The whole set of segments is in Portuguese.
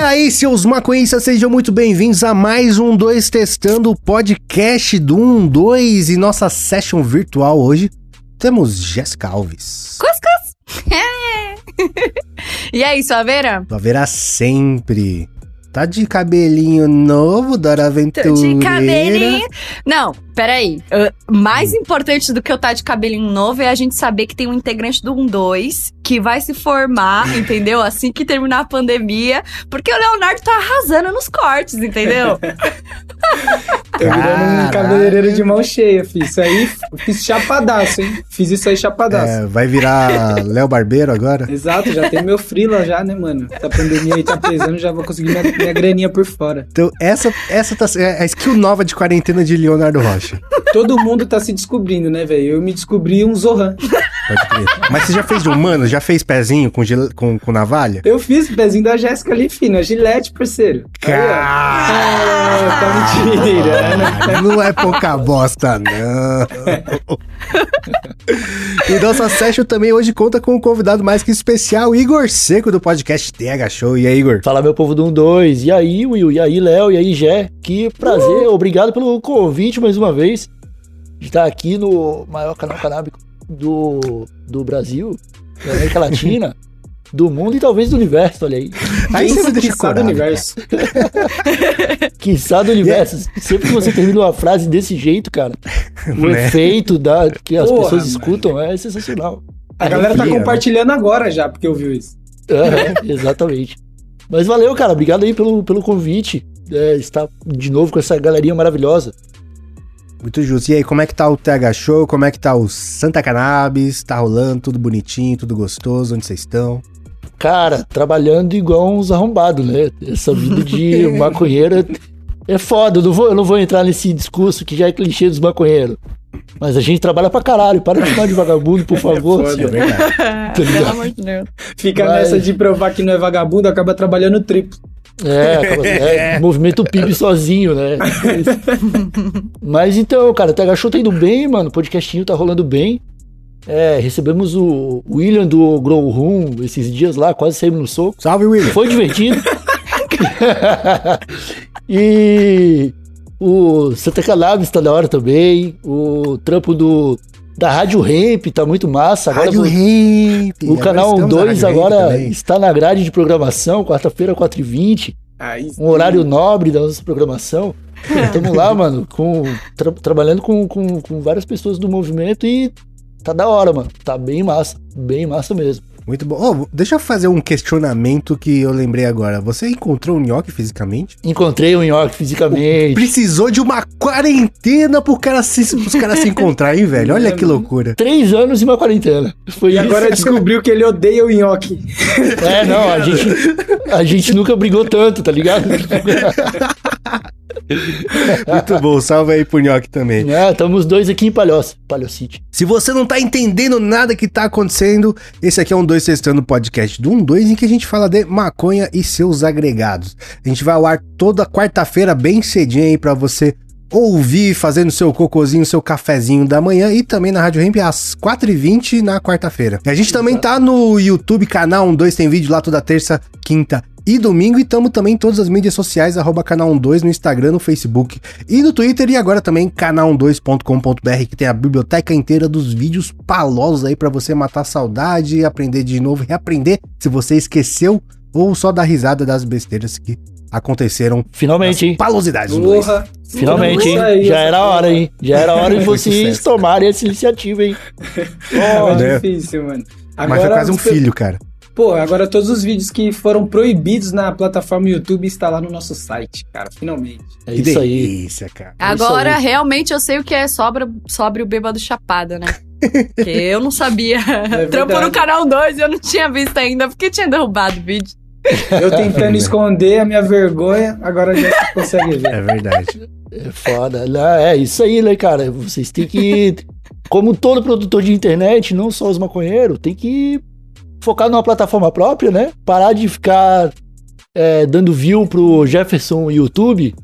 aí, seus maconhistas, sejam muito bem-vindos a mais um 2 Testando o podcast do 1 2 e nossa session virtual hoje temos Jéssica Alves. Cuscuz! e aí, Suaveira? Suaveira sempre. Tá de cabelinho novo, Dora Aventureira. Tô de cabelinho. Não, peraí. Uh, mais importante do que eu estar tá de cabelinho novo é a gente saber que tem um integrante do 1-2 que vai se formar, entendeu? Assim que terminar a pandemia. Porque o Leonardo tá arrasando nos cortes, entendeu? Tô virando um cabeleireiro de mão cheia, fiz isso aí, fiz chapadaço, hein? Fiz isso aí chapadaço. É, vai virar Léo Barbeiro agora? Exato, já tem meu frila já, né, mano? A pandemia aí tá pesando, já vou conseguir minha, minha graninha por fora. Então, essa, essa tá, é a skill nova de quarentena de Leonardo Rocha. Todo mundo tá se descobrindo, né, velho? Eu me descobri um Zohan. Pode crer. Mas você já fez de humano? Já fez pezinho com, com, com navalha? Eu fiz o pezinho da Jéssica ali, fina. Gilete, parceiro. Cara! Ah, tá mentira. Né? Não é pouca bosta, não. e nossa session também hoje conta com um convidado mais que especial, Igor Seco, do podcast TH Show. E aí, Igor? Fala, meu povo do 12. E aí, Will? E aí, Léo? E aí, Jé? Que prazer. Uh! Obrigado pelo convite mais uma vez. De estar aqui no maior canal canábico do, do Brasil, da América Latina, do mundo e talvez do universo, olha aí. Aí você me deixa do universo. Quiçá do universo. Sempre que você termina uma frase desse jeito, cara, o né? efeito da, que as Porra, pessoas escutam é sensacional. A galera tá compartilhando agora já, porque ouviu isso. É, exatamente. Mas valeu, cara. Obrigado aí pelo, pelo convite. É, estar de novo com essa galerinha maravilhosa. Muito justo. E aí, como é que tá o TH Show? Como é que tá o Santa Cannabis? Tá rolando tudo bonitinho, tudo gostoso? Onde vocês estão? Cara, trabalhando igual uns arrombados, né? Essa vida de maconheiro é foda. Eu não, vou, eu não vou entrar nesse discurso que já é clichê dos maconheiros. Mas a gente trabalha pra caralho. Para de chamar de vagabundo, por favor. É, foda, é Pelo amor de Deus. Fica Mas... nessa de provar que não é vagabundo, acaba trabalhando triplo. É, é, movimento PIB sozinho, né? Mas então, cara, o TH Show tá indo bem, mano. O podcastinho tá rolando bem. É, recebemos o William do Grow Room esses dias lá, quase saímos no soco. Salve, William! Foi divertido. e o Santa Cannabis tá da hora também. O trampo do da Rádio Ramp, tá muito massa. Agora Rádio Ramp. O canal 2 agora está na grade de programação, quarta-feira, 4h20. um horário nobre da nossa programação. Estamos lá, mano, com, tra trabalhando com, com, com várias pessoas do movimento e tá da hora, mano. Tá bem massa, bem massa mesmo. Muito bom. Oh, deixa eu fazer um questionamento que eu lembrei agora. Você encontrou o nhoque fisicamente? Encontrei o nhoque fisicamente. Precisou de uma quarentena pro cara se, pros caras se encontrarem, velho. Olha que loucura. Três anos e uma quarentena. Foi e isso. agora descobriu que ele odeia o nhoque. É, não, a gente, a gente nunca brigou tanto, tá ligado? Muito bom, salve aí pro Nhoque também. É, estamos dois aqui em Palhoça, Palhocite. Se você não tá entendendo nada que tá acontecendo, esse aqui é um 2 Testando podcast do 1 2 em que a gente fala de maconha e seus agregados. A gente vai ao ar toda quarta-feira, bem cedinho aí pra você ouvir fazendo seu cocôzinho, seu cafezinho da manhã e também na Rádio Ramp às 4h20 na quarta-feira. A gente também tá no YouTube, canal 12 tem vídeo lá toda terça, quinta e domingo. E estamos também em todas as mídias sociais, arroba canal 12 no Instagram, no Facebook e no Twitter. E agora também canal12.com.br, que tem a biblioteca inteira dos vídeos palosos aí para você matar saudade, aprender de novo, reaprender se você esqueceu ou só dar risada das besteiras que aconteceram. Finalmente, hein? Palosidades do Finalmente, hein? Aí, Já era hora, hein? Já era hora de vocês tomarem essa iniciativa, hein? Oh, é difícil, mano. Agora, Mas foi quase um filho, cara. Pô, agora todos os vídeos que foram proibidos na plataforma YouTube estão lá no nosso site, cara, finalmente. É que isso delícia, aí. cara. Agora, aí. realmente, eu sei o que é sobra, sobre o bêbado chapada, né? Porque eu não sabia. É Trampo no canal 2 eu não tinha visto ainda, porque tinha derrubado o vídeo. Eu tentando esconder a minha vergonha, agora já consegue ver. É verdade. É foda. É isso aí, né, cara? Vocês têm que. Como todo produtor de internet, não só os maconheiros, tem que focar numa plataforma própria, né? Parar de ficar é, dando view pro Jefferson YouTube,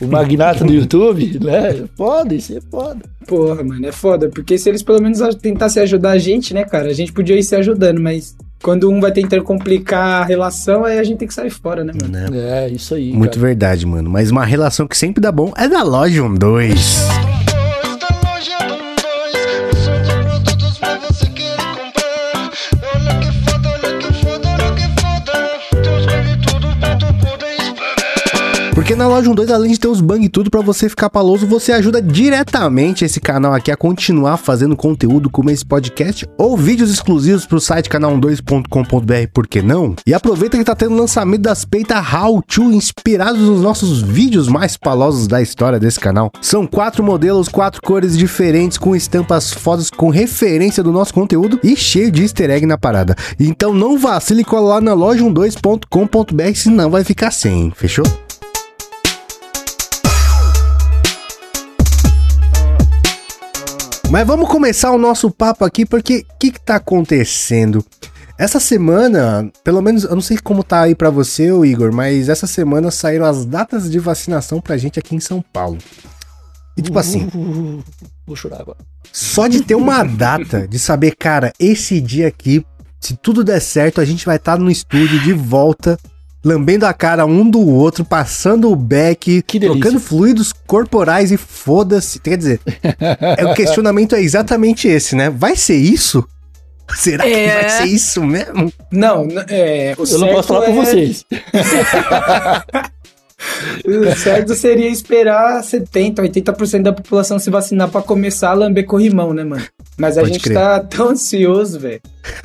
o magnata do YouTube, né? Foda, isso é foda. Porra, mano, é foda. Porque se eles pelo menos tentassem ajudar a gente, né, cara? A gente podia ir se ajudando, mas Quando um vai tentando complicar a relação, aí a gente tem que sair fora, né, mano? É, isso aí. Muito cara. verdade, mano. Mas uma relação que sempre dá bom é da loja 12. Porque na loja 12, além de ter os bang e tudo pra você ficar paloso, você ajuda diretamente esse canal aqui a continuar fazendo conteúdo como esse podcast ou vídeos exclusivos pro site canal12.com.br, por que não? E aproveita que tá tendo lançamento das peitas How To inspirados nos nossos vídeos mais palosos da história desse canal. São quatro modelos, quatro cores diferentes com estampas fodas com referência do nosso conteúdo e cheio de easter egg na parada. Então não vacile cola lá na loja12.com.br, senão vai ficar sem, fechou? Mas vamos começar o nosso papo aqui, porque o que, que tá acontecendo? Essa semana, pelo menos, eu não sei como tá aí pra você, Igor, mas essa semana saíram as datas de vacinação pra gente aqui em São Paulo. E tipo assim, Uh, vou chorar agora. só de ter uma data, de saber, cara, esse dia aqui, se tudo der certo, a gente vai estar no estúdio de volta, lambendo a cara um do outro, passando o beck, Que trocando fluidos corporais e foda-se. Quer dizer, é, o questionamento é exatamente esse, né? Vai ser isso? Será que É. vai ser isso mesmo? Não, é. Eu não posso falar com é- vocês. O certo seria esperar 70, 80% da população se vacinar pra começar a lamber corrimão, né, mano? Mas a Pode gente crer. tá tão ansioso, velho,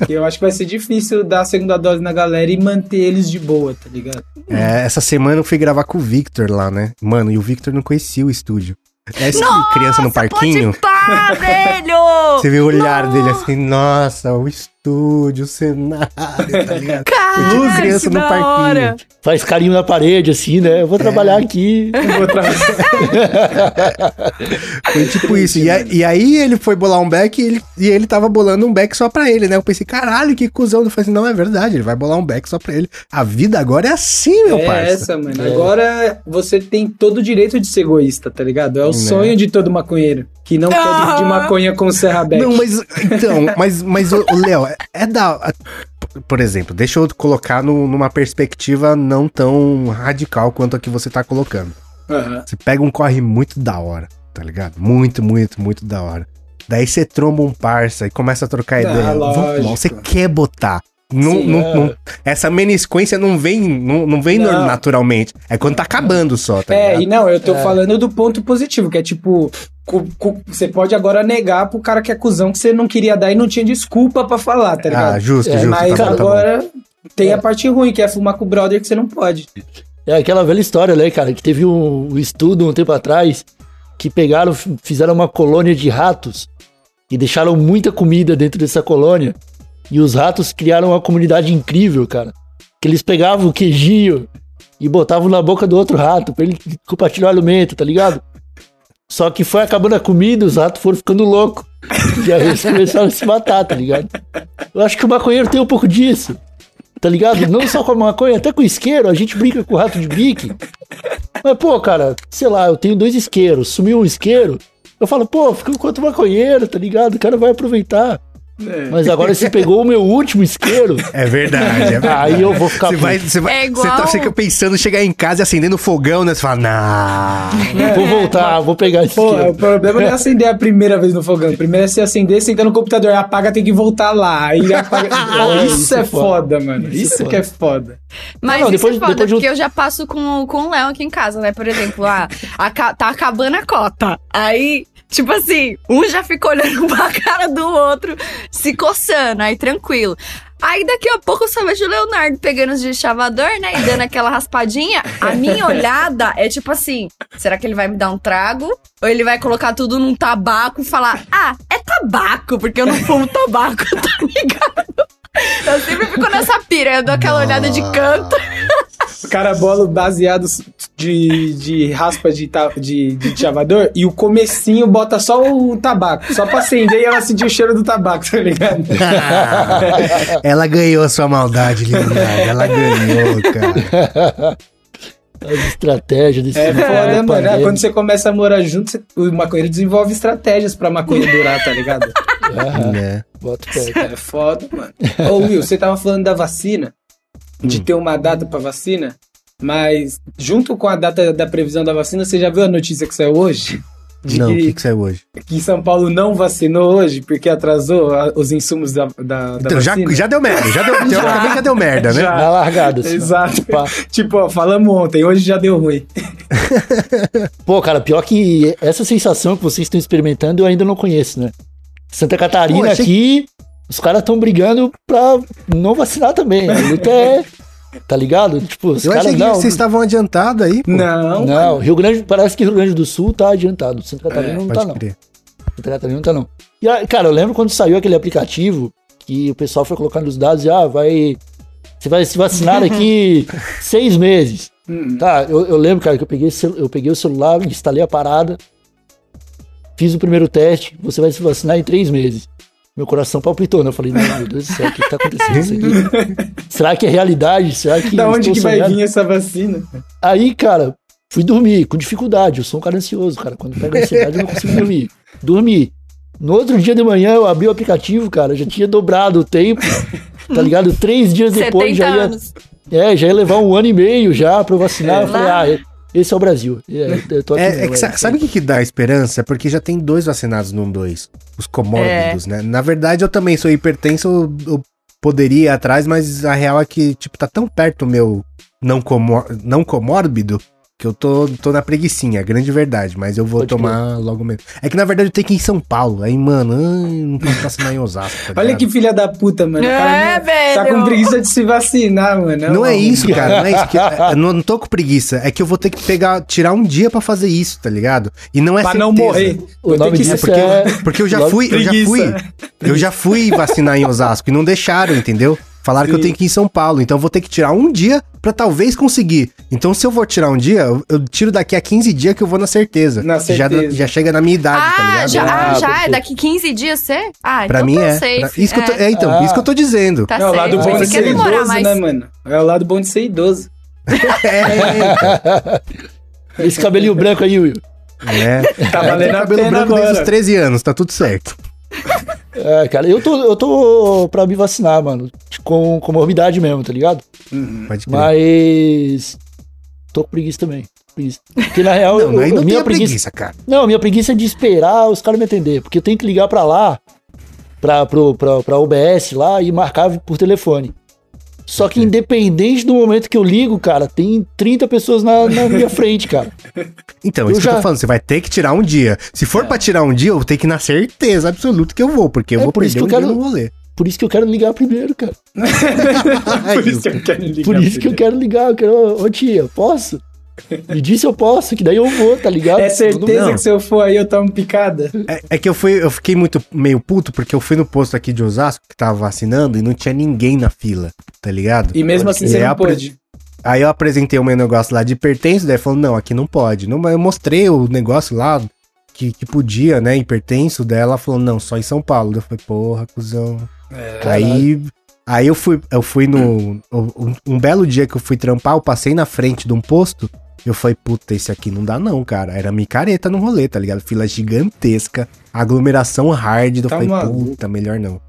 que eu acho que vai ser difícil dar a segunda dose na galera e manter eles de boa, tá ligado? É, essa semana eu fui gravar com o Victor lá, né? Mano, e o Victor não conhecia o estúdio. É essa criança no parquinho. Pode pá, velho! Você viu o olhar dele assim, nossa, o estúdio, o cenário, tá ligado? Cara, Duas crianças que no parquinho. hora. Faz carinho na parede, assim, né? Eu vou trabalhar aqui. Eu vou tra- Foi tipo isso. E, a- e aí ele foi bolar um back e ele, e ele tava bolando um back só pra ele, né? Eu pensei, caralho, que cuzão. Eu falei assim, não, é verdade, ele vai bolar um back só pra ele. A vida agora é assim, meu é parça. essa, mano. Agora você tem todo o direito de ser egoísta, tá ligado? É o Né? sonho de todo maconheiro. Que não quer de, de maconha com serra Beck. Não, mas então, mas, mas o, o Léo, é, é da. a- por exemplo, deixa eu colocar no- numa perspectiva não tão radical quanto a que você tá colocando. Aham. Você pega um corre muito da hora, tá ligado? Muito, muito, muito da hora. Daí você tromba um parça e começa a trocar Ah, ideia. Lógico. você quer botar. Não, Sim, não- é. não- essa menisquência não vem, não, não vem Não. naturalmente. É quando tá acabando só, tá É, ligado? e não, eu tô falando do ponto positivo, que é tipo, você pode agora negar pro cara que é cuzão que você não queria dar e não tinha desculpa pra falar, tá ligado? Ah, justo, É, justo. Mas tá bom, tá bom. agora tem a parte ruim, que é fumar com o brother que você não pode. É aquela velha história, né, cara? Que teve um, estudo um tempo atrás que pegaram, fizeram uma colônia de ratos e deixaram muita comida dentro dessa colônia. E os ratos criaram uma comunidade incrível, cara. Que eles pegavam o queijinho e botavam na boca do outro rato pra ele compartilhar o alimento, tá ligado? Só que foi acabando a comida, os ratos foram ficando loucos. E aí eles começaram a se matar, tá ligado? Eu acho que o maconheiro tem um pouco disso. Tá ligado? Não só com a maconha, até com o isqueiro. A gente brinca com o rato de bique. Mas, pô, cara, sei lá, eu tenho dois isqueiros. Sumiu um isqueiro. Eu falo, pô, fica enquanto maconheiro, tá ligado? O cara vai aproveitar. Mas agora você pegou o meu último isqueiro. É verdade, é verdade. Aí eu vou ficar. Você vai, você vai, É você igual- tá, você fica pensando em chegar em casa e acendendo fogão, né? Você fala, não. Vou voltar, vou pegar esse Pô, isqueiro. o problema não é acender a primeira vez no fogão. Primeiro é se acender, sentar no computador, apaga, tem que voltar lá. Aí apaga. É, isso, isso é é foda, mano. Isso Isso, é que é foda. Mas Não, não, isso depois- é foda, depois de porque eu já passo com, com o Léo aqui em casa, né? Por exemplo, ah, aca- tá acabando a cota. Aí, tipo assim, um já fica olhando pra cara do outro, se coçando, aí tranquilo. Aí daqui a pouco eu só vejo o Leonardo pegando os de chavador, né? E dando aquela raspadinha. A minha olhada é tipo assim: será que ele vai me dar um trago? Ou ele vai colocar tudo num tabaco e falar: ah, é tabaco, porque eu não fumo tabaco, tá ligado? Eu sempre fico nessa pira, eu dou aquela olhada de canto. O cara bola o baseado de, de raspa de, de, de chavador e o comecinho bota só o tabaco, só pra acender e ela sentir o cheiro do tabaco, tá ligado? Ela ganhou a sua maldade, Leonardo. Ela ganhou, cara. As estratégias desse É foda, mano. pandemia. É, quando você começa a morar junto, você- o maconheiro desenvolve estratégias pra maconha durar, tá ligado? Aham, né? bota fé. É foda, mano. Ô, Will, você tava falando da vacina, de ter uma data pra vacina, mas junto com a data da previsão da vacina, você já viu a notícia que saiu hoje? De Não, o que, que, saiu hoje? que São Paulo não vacinou hoje porque atrasou a- os insumos da, da, da Então, já, vacina? já deu merda. Já deu, teoricamente já deu merda, né? Já. Na largada, assim. Exato. Pá. Tipo, ó, falamos ontem, hoje já deu ruim. Pô, cara, pior que essa sensação que vocês estão experimentando eu ainda não conheço, né? Santa Catarina Pô, achei- aqui, os caras estão brigando pra não vacinar também. A luta é. Tá ligado? Tipo, os Eu achei caras que não. vocês estavam adiantados aí. pô. Não, Não, Rio Grande, parece que Rio Grande do Sul tá adiantado. Santa Catarina não tá, Pode não. crer. Santa Catarina não tá, não. E, cara, eu lembro quando saiu aquele aplicativo que o pessoal foi colocando os dados e, ah, vai. Você vai se vacinar daqui seis meses. Hum. Tá, eu, eu lembro, cara, que eu peguei, eu peguei o celular, instalei a parada, fiz o primeiro teste, você vai se vacinar em três meses. Meu coração palpitou, né? Eu falei, não, meu Deus do céu, o que, que tá acontecendo isso aqui? Será que é realidade? Será que. Da onde que vai vir essa vacina? Aí, cara, fui dormir com dificuldade. Eu sou um cara ansioso, cara. Quando pega ansiedade, eu não consigo dormir. Dormi. No outro dia de manhã, eu abri o aplicativo, cara. Já tinha dobrado o tempo. Tá ligado? Três dias depois 70 já ia. anos. É, já ia levar um ano e meio já pra eu vacinar. É. Eu falei, Lá. ah, esse é o Brasil. É, eu tô aqui É, mesmo, é que sa- sabe o que, que dá esperança? Porque já tem dois vacinados no 2. Os comórbidos, né? Na verdade, eu também sou hipertenso, eu, eu poderia ir atrás, mas a real é que, tipo, tá tão perto o meu não, comor não comórbido que eu tô, tô na preguiçinha, grande verdade, mas eu vou Pode tomar logo mesmo. É que na verdade eu tenho que ir em São Paulo, aí, mano, não posso vacinar em Osasco. tá Olha que filha da puta, mano. O cara É, não- velho. Tá com preguiça de se vacinar, mano. Não é isso, cara. Não é isso. Que, eu não, não tô com preguiça. É que eu vou ter que pegar, tirar um dia pra fazer isso, tá ligado? E não é Pra certeza. não morrer. O nome que disso ser- porque, é- porque eu já fui, eu já preguiça. fui. Eu já fui vacinar em Osasco e não deixaram, entendeu? Falaram que eu Sim. tenho que ir em São Paulo, então eu vou ter que tirar um dia pra talvez conseguir. Então se eu vou tirar um dia, eu, tiro daqui a 15 dias que eu vou na certeza. Na Que Já, certeza. já chega na minha idade, tá Ah, ligado? já, Ah, ah, já é daqui 15 dias você? Ah, Pra então mim tá é. Pra- isso que eu tô, é, é, então, Ah. isso que eu tô dizendo. tá É o lado bom de ser idoso, mais. né, mano? É o lado bom de ser idoso. É, Esse cabelinho branco aí, Will. né? Tá valendo a cabelo pena branco desde os agora. 13 anos, tá tudo certo. É, cara, eu tô, eu tô pra me vacinar, mano. Com comorbidade mesmo, tá ligado? Uhum. Pode crer. Mas. Tô com preguiça também. Preguiça. Porque na real, Não, eu, não minha preguiça. preguiça, cara. Não, minha preguiça é de esperar os caras me atender. Porque eu tenho que ligar pra lá, pra, pro, pra, pra OBS lá e marcar por telefone. Só que independente do momento que eu ligo, cara, tem 30 pessoas na, na minha frente, cara. Então, Eu isso que eu já- tô falando, você vai ter que tirar um dia. Se for pra tirar um dia, eu vou ter que ir na certeza absoluta que eu vou, porque eu É vou por perder um que eu dia quero- no rolê. Por isso que eu quero ligar primeiro, cara. Por isso que eu quero ligar. Por isso que eu quero ligar. Eu quero, ô, tia, posso? Me disse eu posso, que daí eu vou, tá ligado? É certeza que se eu for aí eu tomo picada? É, é que eu fui, eu fiquei muito meio puto, porque eu fui no posto aqui de Osasco, que tava vacinando, e não tinha ninguém na fila, tá ligado? E mesmo assim E você aí não apre- pôde. Aí eu apresentei o meu negócio lá de hipertenso, daí falou, não, aqui não pode. Não, mas eu mostrei o negócio lá que, que podia, né, hipertenso, daí ela falou, não, só em São Paulo. Daí Eu falei, porra, cuzão. Aí, aí eu fui, eu fui no. Um, um belo dia que eu fui trampar, eu passei na frente de um posto. Eu falei, puta, esse aqui não dá não, cara. Era micareta no rolê, tá ligado? Fila gigantesca, aglomeração hard. Eu Tá falei, maluco. puta, melhor não.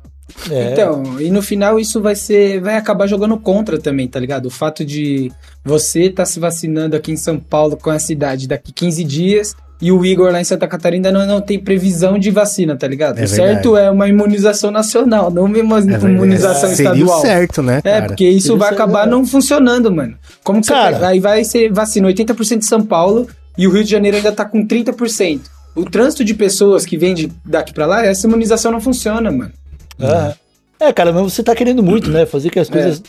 É, Então, e no final isso vai ser. Vai acabar jogando contra também, tá ligado? O fato de você tá se vacinando aqui em São Paulo com a cidade daqui 15 dias. E o Igor lá em Santa Catarina não, não tem previsão de vacina, tá ligado? É o certo é uma imunização nacional, não uma É imunização Seria estadual. o certo, né, É, cara? porque isso Seria vai acabar é. não funcionando, mano. Como que Cara. você? Aí vai ser vacina 80% de São Paulo e o Rio de Janeiro ainda tá com 30%. O trânsito de pessoas que vem de daqui pra lá, essa imunização não funciona, mano. é. É, cara, mas você tá querendo muito, né? Fazer que as coisas.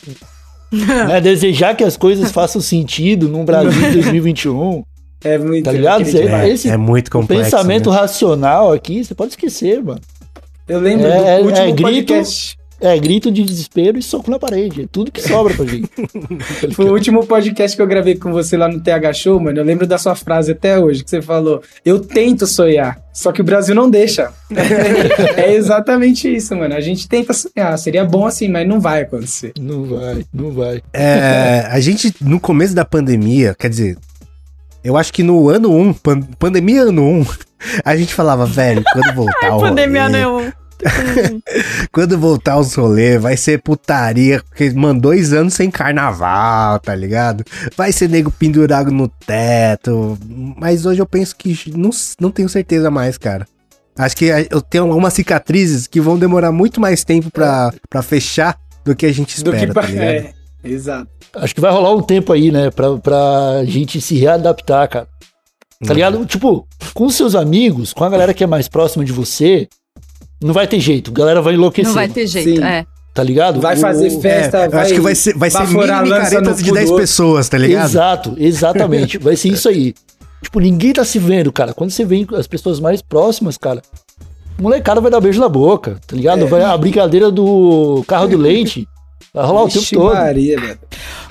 né, Desejar que as coisas façam sentido num Brasil de 2021. É muito. Tá ligado? É, esse é muito complexo. pensamento né? racional aqui, você pode esquecer, mano. Eu lembro É, do é, último é grito. podcast. É grito de desespero e soco na parede. É tudo que sobra pra gente. Foi o último podcast que eu gravei com você lá no TH Show, mano. Eu lembro da sua frase até hoje, que você falou: Eu tento sonhar, só que o Brasil não deixa. é exatamente isso, mano. A gente tenta sonhar. Seria bom assim, mas não vai acontecer. Não vai, não vai. É, a gente, no começo da pandemia, quer dizer, eu acho que no ano 1, pan- pandemia ano 1, a gente falava, velho, quando voltar o Pandemia rolê, nenhum. Quando voltar os rolê, vai ser putaria, porque, mano, dois anos sem carnaval, tá ligado? Vai ser nego pendurado no teto. Mas hoje eu penso que não, não tenho certeza mais, cara. Acho que eu tenho algumas cicatrizes que vão demorar muito mais tempo pra, pra fechar do que a gente Do espera, que tá ligado? é, exato. Acho que vai rolar um tempo aí, né? Pra, pra gente se readaptar, cara. Tá Uhum. ligado? Tipo, com seus amigos, com a galera que é mais próxima de você, não vai ter jeito. A galera vai enlouquecer. Não vai ter jeito, Sim. é. Tá ligado? Vai O- fazer É, festa, eu vai. acho que vai ser, vai ser mini micaretas de cu 10 do outro. pessoas, tá ligado? Exato, exatamente. Vai ser isso aí. Tipo, ninguém tá se vendo, cara. Quando você vem com as pessoas mais próximas, cara, molecada vai dar beijo na boca, tá ligado? É. Vai a brincadeira do carro do leite. Vai rolar o tempo todo. Maria, velho.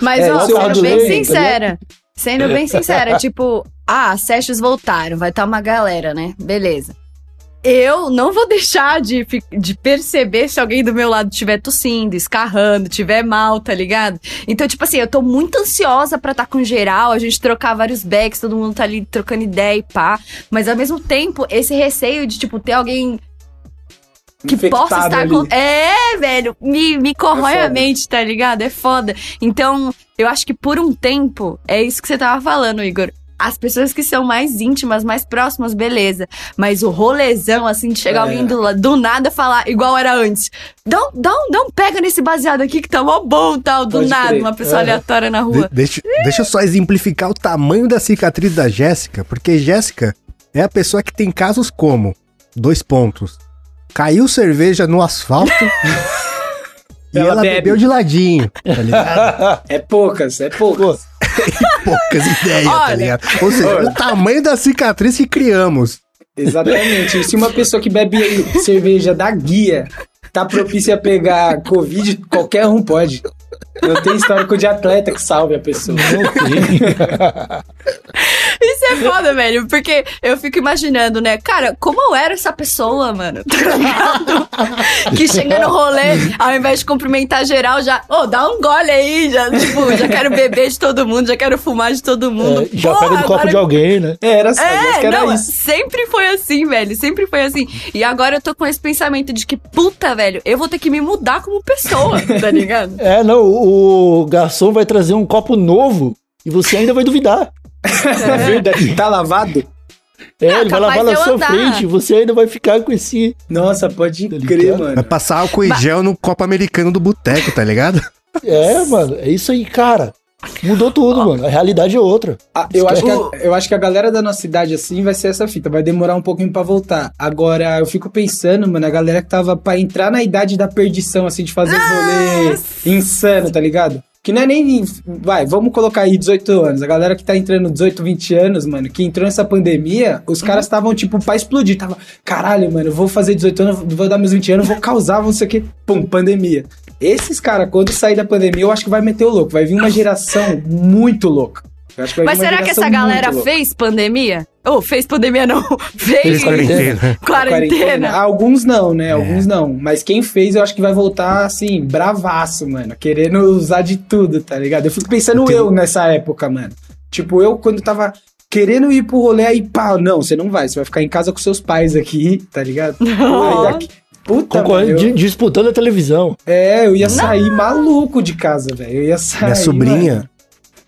Mas, É, ó, sendo do bem tá sincera. Sendo bem sincera, tipo, ah, as sessions voltaram, vai estar uma galera, né? Beleza. Eu não vou deixar de, de perceber se alguém do meu lado estiver tossindo, escarrando, tiver mal, tá ligado? Então, tipo assim, eu tô muito ansiosa pra estar com geral, a gente trocar vários backs, todo mundo tá ali trocando ideia e pá. Mas ao mesmo tempo, esse receio de, tipo, ter alguém que Infectado possa estar ali. com. É, velho, me, me corrói É a mente, tá ligado? É foda. Então, eu acho que por um tempo, é isso que você tava falando, Igor. As pessoas que são mais íntimas, mais próximas, beleza. Mas o rolezão, assim, de chegar É. alguém do, do nada falar igual era antes. Dá, um- dá, um- dá um pega nesse baseado aqui que tá mó bom, tal, do Pode nada, crer. uma pessoa Aham. aleatória na De- rua. deixa, deixa eu só exemplificar o tamanho da cicatriz da Jéssica, porque Jéssica é a pessoa que tem casos como, dois pontos, caiu cerveja no asfalto e Ela ela bebe. bebeu de ladinho, tá ligado? É poucas, é poucas. Poucas ideias, tá Olha. ligado? Ou seja, o tamanho da cicatriz que criamos. Exatamente. E se uma pessoa que bebe cerveja da guia tá propícia a pegar Covid, qualquer um pode. Eu tenho histórico de atleta que salve a pessoa. Isso é foda, velho, porque eu fico imaginando, né? Cara, como eu era essa pessoa, mano? Tá ligado? que chega no rolê, ao invés de cumprimentar geral, já, ô, dá um gole aí, já, tipo, já quero beber de todo mundo, já quero fumar de todo mundo. É, já Porra, pega do copo agora- de alguém, né? É, era que É, era não, isso. sempre foi assim, velho, sempre foi assim. E agora eu tô com esse pensamento de que, puta, velho, eu vou ter que me mudar como pessoa, tá ligado? É, não, o garçom vai trazer um copo novo e você ainda vai duvidar. É verdade. Tá lavado? É, Ah, ele vai lavar na sua andar. frente você ainda vai ficar com esse. Nossa, pode Tá crer, ligado? Vai mano. passar álcool e gel no copo americano do boteco, tá ligado? É, mano, é isso aí, cara. Mudou tudo, mano. A realidade é outra. Ah, eu, acho que a, eu acho que a galera da nossa cidade, assim, vai ser essa fita. Vai demorar um pouquinho pra voltar. Agora, eu fico pensando, mano, a galera que tava pra entrar na idade da perdição, assim, de fazer rolê insano, tá ligado? Que não é nem. Vai, vamos colocar aí 18 anos. A galera que tá entrando 18, 20 anos, mano, que entrou nessa pandemia, os caras estavam, tipo, pra explodir. Tava, caralho, mano, eu vou fazer 18 anos, vou dar meus 20 anos, vou causar, não sei o quê. Pum, pandemia. Esses caras, quando sair da pandemia, eu acho que vai meter o louco. Vai vir uma geração muito louca. Mas será que essa galera louca. fez pandemia? Ou fez pandemia não? Fez, Fez quarentena. quarentena. Alguns não, né? Alguns não. Mas quem fez, eu acho que vai voltar, assim, bravaço, mano. Querendo usar de tudo, tá ligado? Eu fico pensando Eu tenho- eu nessa época, mano. Tipo, eu quando tava querendo ir pro rolê, aí pá, não, você não vai. Você vai ficar em casa com seus pais aqui, tá ligado? Não. Aí daqui- Puta, Concorrendo, mano, eu- di- disputando a televisão. É, eu ia sair maluco de casa, velho. Eu ia sair. Minha sobrinha, mano.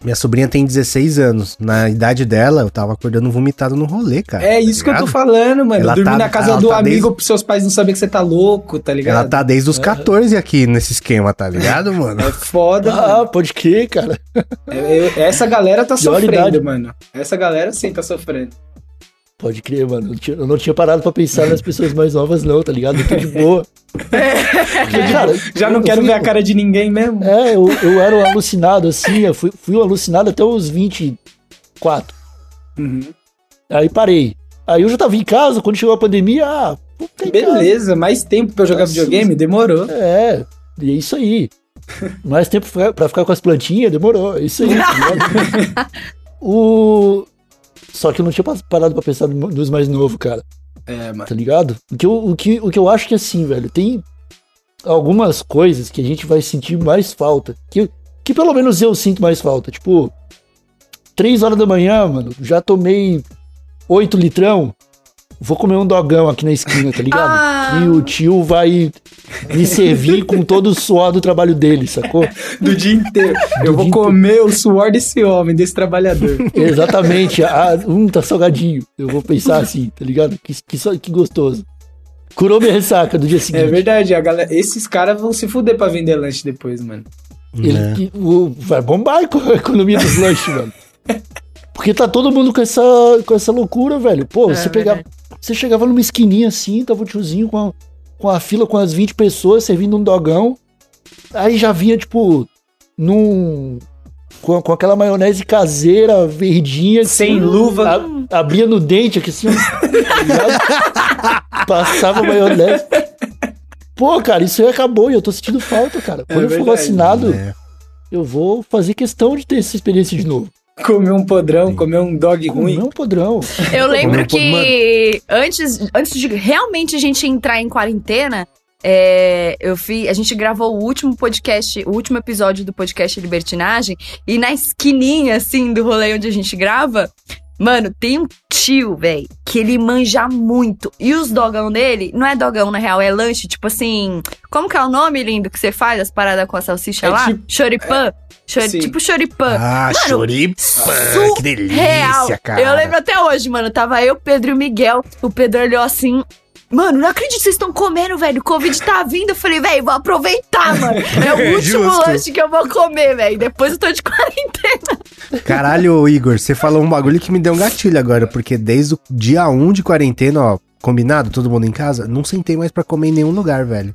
Minha sobrinha tem 16 anos. Na idade dela, eu tava acordando vomitado no rolê, cara. É tá isso que eu tô ligado? falando, mano. Ela Dormir tá- na casa do tá amigo desde- pros seus pais não saberem que você tá louco, tá ligado? Ela tá desde os 14 aqui nesse esquema, tá ligado, mano? É foda, mano. Ah, pode crer, cara. É, eu- essa galera tá Pior sofrendo, idade. mano. Essa galera sim tá sofrendo. Pode crer, mano. Eu, tinha- eu não tinha parado pra pensar nas pessoas mais novas, não, tá ligado? Eu tô de boa. Porque, cara, Já não quero fui- ver a cara de ninguém mesmo. É, eu, eu era um alucinado, assim. Eu fui, fui um alucinado até os 24. Uhum. Aí parei. Aí eu já tava em casa, quando chegou a pandemia, ah, casa. Beleza, mais tempo pra eu jogar Nossa. videogame? Demorou. É, e é isso aí. Mais tempo pra pra ficar com as plantinhas, demorou. É isso aí. o... Só que eu não tinha parado pra pensar no- nos mais novos, cara. É, mano. tá ligado? O que, eu, o, que, o que eu acho que assim, velho, tem algumas coisas que a gente vai sentir mais falta. Que, que pelo menos eu sinto mais falta. Tipo, três horas da manhã, mano, já tomei oito litrão. Vou comer um dogão aqui na esquina, tá ligado? Ah. E o tio vai me servir com todo o suor do trabalho dele, sacou? Do dia inteiro. Eu vou comer o suor desse homem, desse trabalhador. Exatamente. Ah, hum, tá salgadinho. Eu vou pensar assim, tá ligado? Que, que, que gostoso. Curou minha ressaca do dia É seguinte. verdade, a galera, esses caras vão se fuder pra vender lanche depois, mano. Ele, É. que- o- vai bombar a economia dos lanches, mano. Porque tá todo mundo com essa, com essa loucura, velho. Pô, É você pegava. Você chegava numa esquininha assim, tava o tiozinho com a, com a fila com as 20 pessoas servindo um dogão. Aí já vinha, tipo, num. Com, com aquela maionese caseira, verdinha. Sem assim, luva. a- abria no dente aqui assim, tá? Passava maionese. Pô, cara, isso aí acabou e eu tô sentindo falta, cara. Quando eu for verdade. vacinado, É. eu vou fazer questão de ter essa experiência de novo. Comer um podrão, comer um dog ruim. Não podrão. Eu lembro que antes, antes de realmente a gente entrar em quarentena, é, eu fiz, a gente gravou o último podcast, o último episódio do podcast Libertinagem, e na esquininha, assim, do rolê onde a gente grava, mano, tem um tio, velho, que ele manja muito. E os dogão dele, não é dogão, na real, é lanche, tipo assim. Como que é o nome, lindo, que você faz as paradas com a salsicha É lá? tipo- Choripan. Chori- sim. tipo choripan. Ah, Mano, choripan, que Real. delícia, cara. Eu lembro até hoje, mano. Tava eu, Pedro e o Miguel. O Pedro olhou assim. Mano, não acredito que vocês estão comendo, velho. O Covid tá vindo. Eu falei, velho, vou aproveitar, mano. É o último Justo. lanche que eu vou comer, velho. Depois eu tô de quarentena. Caralho, Igor, você falou um bagulho que me deu um gatilho agora, porque desde o dia 1 de quarentena, ó, combinado, todo mundo em casa, não sentei mais pra comer em nenhum lugar, velho.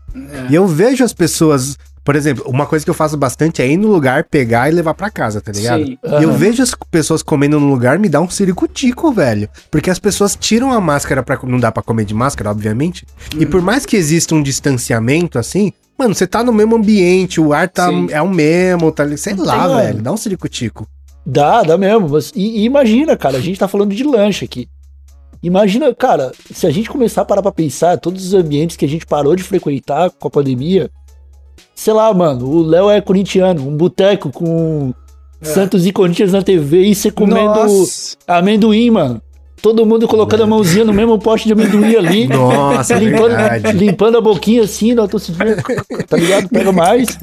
E eu vejo as pessoas, por exemplo, uma coisa que eu faço bastante é ir no lugar, pegar e levar pra casa, tá ligado? Sim. E eu vejo as pessoas comendo no lugar, me dá um ciricutico, velho. Porque as pessoas tiram a máscara pra. Não dá pra comer de máscara, obviamente. E por mais que exista um distanciamento assim, mano, você tá no mesmo ambiente, o ar tá, Sim. é o mesmo, tá Sei lá, Tem, velho. Dá um ciricutico. Dá, dá mesmo. Mas- E, e imagina, cara, a gente tá falando de lanche aqui. Imagina, cara, se a gente começar a parar pra pensar, todos os ambientes que a gente parou de frequentar com a pandemia. Sei lá, mano, o Léo é corintiano, um boteco com Santos e Corinthians na TV e você comendo Nossa. amendoim, mano. Todo mundo colocando a mãozinha no mesmo pote de amendoim ali. Nossa, é limpando, limpando a boquinha assim, na torcidinha, tá ligado? Pega mais.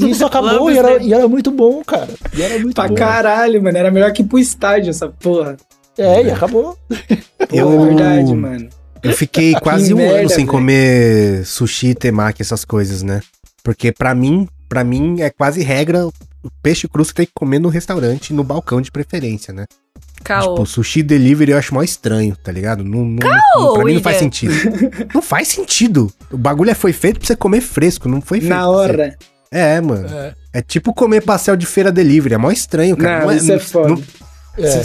E isso acabou e era, e era muito bom, cara. E era muito Pra bom. caralho, mano. Era melhor que ir pro estádio essa porra. É, e acabou. Pô, Eu- é verdade, mano. Eu fiquei quase um merda, ano sem velho. comer sushi, temaki, essas coisas, né? Porque pra mim, para mim é quase regra o peixe cru você tem que comer no restaurante, no balcão de preferência, né? Caô. Tipo, sushi delivery eu acho mó estranho, tá ligado? Não, não, Caô, pra mim não faz sentido. não faz sentido. O bagulho é- foi feito pra você comer fresco, não foi feito. Na hora. É, mano. É. É tipo comer pastel de feira delivery. É mó estranho, cara. Não, isso é foda. não- É.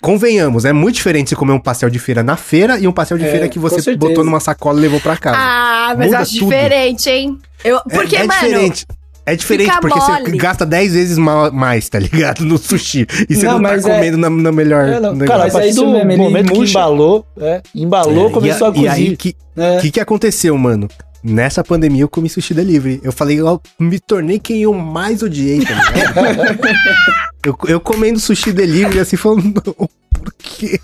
Convenhamos, é muito diferente você comer um pastel de feira na feira e um pastel de É, feira que você botou numa sacola e levou pra casa. Ah, mas Muda acho tudo. diferente, hein? Eu, É- porque, é, mano. diferente. É diferente porque você mole. gasta 10 vezes ma- mais, tá ligado? No sushi. E você não, Não, tá é- comendo na, na melhor. É, não, cara, a Mas é isso do mesmo, ele momento que embalou, é, embalou, É, começou e, a e aí, cozinhar. que, É. que que aconteceu, mano? Nessa pandemia eu comi sushi delivery. Eu falei, eu me tornei quem eu mais odiei, tá ligado? eu, eu comendo sushi delivery assim, falando, não, por quê?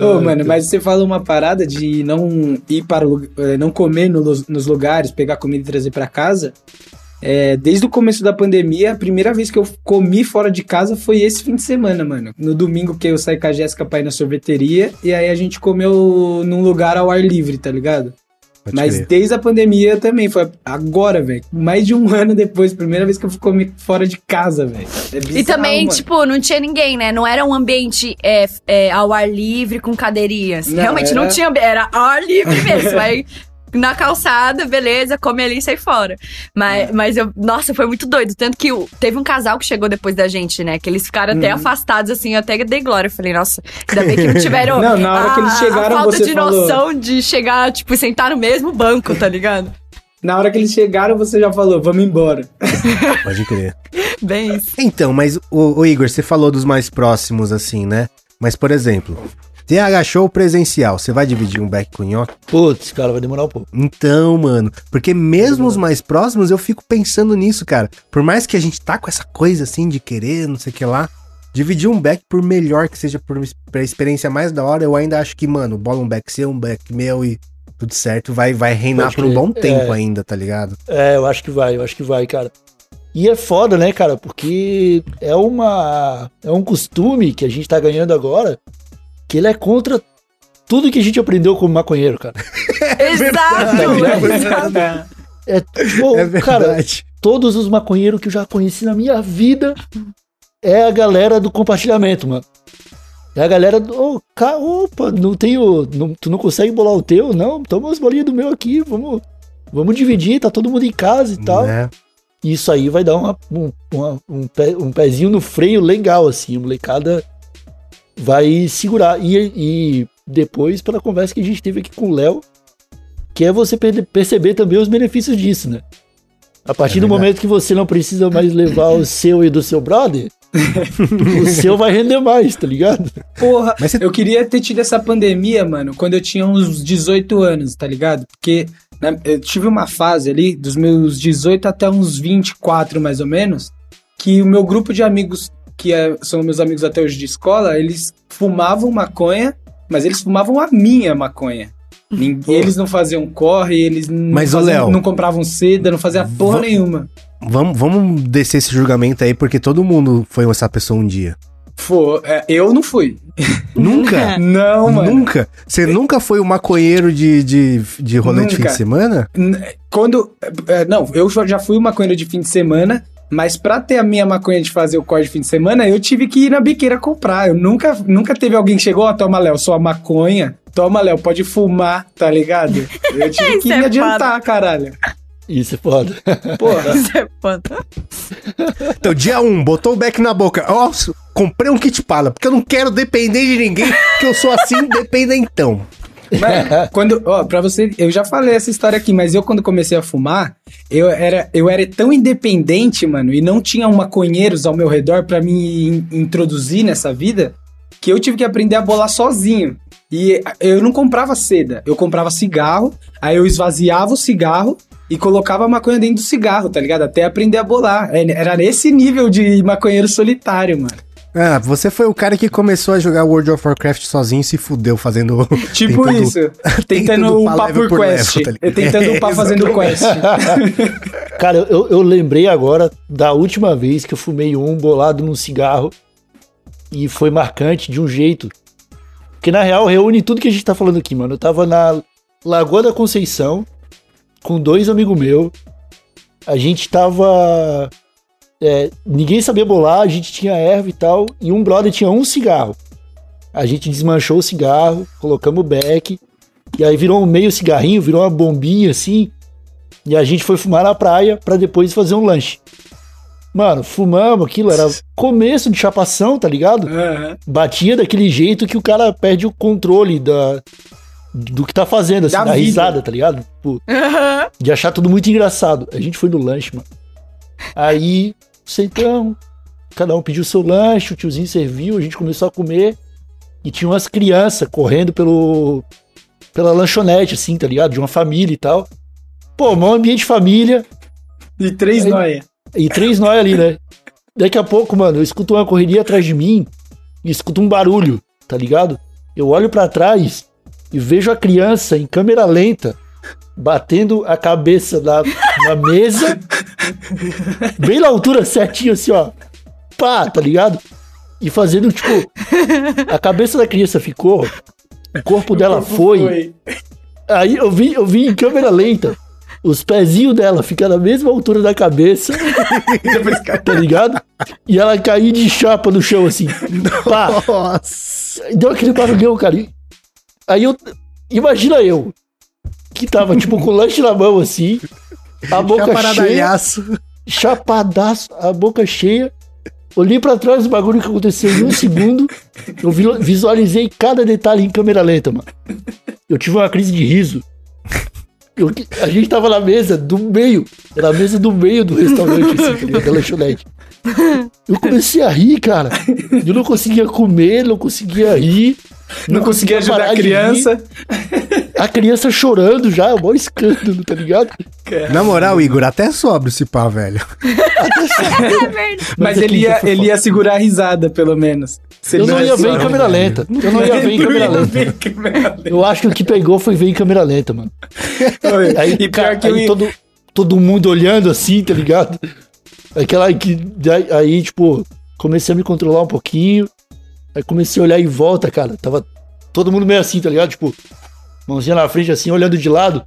Ô, mano, mas você fala uma parada de não ir para eh, não comer nos lugares, pegar comida e trazer pra casa. É, desde o começo da pandemia, a primeira vez que eu comi fora de casa foi esse fim de semana, mano. No domingo que eu saí com a Jéssica pra ir na sorveteria, e aí a gente comeu num lugar ao ar livre, tá ligado? Pode Mas crer. desde a pandemia também, foi agora, velho. Mais de um ano depois, primeira vez que eu fui fora de casa, velho. É E também, mano. tipo, não tinha ninguém, né? Não era um ambiente é, é, ao ar livre com cadeirinhas. Não, Realmente não era- tinha, era ao ar livre mesmo. Aí na calçada, beleza, come ali e sai fora. Mas, É. mas eu, nossa, foi muito doido. Tanto que teve um casal que chegou depois da gente, né? Que eles ficaram até Uhum. afastados, assim, eu até dei glória. Eu falei, nossa, ainda bem que não tiveram. Não, na hora que eles a- chegaram, a falta você de falou- noção de chegar, tipo, sentar no mesmo banco, tá ligado? Na hora que eles chegaram, você já falou, vamos embora. Pode crer. Bem isso. Então, mas, o, o Igor, você falou dos mais próximos, assim, né? Mas, por exemplo, TH Show presencial, você vai dividir um back com nhoque? Putz, cara, vai demorar um pouco. Então, mano, porque mesmo os mais próximos, eu fico pensando nisso, cara. Por mais que a gente tá com essa coisa, assim, de querer, não sei o que lá, Dividir um back por melhor que seja, por pra experiência mais da hora, eu ainda acho que, mano, bola um back seu, um back meu e tudo certo, vai, vai reinar por um bom tempo É. ainda, tá ligado? É, eu acho que vai, eu acho que vai, cara. E é foda, né, cara? Porque é uma é um costume que a gente tá ganhando agora, que ele é contra tudo que a gente aprendeu como maconheiro, cara. Exato! É tipo, é cara, verdade. todos os maconheiros que eu já conheci na minha vida é a galera do compartilhamento, mano. É a galera do. ô, ca- opa, não tenho. não- tu não consegue bolar o teu? Não, toma as bolinhas do meu aqui, vamos, vamos dividir, tá todo mundo em casa e tal. Né? Isso aí vai dar uma- um, uma- um, pé- um pezinho no freio legal, assim. Molecada vai segurar. E, e depois, pela conversa que a gente teve aqui com o Léo, que é você per- perceber também os benefícios disso, né? A partir É do momento que você não precisa mais levar o seu e do seu brother, o seu vai render mais, tá ligado? Porra, Mas você- eu queria ter tido essa pandemia, mano, quando eu tinha uns 18 anos, tá ligado? Porque né, eu tive uma fase ali, dos meus 18 até uns 24, mais ou menos, que o meu grupo de amigos, que é- são meus amigos até hoje de escola, eles fumavam maconha, mas eles fumavam a minha maconha. Ninguém, eles não faziam corre, eles não, Mas, faziam- Léo, não compravam seda, não fazia porra nenhuma. Vamos, vamos descer esse julgamento aí, porque todo mundo foi essa pessoa um dia. Pô, é, eu não fui. Nunca? Não, mano. Nunca? Você nunca foi o maconheiro de, de, de rolê de fim Nunca. de semana? Quando. é, Não, eu já fui maconheiro de fim de semana, mas pra ter a minha maconha de fazer o corte de fim de semana, eu tive que ir na biqueira comprar. Eu nunca, nunca teve alguém que chegou, ó, toma, Léo, sua maconha. Toma, Léo, pode fumar, tá ligado? Eu tive que é me adiantar, caralho. Isso é foda. Porra. Isso é foda. Então, dia 1, um, botou o beck na boca. Ó, comprei um kit pala, porque eu não quero depender de ninguém, que eu sou assim, dependentão. Mas, quando, ó, pra você, eu já falei essa história aqui, mas eu quando comecei a fumar, eu era, eu era tão independente, mano, e não tinha um maconheiros ao meu redor pra me in- introduzir nessa vida, que eu tive que aprender a bolar sozinho. E eu não comprava seda, eu comprava cigarro, aí eu esvaziava o cigarro e colocava a maconha dentro do cigarro, tá ligado? Até aprender a bolar. É, Era nesse nível de maconheiro solitário, mano. Ah, você foi o cara que começou a jogar World of Warcraft sozinho e se fudeu fazendo. Tipo tentando- isso. Tentando upar por quest. level, tá ligado? tentando É, upar fazendo quest. Cara, eu, eu lembrei agora da última vez que eu fumei um bolado num cigarro e foi marcante de um jeito. Porque na real reúne tudo que a gente tá falando aqui, mano. Eu tava na Lagoa da Conceição com dois amigos meus. A gente tava. É, ninguém sabia bolar, a gente tinha erva e tal. E um brother tinha um cigarro. A gente desmanchou o cigarro, colocamos o beck. E aí virou um meio cigarrinho, virou uma bombinha assim. E a gente foi fumar na praia pra depois fazer um lanche. Mano, fumamos aquilo, era começo de chapação, tá ligado? Aham. Batia daquele jeito que o cara perde o controle da, do que tá fazendo, assim, Da da, risada, tá ligado? Tipo, de achar tudo muito engraçado. A gente foi no lanche, mano. Aí, sentamos, cada um pediu seu lanche, o tiozinho serviu, a gente começou a comer. E tinha umas crianças correndo pelo, pela lanchonete, assim, tá ligado? De uma família e tal. Pô, maior ambiente de família E três noia. e três nós ali, né? Daqui a pouco, mano, eu escuto uma correria atrás de mim e escuto um barulho, tá ligado? Eu olho pra trás e vejo a criança em câmera lenta batendo a cabeça na, na mesa, bem na altura certinho, assim, ó. Pá, tá ligado? E fazendo, tipo, a cabeça da criança ficou, o corpo dela foi, Aí eu vi, eu vi em câmera lenta. Os pezinhos dela ficam na mesma altura da cabeça, tá ligado? E ela cair de chapa no chão, assim. Pá! Nossa. Deu aquele barulhão, cara. Aí eu. Imagina eu, que tava, tipo, com o lanche na mão, assim, a boca cheia, chapadaço, a boca cheia. Olhei pra trás do bagulho que aconteceu em um segundo. Eu vi- visualizei cada detalhe em câmera lenta, mano. Eu tive uma crise de riso. Eu- a gente tava na mesa do meio. Era a mesa do meio do restaurante, assim, tá da lanchonete. Eu comecei a rir, cara. Eu não conseguia comer, não conseguia rir. Não conseguia ajudar parar a criança. A criança chorando já, é o maior escândalo, tá ligado? Na moral, Igor, até sobe esse pá, velho. Mas aqui ele ia, ele ia segurar a risada, pelo menos. Se Eu ele não ia ver em câmera lenta. Eu não ia ver em câmera lenta. Eu acho que o que pegou foi ver em câmera lenta, mano. Oi, Aí, e pior cara, que eu aí ia... todo, todo mundo olhando assim, tá ligado? Aquela que. Aí, aí, tipo, comecei a me controlar um pouquinho. Aí comecei a olhar em volta, cara. Tava todo mundo meio assim, tá ligado? Tipo, mãozinha na frente, assim, olhando de lado.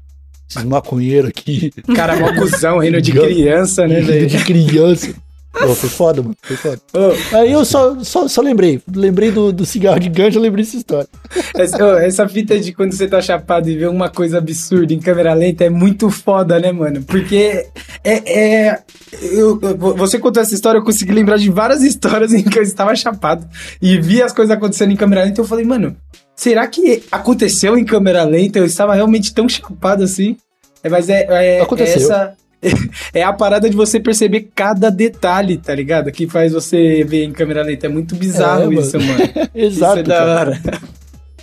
Esses maconheiros aqui. Cara, mó cuzão, rindo de criança, né, velho? de criança. Pô, foi foda, mano. Foi foda. Ô, Aí eu só, só, só lembrei. Lembrei do, do cigarro de gancho, lembrei dessa história. essa, ô, essa fita de quando você tá chapado e vê uma coisa absurda em câmera lenta é muito foda, né, mano? Porque é. é eu- eu- você contou essa história, eu consegui lembrar de várias histórias em que eu estava chapado e vi as coisas acontecendo em câmera lenta. Eu falei, mano, será que aconteceu em câmera lenta? Eu estava realmente tão chapado assim? É, mas é, é, Aconteceu. essa. É a parada de você perceber cada detalhe, tá ligado? Que faz você ver em câmera lenta. É muito bizarro É, isso, mano. Exato. isso é da cara. hora.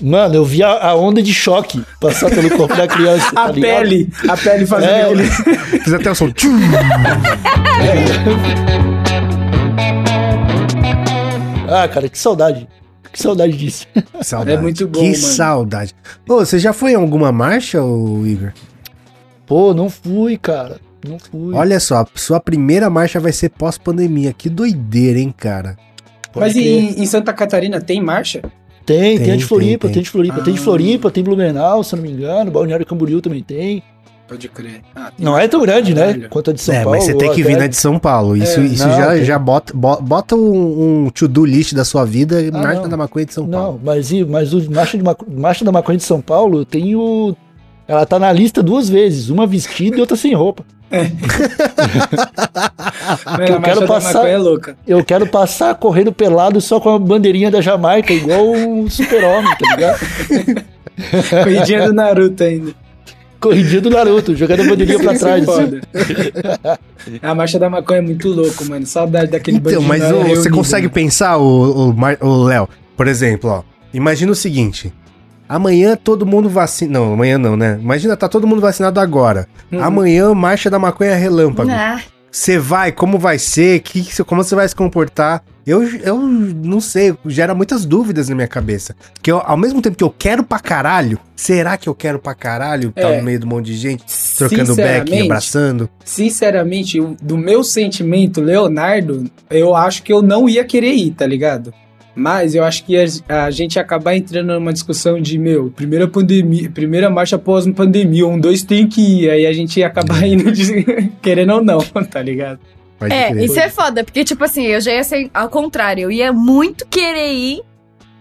Mano, eu vi a, onda de choque passar pelo corpo da criança. A tá pele, a pele fazendo É. aquele. Fiz até o som. Tchum! Ah, cara, que saudade. Que saudade disso. Saudade. É muito bom, Que mano. saudade. Ô, você já foi em alguma marcha, ô, Igor? Pô, não fui, cara. Não fui. Olha só, sua primeira marcha vai ser pós-pandemia. Que doideira, hein, cara? Pode Mas em, em Santa Catarina tem marcha? Tem, tem, Tem, a de Floripa, tem, tem, de Floripa, tem de Ah. Floripa, tem Blumenau, se eu não me engano, Balneário Camboriú também tem. Pode crer. Ah, tem Não é tão grande, né? Quanto a de São é, Paulo. mas você tem que até- vir na de São Paulo. Isso, É, isso não, já, tem- já bota, bo- bota um, um to-do list da sua vida, marcha não. da maconha de São Não, Paulo. mas, e- mas o Marcha, de Maco- Marcha da Maconha de São Paulo, eu tenho. Ela tá na lista duas vezes, uma vestida e outra sem roupa. Mano, eu a quero passar- é louca. Eu quero passar correndo pelado só com a bandeirinha da Jamaica, igual um super-homem, tá ligado? Corridinha do Naruto ainda. Corridinha do Naruto, jogando a bandeirinha pra é trás. assim. a marcha da maconha é muito louco, mano. Saudade daquele Então, mas ô, você reunido, consegue mano. pensar, o, o, o Léo, por exemplo, ó. Imagina o seguinte. Amanhã todo mundo vacina. Não, amanhã não, né? Imagina, tá todo mundo vacinado agora. Uhum. Amanhã, marcha da maconha relâmpago. Ah, Você vai, como vai ser? Que, como você vai se comportar? Eu, eu não sei, gera muitas dúvidas na minha cabeça. Que eu, ao mesmo tempo que eu quero pra caralho, será que eu quero pra caralho tá É. no meio de um monte de gente, trocando back, abraçando? Sinceramente, do meu sentimento, Leonardo, eu acho que eu não ia querer ir, tá ligado? Mas eu acho que a, gente ia acabar entrando numa discussão de, meu, primeira pandemia, primeira marcha após uma pandemia, um, dois tem que ir. Aí a gente ia acabar indo de, querendo ou não, tá ligado? Pode É, isso é foda, porque, tipo assim, eu já ia ser ao contrário. Eu ia muito querer ir,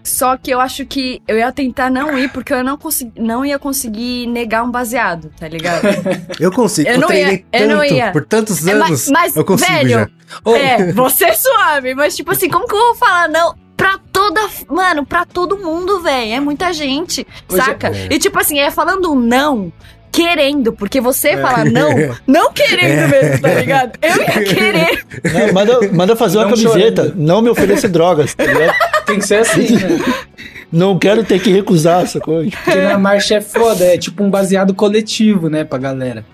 só que eu acho que eu ia tentar não ir, porque eu não, consegui, não ia conseguir negar um baseado, tá ligado? Eu consigo, Eu eu, não treinei ia, eu não tanto, ia. por tantos É, anos, mas- mas, eu consigo velho, já. É, você é suave, mas tipo assim, como que eu vou falar não pra toda. Mano, pra todo mundo, velho. É muita gente, Hoje é- saca? é. E tipo assim, é falando não. Querendo, porque você É. fala não, não querendo mesmo, tá ligado? Eu ia querer. Não, manda, manda fazer uma Não camiseta. chorando. Não me ofereça drogas, tá ligado? tem que ser assim, né? Não quero ter que recusar essa coisa. Porque na marcha é foda, é tipo um baseado coletivo, né, pra galera.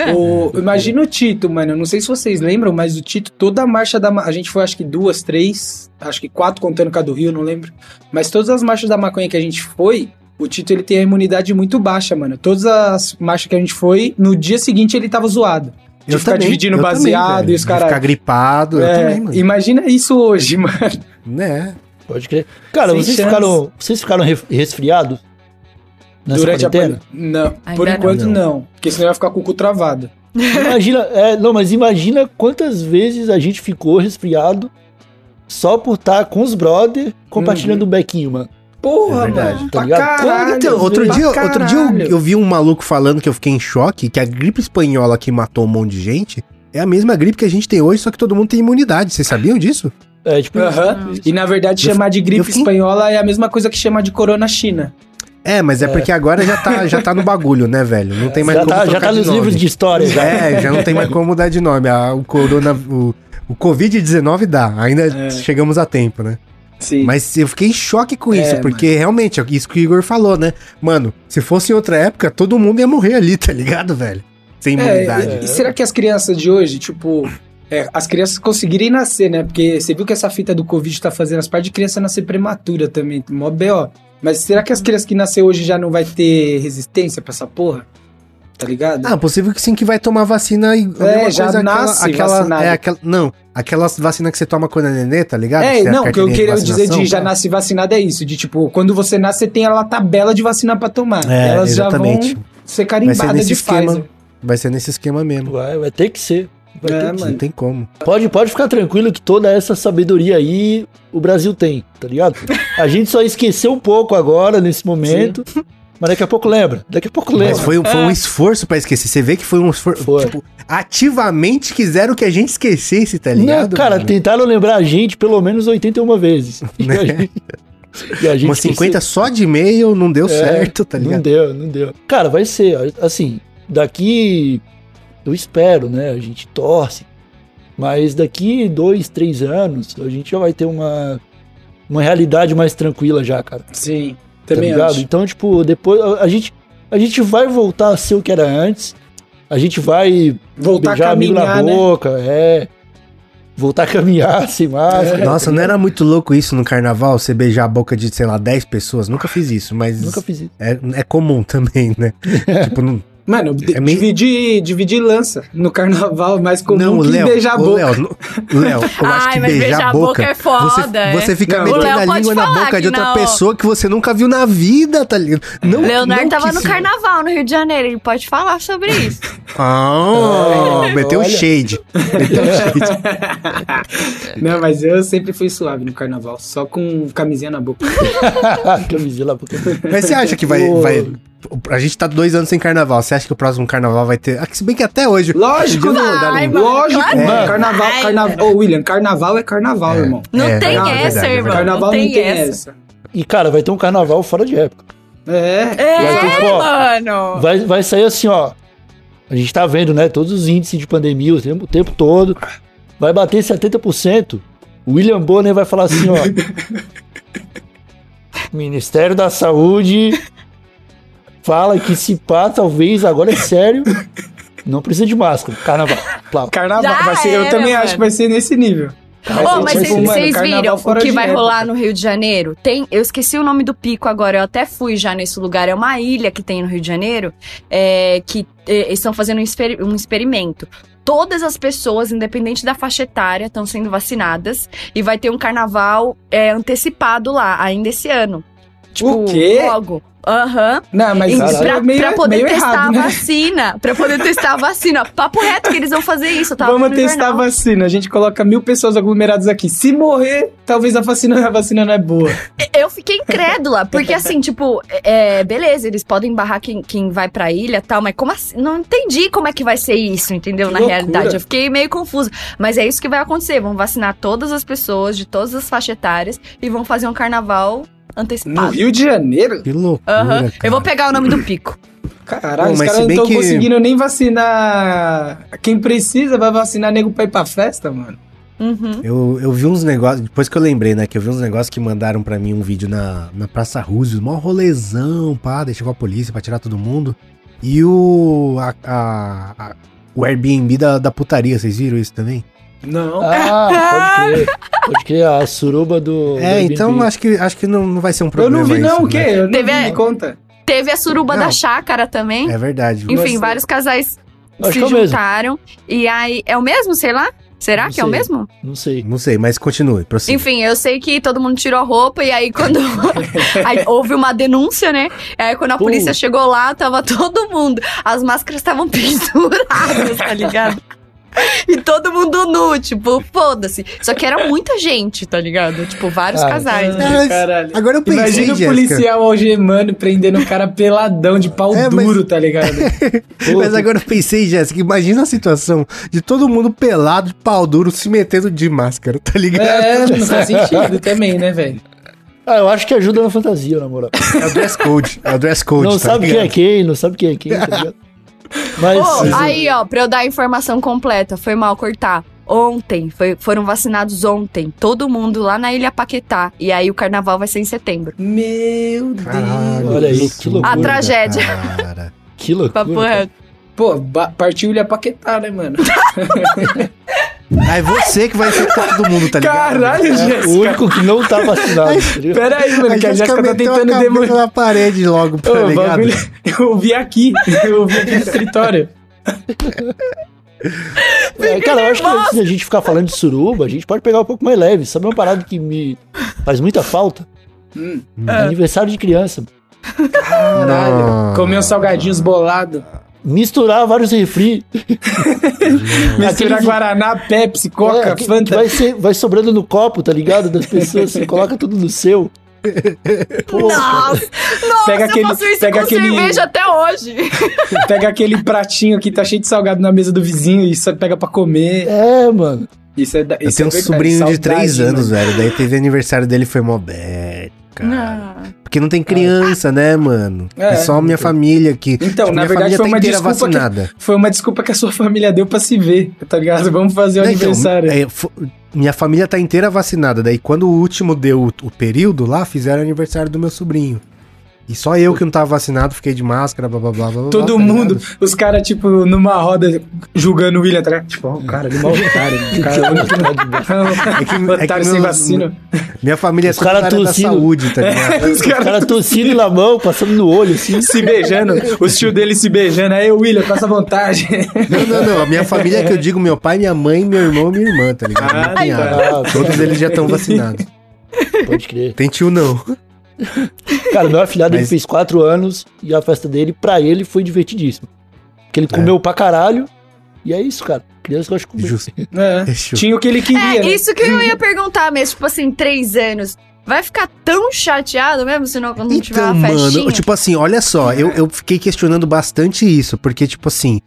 É. O, imagina o Tito, mano. Eu não sei se vocês lembram, mas o Tito, toda a marcha da. ma- A gente foi acho que duas, três, acho que quatro contando com a do Rio, não lembro. Mas todas as marchas da maconha que a gente foi, o Tito ele tem a imunidade muito baixa, mano. Todas as marchas que a gente foi, no dia seguinte ele tava zoado. De Eu ficar também, dividindo eu baseado também, e os caras. ficar gripado, eu É, também, mano. imagina isso hoje, mano. Né? Pode crer. Cara, Sem vocês chance. ficaram, vocês ficaram re- resfriados? Nessa Durante a quarentena? pandemia. Não, Ainda por enquanto Não. não. Porque senão ia ficar com o cu travado. Imagina, é, não, mas imagina quantas vezes a gente ficou resfriado só por estar com os brother compartilhando um bequinho, mano. Porra, É verdade, mano. tá caralho. Então, outro pra dia, outro dia eu, caralho. eu vi um maluco falando que eu fiquei em choque, que a gripe espanhola que matou um monte de gente é a mesma gripe que a gente tem hoje, só que todo mundo tem imunidade. Vocês sabiam disso? É, tipo, Aham. isso. E na verdade, Eu- chamar de gripe fiquei- espanhola é a mesma coisa que chamar de corona china. É, mas é, porque agora já tá, já tá no bagulho, né, velho? Não tem mais já como tá, já tá nos nome. livros de história. Já. É, já não tem mais como mudar de nome. Ah, o corona, o, o Covid-19 dá, ainda É. chegamos a tempo, né? Sim. Mas eu fiquei em choque com É, isso, porque realmente, é isso que o Igor falou, né? Mano, se fosse em outra época, todo mundo ia morrer ali, tá ligado, velho? Sem imunidade. É, e, e será que as crianças de hoje, tipo, é, as crianças conseguirem nascer, né? Porque você viu que essa fita do Covid tá fazendo as partes de criança nascer prematura também, mó B.O. Mas será que as crianças que nascer hoje já não vai ter resistência pra essa porra? Tá ligado? Ah, possível que sim, que vai tomar vacina e mesma já coisa, nasce aquela, vacinado. é aquela, não, aquelas vacinas que você toma quando é nenê, tá ligado? É, a não, o que eu queria dizer de já nasce vacinado é isso, de tipo, quando você nasce, você tem a tabela de vacina pra tomar. É, Elas exatamente. já vão ser carimbadas de esquema. Pfizer. Vai ser nesse esquema mesmo. Vai, vai ter que ser. Vai É, ter que mano. Não tem como. Pode, pode ficar tranquilo que toda essa sabedoria aí o Brasil tem, tá ligado? A gente só esqueceu um pouco agora, nesse momento, mas daqui a pouco lembra. Daqui a pouco lembra. Mas foi, foi um esforço pra esquecer. Você vê que foi um esforço. Foi. Tipo, ativamente quiseram que a gente esquecesse, tá Não, ligado? cara, mano? tentaram lembrar a gente pelo menos 81 vezes. E a gente, e a gente Umas 50 esqueceu. só de e-mail não deu É, certo, tá Não ligado? deu, não deu. Cara, vai ser, assim, daqui. Eu espero, né? A gente torce. Mas daqui dois, três anos, a gente já vai ter uma, uma realidade mais tranquila já, cara. Sim, Tá também ligado? acho. Então, tipo, depois a, a gente, a gente vai voltar a ser o que era antes. A gente vai Voltar a beijar amigo na caminhar, né? boca, é. Voltar a caminhar sem máscara. Nossa, não era muito louco isso no carnaval? Você beijar a boca de, sei lá, 10 pessoas? Nunca fiz isso, mas Nunca fiz isso. é, é comum também, né? tipo, não, Mano, É meio- dividir, dividir lança no carnaval é mais comum não, que Léo, beijar a boca. Léo, não- Léo, eu acho Ai, que mas beijar, a boca, é foda. Você, você fica Não. metendo a língua na boca de outra não. pessoa que você nunca viu na vida, tá ligado? Não, Leonardo não tava no carnaval no Rio de Janeiro, ele pode falar sobre isso. Ah, meteu o Olha. shade. Meteu o shade. Não, mas eu sempre fui suave no carnaval, só com camisinha na boca. Camisela boca. Mas você acha que vai, vai. A gente tá dois anos sem carnaval. Você acha que o próximo carnaval vai ter. Ah, que Se bem que até hoje. Lógico, mano, Lógico, claro mano. que Carnaval, carnaval. Ô, William, carnaval é carnaval, É. irmão. Não É, tem não, é essa, verdade, é irmão. Carnaval não tem, essa. essa. E, cara, vai ter um carnaval fora de época. É. É, Vai ter, ó, mano. Vai, vai sair assim, ó. A gente tá vendo, né? Todos os índices de pandemia o tempo, o tempo todo. Vai bater 70%. O William Bonner vai falar assim, ó. Ministério da Saúde fala que se pá, talvez, agora é sério. Não precisa de máscara. Carnaval. Carnaval. Já vai ser, eu também mano. acho que vai ser nesse nível. Ser mas tipo, vocês carnaval viram o que vai época. rolar no Rio de Janeiro? Tem, eu esqueci o nome do pico agora, eu até fui já nesse lugar. É uma ilha que tem no Rio de Janeiro, é, que é, estão fazendo um, exper- um experimento. Todas as pessoas, independente da faixa etária, estão sendo vacinadas e vai ter um carnaval é, antecipado lá, ainda esse ano. Tipo, O quê? logo. Aham. Não, mas E pra, é meio, pra poder meio testar errado, a né? vacina. Pra poder testar a vacina. Papo reto que eles vão fazer isso. Tava Vamos testar a vacina. A gente coloca mil pessoas aglomeradas aqui. Se morrer, talvez a vacina, a vacina não é boa. Eu fiquei incrédula, porque assim, tipo, é, beleza, eles podem barrar quem, quem vai pra ilha e tal, mas como assim? Não entendi como é que vai ser isso, entendeu? Que Na loucura. realidade. Eu fiquei meio confusa. Mas é isso que vai acontecer. Vão vacinar todas as pessoas de todas as faixas etárias e vão fazer um carnaval No antecipado. Rio de Janeiro? Que loucura. Eu vou pegar o nome do pico. Caralho, Pô, os caras não estão que- conseguindo nem vacinar. Quem precisa vai vacinar nego pra ir pra festa, mano. Uhum. Eu, eu vi uns negócios, depois que eu lembrei, né? Que eu vi uns negócios que mandaram pra mim um vídeo na, na Praça Roosevelt, mó rolezão, pá, chegou a polícia pra tirar todo mundo. E o. A, a- a- o Airbnb da, da putaria, vocês viram isso também? Não. Ah, pode crer. Pode crer, a suruba do. do é, Airbnb. então acho que, acho que não, não vai ser um eu problema. não vi, não, isso, o quê? né? Eu não Teve vi, a- me conta. Teve a suruba Não. da chácara também. É verdade. Enfim, Nossa. vários casais Acho se é juntaram. E aí. É o mesmo, sei lá? Será Não que é o sei. mesmo? Não sei. Não sei, mas continue, prossiga. Enfim, eu sei que todo mundo tirou a roupa e aí quando aí houve uma denúncia, né? Aí quando a Pô. polícia chegou lá, tava todo mundo, as máscaras estavam penduradas, tá ligado? E todo mundo nu, tipo, foda-se. Só que era muita gente, tá ligado? Tipo, vários Ah, casais. É, mas Caralho. Agora eu pensei, Imagina o policial algemando, prendendo um cara peladão de pau É, mas- duro, tá ligado? Mas agora eu pensei, Jéssica, imagina a situação de todo mundo pelado, de pau duro, se metendo de máscara, tá ligado? É, não faz sentido também, né, velho? Ah, eu acho que ajuda na fantasia, na moral. É o dress code. É o dress code. não tá sabe quem é ligado? quem, não sabe quem é quem, tá ligado? Mas. Ô, aí, ó, pra eu dar a informação completa, foi mal cortar. ontem, foi- foram vacinados ontem, todo mundo lá na Ilha Paquetá. E aí o carnaval vai ser em setembro. Meu Caralho, Deus. Olha aí, que loucura. A tragédia. Cara. Que loucura. Papo reto. Pô, partiu Ilha Paquetá, né, mano? Aí você que vai infectar todo mundo, tá ligado? Caralho, É, o Jéssica. único que não tá vacinado. Pera aí, mano, A que a Jéssica tá tentando demonstrar. na parede logo, tá Ô, o ligado? bagulho, eu ouvi aqui. Eu ouvi aqui no escritório. É, cara, eu acho que antes da gente ficar falando de suruba, a gente pode pegar um pouco mais leve. Sabe uma parada que me faz muita falta? Hum, Aniversário de criança. caralho. Comer uns salgadinhos bolados. Misturar vários refri. Misturar Guaraná, Pepsi, É, Coca, que Fanta. vai, ser, vai sobrando no copo, tá ligado? Das pessoas, você coloca tudo no seu. Pô, Nossa, nossa Pega aquele- eu faço isso pega com aquele- cerveja até hoje. Pega aquele pratinho que tá cheio de salgado na mesa do vizinho e você pega pra comer. É, mano. Isso é da- Eu isso tenho é um verdade, sobrinho de saudade, 3 anos, mano. velho. Daí teve aniversário dele foi mó bad, cara. Não. Porque não tem criança, né, mano? É, É, só minha família aqui. Então, na minha verdade, foi tá uma inteira desculpa que- vacinada. Foi uma desculpa que a sua família deu pra se ver, tá ligado? Vamos fazer o Não, então, aniversário. é, fo- minha família tá inteira vacinada. Daí, quando o último deu o, o período lá, fizeram aniversário do meu sobrinho. E só eu que não tava vacinado, fiquei de máscara, blá blá blá blá. blá, Todo tá mundo, ligado? os caras, tipo, numa roda julgando o William, tá ligado? Tipo, ó, o cara, ele é um otário. né? O cara é É que- é sem vacina. Minha família é Os cara da saúde, tá ligado? Os Os caras caras tossindo na mão, passando no olho, assim. se beijando, os tio dele se beijando. Aí, William, passa vontade. Não, não, não. A minha família é que eu digo meu pai, minha mãe, meu irmão e minha irmã, tá ligado? Ah, tá. Todos eles já estão vacinados. Pode crer. Tem tio não. Cara, meu afilhado ele Mas- fez 4 anos e a festa dele, pra ele, foi divertidíssimo. Porque ele comeu pra caralho. E é isso, cara. Criança gosta de comer. Justo. É, Fechou. tinha o que ele queria. É, né? isso que eu ia perguntar mesmo. Tipo assim, três anos. Vai ficar tão chateado mesmo se não, quando não tiver Então, uma festinha? mano, tipo assim, olha só, eu, eu fiquei questionando bastante isso, porque, tipo assim,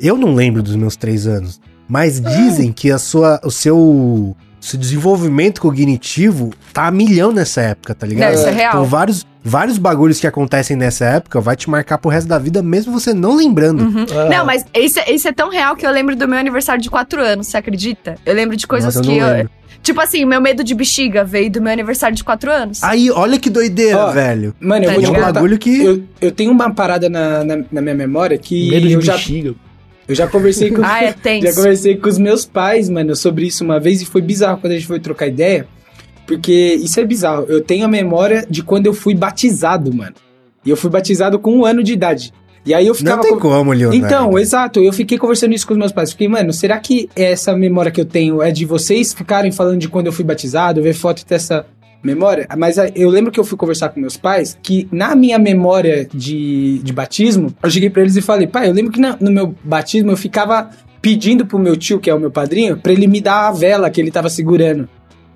eu não lembro dos meus três anos, mas dizem que a sua, o seu, seu desenvolvimento cognitivo tá a milhão nessa época, tá ligado? Não, isso é real. Então, vários, vários bagulhos que acontecem nessa época vai te marcar pro resto da vida, mesmo você não lembrando. Uhum. Ah, Não, mas isso, é- isso é tão real que eu lembro do meu aniversário de quatro anos, você acredita? Eu lembro de coisas Nossa, eu que não eu. lembro. Tipo assim, meu medo de bexiga veio do meu aniversário de quatro anos. Aí, olha que doideira, Ó, velho. Mano, eu Tá vou te É um bagulho que... Eu, eu tenho uma parada na, na, na minha memória que Medo de eu já, bexiga. Eu já conversei com. Ah, é Já tenso. conversei com os meus pais, mano, sobre isso uma vez e foi bizarro quando a gente foi trocar ideia. Porque isso é bizarro. Eu tenho a memória de quando eu fui batizado, mano. E eu fui batizado com um ano de idade. E aí eu Não ficava. tem com- como, Leonardo. Então, exato. Eu fiquei conversando isso com os meus pais. Fiquei, mano, será que essa memória que eu tenho é de vocês ficarem falando de quando eu fui batizado, ver foto e ter essa memória? Mas eu lembro que eu fui conversar com meus pais que na minha memória de, de batismo, eu cheguei pra eles e falei, pai, eu lembro que na- no meu batismo eu ficava pedindo pro meu tio, que é o meu padrinho, pra ele me dar a vela que ele tava segurando.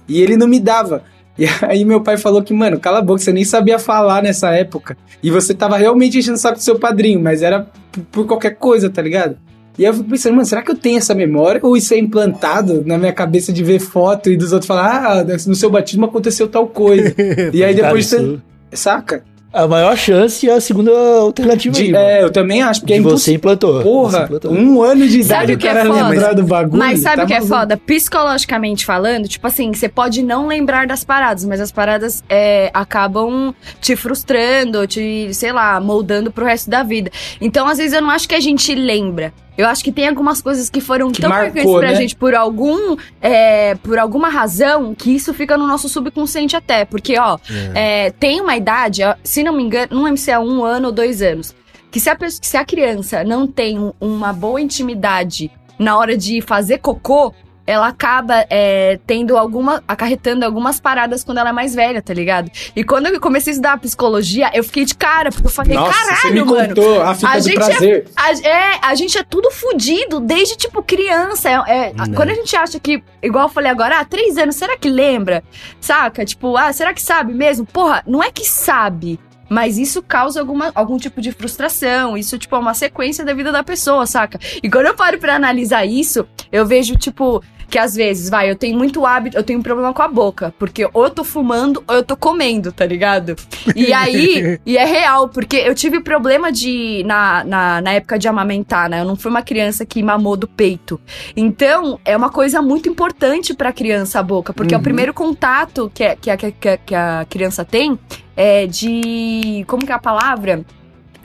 E ele não me dava. E aí meu pai falou que, mano, cala a boca, você nem sabia falar nessa época. E você tava realmente enchendo o saco do seu padrinho, mas era por qualquer coisa, tá ligado? E aí eu fico pensando, mano, será que eu tenho essa memória? Ou isso é implantado na minha cabeça de ver foto e dos outros falar, ah, no seu batismo aconteceu tal coisa. e aí depois você. Saca? A maior chance é a segunda alternativa De- aí, é, eu também acho, porque De é você impossível. implantou. Você Porra, implantou. um ano de Sabe idade o o que é cara foda? lembrar do bagulho. Mas sabe tá o que é maluco. foda? Psicologicamente falando, tipo assim, você pode não lembrar das paradas, mas as paradas é, acabam te frustrando, te, sei lá, moldando pro resto da vida. Então, às vezes, eu não acho que a gente lembra. Eu acho que tem algumas coisas que foram Que tão marcou, marcantes pra né? gente por algum, é, por alguma razão, que isso fica no nosso subconsciente até. Porque, ó, é, tem uma idade, se não me engano, não lembro se é um ano ou dois anos, que se a, pessoa- se a criança não tem um- uma boa intimidade na hora de fazer cocô, ela acaba é, tendo alguma. acarretando algumas paradas quando ela é mais velha, tá ligado? E quando eu comecei a estudar psicologia, eu fiquei de cara, porque eu falei, Nossa, caralho, você me mano. contou a fita a do gente é- prazer. A, é, a gente é tudo fudido desde, tipo, criança. É, é, Né. Quando a gente acha que, igual eu falei agora, ah, três anos, será que lembra? Saca? Tipo, ah, será que sabe mesmo? Porra, não é que sabe. Mas isso causa alguma, algum tipo de frustração. Isso, tipo, é uma sequência da vida da pessoa, saca? E quando eu paro pra analisar isso, eu vejo, tipo, que às vezes, vai, eu tenho muito hábito, eu tenho um problema com a boca, porque ou eu tô fumando ou eu tô comendo, tá ligado? E aí, e é real, porque eu tive problema de, na, na, na época de amamentar, né? Eu não fui uma criança que mamou do peito. Então, é uma coisa muito importante pra criança a boca, porque é o primeiro contato que, é- que, a- que, a- que a criança tem é de. Como que é a palavra?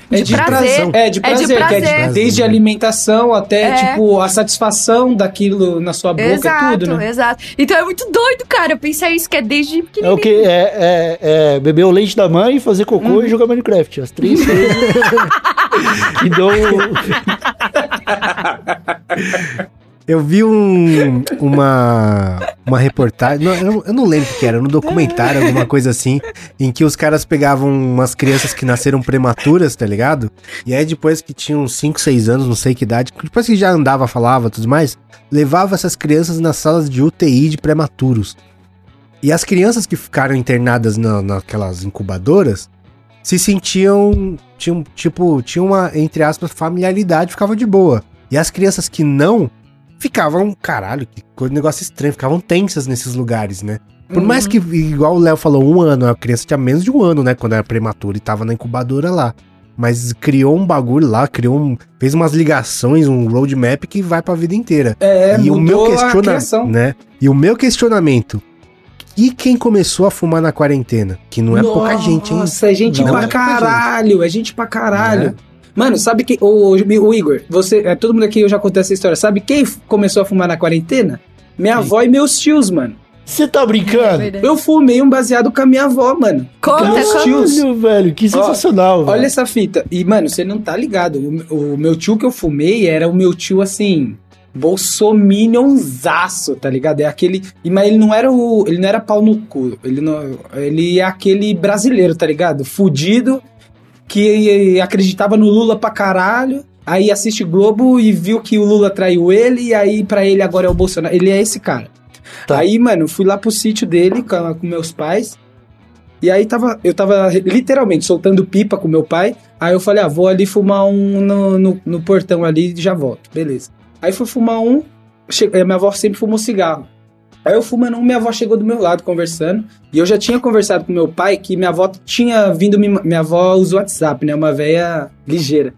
É De prazer. É, de É de prazer, que é de- prazer. desde a alimentação até, É. tipo, a satisfação daquilo na sua boca, exato, tudo, né? exato. Então é muito doido, cara. Eu pensei isso que é desde É o pequenininho. que? É, é, é beber o leite da mãe, fazer cocô e jogar Minecraft. As três coisas que dão. Eu vi um, uma, uma reportagem, não, eu, eu não lembro o que era, no documentário, alguma coisa assim, em que os caras pegavam umas crianças que nasceram prematuras, tá ligado? E aí depois que tinham 5, 6 anos, não sei que idade, depois que já andava, falava, tudo mais, levava essas crianças nas salas de UTI de prematuros. E as crianças que ficaram internadas na, naquelas incubadoras se sentiam, tinham, tipo, tinham uma, entre aspas, familiaridade, ficava de boa. E as crianças que não, ficavam, caralho, que negócio estranho, ficavam tensas nesses lugares, né? Por mais que, igual o Léo falou, um ano, a criança tinha menos de um ano, né, quando era prematura e tava na incubadora lá. Mas criou um bagulho lá, criou um, fez umas ligações, um roadmap que vai pra vida inteira. É, e o meu questionamento, né? E o meu questionamento, e quem começou a fumar na quarentena? Que não é pouca gente, hein? Nossa, é gente Não pra é caralho, é gente pra caralho. Né? Mano, sabe que. O, o Igor, você. É, todo mundo aqui eu já contei essa história. Sabe quem começou a fumar na quarentena? Minha avó e meus tios, mano. Você tá brincando? Eu fumei um baseado com a minha avó, mano. Conta, Com meus tios. Caralho, velho, que sensacional, velho. Olha essa fita. E, mano, você não tá ligado. O, o meu tio que eu fumei era o meu tio, assim, bolsominionzaço, tá ligado? É aquele... e- Mas ele não era o... Ele não era pau no cu. Ele, não, ele é aquele brasileiro, tá ligado? Fudido, que acreditava no Lula pra caralho. Aí assiste Globo e viu que o Lula traiu ele. E aí, pra ele, agora é o Bolsonaro. Ele é esse cara. Tá. Aí, mano, fui lá pro sítio dele com, com meus pais. E aí tava, eu tava literalmente soltando pipa com meu pai. Aí eu falei, ah, vou ali fumar um no, no, no portão ali e já volto. Beleza. Aí fui fumar um. che- eh, minha avó sempre fumou cigarro. Aí eu fumando um, minha avó chegou do meu lado conversando. E eu já tinha conversado com meu pai que minha avó tinha vindo me. Minha avó usa o WhatsApp, né? Uma velha ligeira.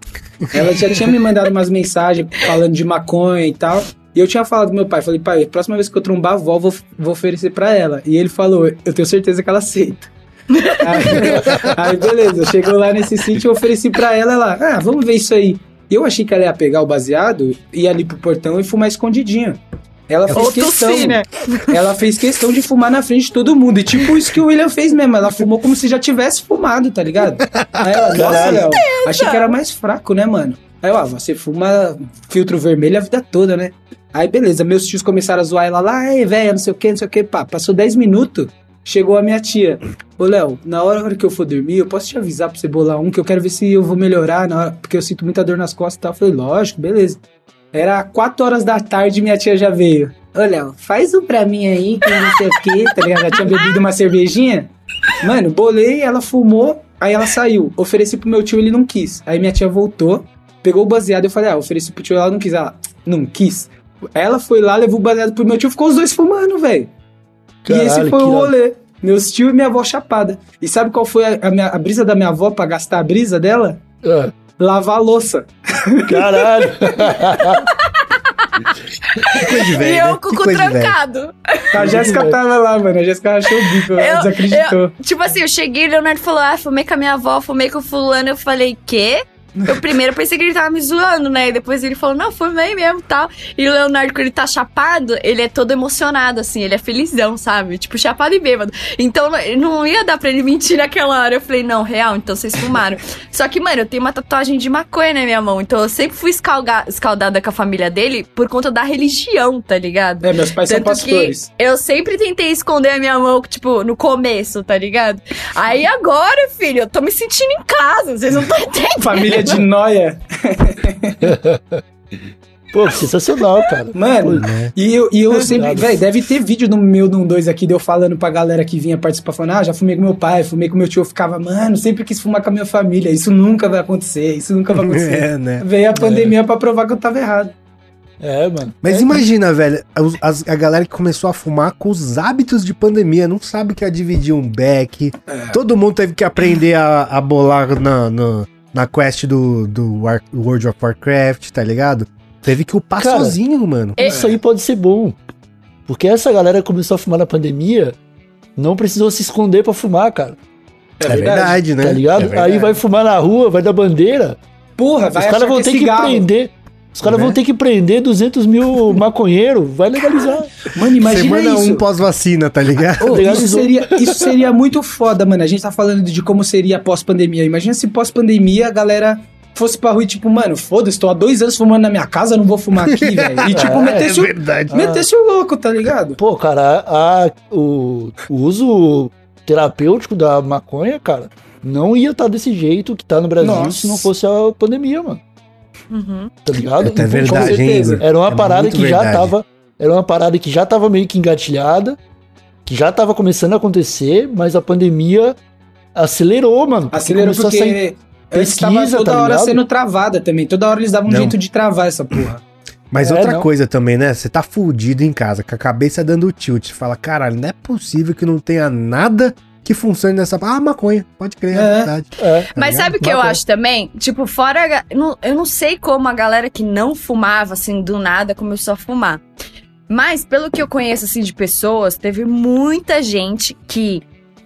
Ela já tinha me mandado umas mensagens falando de maconha e tal. E eu tinha falado com meu pai, falei, pai, próxima vez que eu trombar a avó, vou, vou oferecer pra ela. E ele falou, eu tenho certeza que ela aceita. aí, aí, beleza, chegou lá nesse sítio, eu ofereci pra ela, ela, ah, vamos ver isso aí. E eu achei que ela ia pegar o baseado, ir ali pro portão e fumar escondidinho. Ela fez Ou questão. tossir, né? Ela fez questão de fumar na frente de todo mundo. E tipo isso que o William fez mesmo. Ela fumou como se já tivesse fumado, tá ligado? Aí ela, nossa. Léo, achei que era mais fraco, né, mano? Aí eu, ah, você fuma filtro vermelho a vida toda, né? Aí beleza, meus tios começaram a zoar ela lá, ei, velho, não sei o que, não sei o que, pá. Passou 10 minutos, chegou a minha tia. Ô, Léo, na hora que eu for dormir, eu posso te avisar pra você bolar um, que eu quero ver se eu vou melhorar, na hora, porque eu sinto muita dor nas costas e tal. Eu falei, lógico, beleza. Era 4 horas da tarde e minha tia já veio. Ô, Léo, faz um pra mim aí, que não sei o que, tá ligado? Já tinha bebido uma cervejinha. Mano, bolei, ela fumou, aí ela saiu. Ofereci pro meu tio, ele não quis. Aí minha tia voltou, pegou o baseado, eu falei, ah, ofereci pro tio, ela não quis. Ela, não quis. Ela foi lá, levou o baseado pro meu tio, ficou os dois fumando, velho. E esse foi que o rolê. Meus tio e minha avó chapada. E sabe qual foi a, a minha- a brisa da minha avó pra gastar a brisa dela? Ah, Lavar a louça. Caralho. Que coisa de velho, e né? eu com o Que cu trancado. A Jéssica tava lá, mano. A Jéssica achou o bico, ela Eu- desacreditou. Tipo assim, eu cheguei, o Leonardo falou: Ah, fumei com a minha avó, fumei com o fulano. Eu falei, quê? Eu primeiro pensei que ele tava me zoando, né? E depois ele falou, não, fumei mesmo tal. E o Leonardo, quando ele tá chapado, ele é todo emocionado, assim, ele é felizão, sabe? Tipo, chapado e bêbado. Então não- ia dar pra ele mentir naquela hora. Eu falei, não, real, então vocês fumaram. Só que, mano, eu tenho uma tatuagem de maconha na minha mão. Então eu sempre fui escalga- escaldada com a família dele por conta da religião, tá ligado? É, meus pais são Tanto pastores. que eu sempre tentei esconder a minha mão, tipo, no começo, tá ligado? Aí agora, filho, eu tô me sentindo em casa, vocês não estão entendendo. Família de noia. Pô, que sensacional, cara. Mano, Pô, e eu, e eu É sempre. Véi, deve ter vídeo no meu num 2 aqui de eu falando pra galera que vinha participar, falando, ah, já fumei com meu pai, fumei com meu tio. Eu ficava, mano, sempre quis fumar com a minha família. Isso nunca vai acontecer, isso nunca vai acontecer. É, né? Veio a pandemia pra provar que eu tava errado. É, mano. Mas É, imagina, velho, as- a galera que começou a fumar com os hábitos de pandemia, não sabe que é dividir um beck. Todo mundo teve que aprender a, a bolar na, na, na quest do, do War- World of Warcraft, tá ligado? Teve que upar Cara, sozinho, mano. Isso aí pode ser bom. Porque essa galera que começou a fumar na pandemia não precisou se esconder pra fumar, cara. É verdade, né? Tá ligado? É verdade. aí vai fumar na rua, vai dar bandeira. Porra, vai Os caras vão que é ter que cigarro. prender. Os caras Né? vão ter que prender 200 mil maconheiros. Vai legalizar. Mano, imagina Semana isso. um pós-vacina, tá ligado? Ô, isso, seria, isso seria muito foda, mano. A gente tá falando de como seria pós-pandemia. Imagina se pós-pandemia a galera fosse pra rua e tipo, mano, foda-se, tô há dois anos fumando na minha casa, não vou fumar aqui, velho. E tipo, É, metesse, o, verdade. metesse o louco, tá ligado? Pô, cara, a- a- o, o uso terapêutico da maconha, cara, não ia estar desse jeito que tá no Brasil Nossa. se não fosse a pandemia, mano. Uhum. Tá ligado? É verdade, certeza. Era uma É parada que já verdade. tava. Era uma parada que já tava meio que engatilhada, que já tava começando a acontecer, mas a pandemia acelerou, mano. Acelerou começou a sair- porque antes tava pesquisa, toda tá hora sendo travada também. Toda hora eles davam um Não. jeito de travar essa porra. Mas É, outra não. coisa também, né? Você tá fudido em casa, com a cabeça dando tilt. Você fala, caralho, não é possível que não tenha nada que funcione nessa. Ah, maconha, pode crer, é, É. verdade. É. Mas ligado? sabe o que eu Maconha. acho também? Tipo, fora. Eu não sei como a galera que não fumava, assim, do nada, começou a fumar. Mas, pelo que eu conheço, assim, de pessoas, teve muita gente que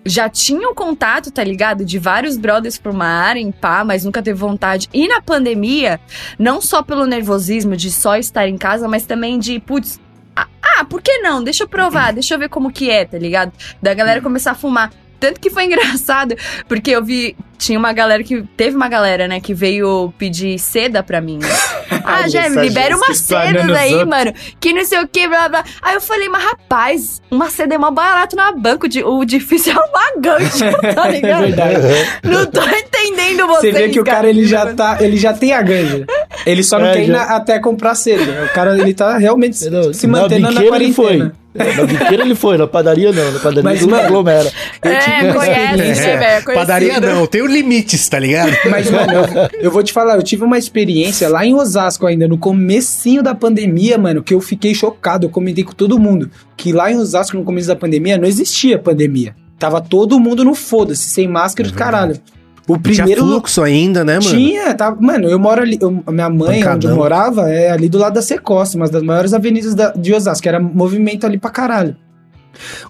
já tinha um contato, tá ligado? De vários brothers fumarem, pá, mas nunca teve vontade. E na pandemia, não só pelo nervosismo de só estar em casa, mas também de, putz. Ah, ah, por que não? Deixa eu provar, deixa eu ver como que é, tá ligado? Da galera começar a fumar. Tanto que foi engraçado, porque eu vi. Tinha uma galera que. Teve uma galera, né, que veio pedir seda pra mim. né? ah, já, Essa libera Jéssica umas explanando sedas aí, outros. mano. Que não sei o que, blá blá. Aí eu falei, mas rapaz, uma seda é mais barato na banco. de- O difícil é uma gancho, tá É ligado? verdade. não tô entendendo Você vocês. vê que o cara ele já tá, ele já tem a ganja. Ele só não É, quer ir já- na- até comprar cedo. O cara ele tá realmente se mantendo na, ele quarentena. foi. Na biqueira ele foi, na padaria não. Na padaria Mas, não mano, aglomera. É, conhece, velho. conhecido. Padaria não, tem limites, tá ligado? Mas, mano, eu, eu vou te falar, eu tive uma experiência lá em Osasco ainda, no comecinho da pandemia, mano, que eu fiquei chocado. Eu comentei com todo mundo que lá em Osasco, no começo da pandemia, não existia pandemia. Tava todo mundo no foda-se, sem máscara É de caralho. O Tinha primeiro. fluxo ainda, né, mano? Tinha, tá, mano, eu moro ali. eu- a minha mãe, onde Pancadão. eu morava, é ali do lado da Secosta, uma das maiores avenidas da- de Osasco, era movimento ali pra caralho.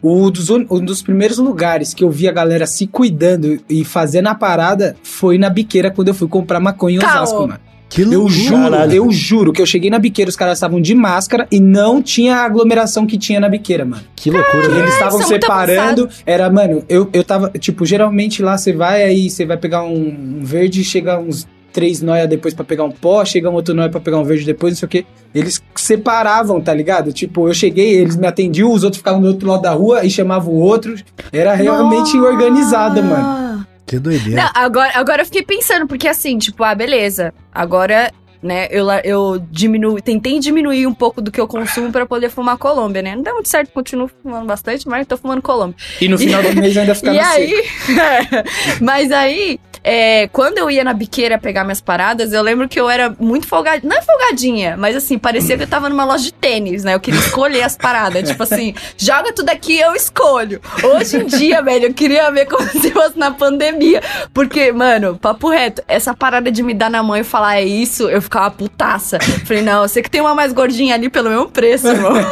O dos, um dos primeiros lugares que eu vi a galera se cuidando e fazendo a parada foi na biqueira quando eu fui comprar maconha em. Osasco, mano. Que Eu juro, Caralho. eu juro que eu cheguei na biqueira, os caras estavam de máscara e não tinha a aglomeração que tinha na biqueira, mano. Que loucura, né? Eles estavam é separando. Era, mano, eu, eu tava. Tipo, geralmente lá você vai, aí você vai pegar um, um verde, chega uns três noia depois pra pegar um pó, chega um outro noia pra pegar um verde depois, não sei o quê. Eles separavam, tá ligado? Tipo, eu cheguei, eles me atendiam, os outros ficavam do outro lado da rua e chamavam o outro. Era realmente Nossa. organizada, mano. Que doideira. Não, agora, agora eu fiquei pensando, porque assim, tipo, ah, beleza. Agora, né, eu, eu diminu, tentei diminuir um pouco do que eu consumo pra poder fumar Colômbia, né? Não deu muito certo, continuo fumando bastante, mas tô fumando Colômbia. E no final do mês ainda ficava E seco. aí, mas aí, é, quando eu ia na biqueira pegar minhas paradas, eu lembro que eu era muito folgadinha. Não é folgadinha, mas assim, parecia que eu tava numa loja de tênis, né? Eu queria escolher as paradas. tipo assim, joga tudo aqui, eu escolho. Hoje em dia, velho, eu queria ver como se fosse na pandemia. Porque, mano, papo reto, essa parada de me dar na mão e falar é isso, eu ficava putaça. Falei, não, você que tem uma mais gordinha ali pelo mesmo preço, irmão.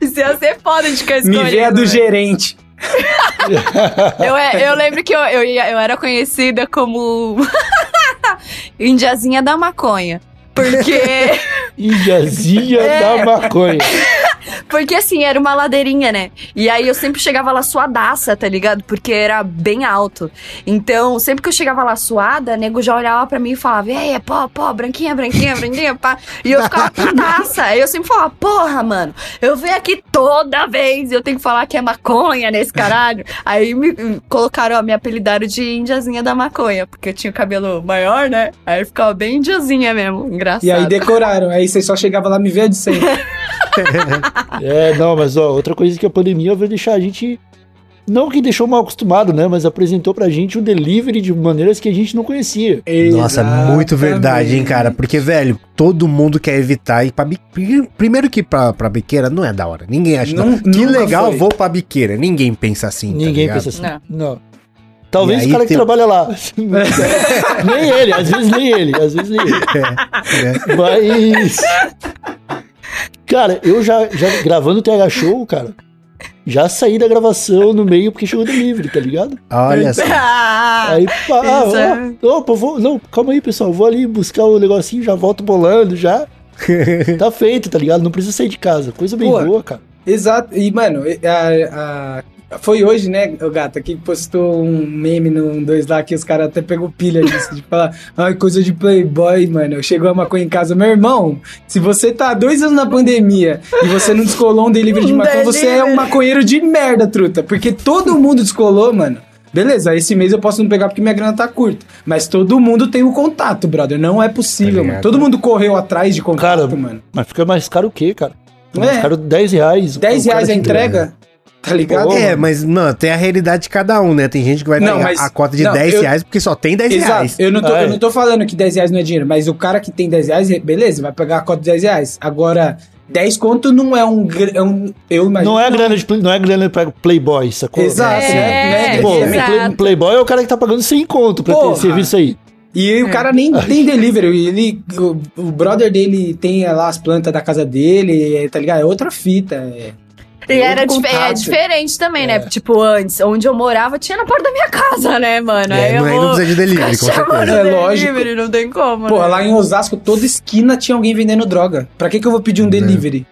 Isso ia ser foda de ficar Me escolhendo. vê a do velho. gerente. Eu, é, eu lembro que eu, eu, eu era conhecida como Indiazinha da maconha. Porque, Índiazinha É. da maconha. Porque assim, era uma ladeirinha, né? E aí eu sempre chegava lá suadaça, tá ligado? Porque era bem alto. Então, sempre que eu chegava lá suada, nego já olhava pra mim e falava, e aí, pó, pó, branquinha, branquinha, branquinha, pá. E eu ficava putaça. Aí eu sempre falava, porra, mano, eu venho aqui toda vez e eu tenho que falar que é maconha nesse caralho. Aí me colocaram, ó, me apelidaram de indiazinha da maconha, porque eu tinha o cabelo maior, né? Aí ficava bem indiazinha mesmo, engraçado. E aí decoraram. Aí você só chegava lá, me a de sempre. É, não, mas ó, outra coisa que a pandemia vai deixar a gente não que deixou mal acostumado, né? Mas apresentou pra gente o delivery de maneiras que a gente não conhecia. Nossa, muito verdade, hein, cara? Exatamente. Porque, velho, todo mundo quer evitar ir pra biqueira. Primeiro que pra, pra biqueira não é da hora. Ninguém acha. Nun- que legal, foi. vou pra biqueira. Ninguém pensa assim. tá Ninguém ligado? pensa assim. Não. Não. Talvez o cara que tem- trabalha lá. nem ele, às vezes nem ele, às vezes nem ele. É, é. Mas. Cara, eu já, já gravando o TH Show, cara, já saí da gravação no meio porque chegou delivery, tá ligado? Olha só. Ah, Aí, pá, ah, isso é- ó, opa, vou, não, calma aí, pessoal, vou ali buscar o negocinho, já volto bolando, já. Tá feito, tá ligado? Não precisa sair de casa. Coisa bem Pô, boa, cara. Exato. E, mano, a- a- foi hoje, né, o Gata, que postou um meme no 2 lá que os caras até pegou pilha disso, de falar, ai, coisa de playboy, mano. Chegou a maconha em casa. Meu irmão, se você tá dois anos na pandemia e você não descolou um delivery de Um maconha, você é um maconheiro de merda, truta. Porque todo mundo descolou, mano. Beleza, esse mês eu posso não pegar porque minha grana tá curta. Mas todo mundo tem o contato, brother. Não é possível, Tá mano. Todo mundo correu atrás de contato, Cara, mano. Mas fica mais caro o quê, cara? Fica É. mais caro 10 reais. 10 O cara reais a entrega, tá ligado? É, mas não, tem a realidade de cada um, né? Tem gente que vai Não, pegar mas- a cota de não, 10 eu- reais porque só tem 10 Exato. reais. Eu não, tô, É. eu não tô falando que 10 reais não é dinheiro, mas o cara que tem 10 reais, beleza, vai pegar a cota de 10 reais. Agora, 10 conto não é um. é um eu imagino. Não é grana de não é grana pra Playboy, sacou? Exato, É, né? Pô, né? exato. play- Playboy é o cara que tá pagando 100 conto pra ter Porra. esse serviço aí. E o cara nem tem delivery. Ele, o, o brother dele tem lá as plantas da casa dele, é, tá ligado? É outra fita. É. E era dif- é contato. diferente também, né? Tipo, antes, onde eu morava, tinha na porta da minha casa, né, mano? É, não, aí não precisa de delivery, com certeza. É lógico. delivery, não tem como, Pô, né? lá em Osasco, toda esquina tinha alguém vendendo droga. Pra que, que eu vou pedir um delivery?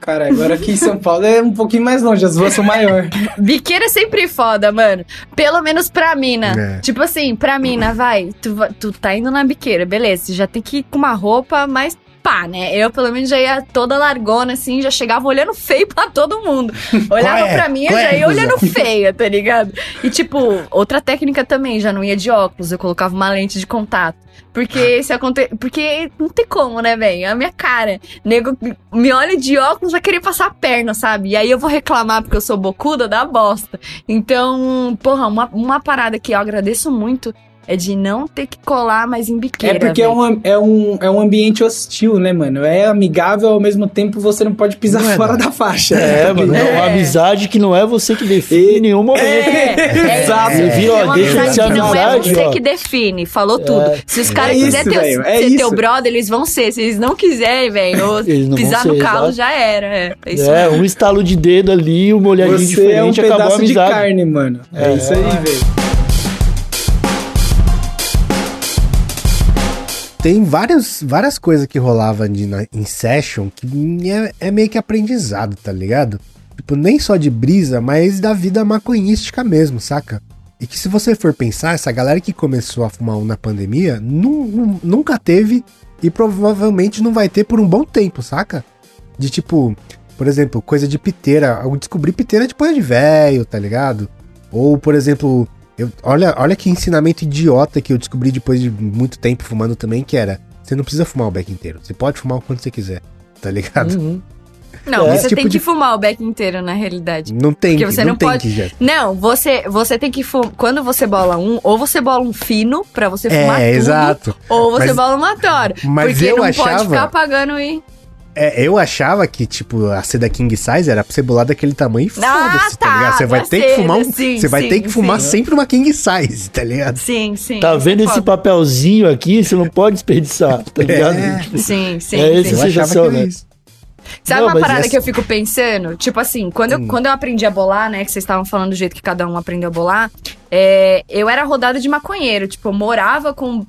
Cara, agora aqui em São Paulo é um pouquinho mais longe, as ruas são maiores. Biqueira é sempre foda, mano. Pelo menos pra mina. É. Tipo assim, pra mina, vai. Tu, tu tá indo na biqueira, beleza. Você já tem que ir com uma roupa mais pá, né? Eu, pelo menos, já ia toda largona, assim, já chegava olhando feio pra todo mundo. Olhava é? pra mim, eu Qual é, já ia olhando feia, tá ligado? E, tipo, outra técnica também, já não ia de óculos, eu colocava uma lente de contato. Porque se aconte... Porque não tem como, né, velho? A minha cara. Nego me olha de óculos, vai querer passar a perna, sabe? E aí eu vou reclamar porque eu sou bocuda, dá bosta. Então, porra, uma, uma parada que eu agradeço muito é de não ter que colar mais em biqueira. É porque é um, é, um, é um ambiente hostil, né, mano? É amigável, ao mesmo tempo você não pode pisar Não é, fora não. da faixa. É, mano, é uma É. amizade que não é você que define em nenhum momento. É, Exato. É, Você vira, ó, é uma deixa de amizade ser que não é amizade, você ó. que define, falou tudo. Se os caras É quiserem ter, é ser isso. teu brother, eles vão ser. Se eles não quiserem, velho, pisar ser, no calo exato. já era. É, é É, um estalo de dedo ali, uma olhadinha Você é um diferente, acabou a pedaço de amizade. carne, mano. É, É. isso aí, velho. Tem várias, várias coisas que rolavam de, na, em session que é, é meio que aprendizado, tá ligado? Tipo, nem só de brisa, mas da vida maconhística mesmo, saca? E que se você for pensar, essa galera que começou a fumar um na pandemia nu- nu- nunca teve e provavelmente não vai ter por um bom tempo, saca? De tipo, por exemplo, coisa de piteira. Eu descobri piteira depois de velho, tá ligado? Ou, por exemplo, eu, olha, olha que ensinamento idiota que eu descobri depois de muito tempo fumando também, que era, você não precisa fumar o beck inteiro, você pode fumar o quanto você quiser, tá ligado? Uhum. Não, É. você Esse tem tipo que de- fumar o beck inteiro, na realidade. Não tem Porque que, você não, não tem pode- que. Não, você, você tem que fumar. Quando você bola um, ou você bola um fino pra você fumar É, tudo, exato. ou você Mas- bola um matório. mas porque eu não achava- pode ficar apagando e. É, eu achava que, tipo, a seda king size era pra você bolar daquele tamanho e Ah, foda-se, tá, tá, ligado? Você vai ter que fumar um, sim, Você vai sim, ter que fumar sim. sempre uma king size, tá ligado? Sim, sim. Tá vendo esse Foda. papelzinho aqui? Você não pode desperdiçar, tá ligado? É. Tipo, Sim, sim. É sim. esse Eu achava que era né? isso. Sabe Não, uma parada essa- que eu fico pensando? Tipo assim, quando eu, quando eu aprendi a bolar, né? Que vocês estavam falando do jeito que cada um aprendeu a bolar. é, eu era rodada de maconheiro. Tipo, eu morava com,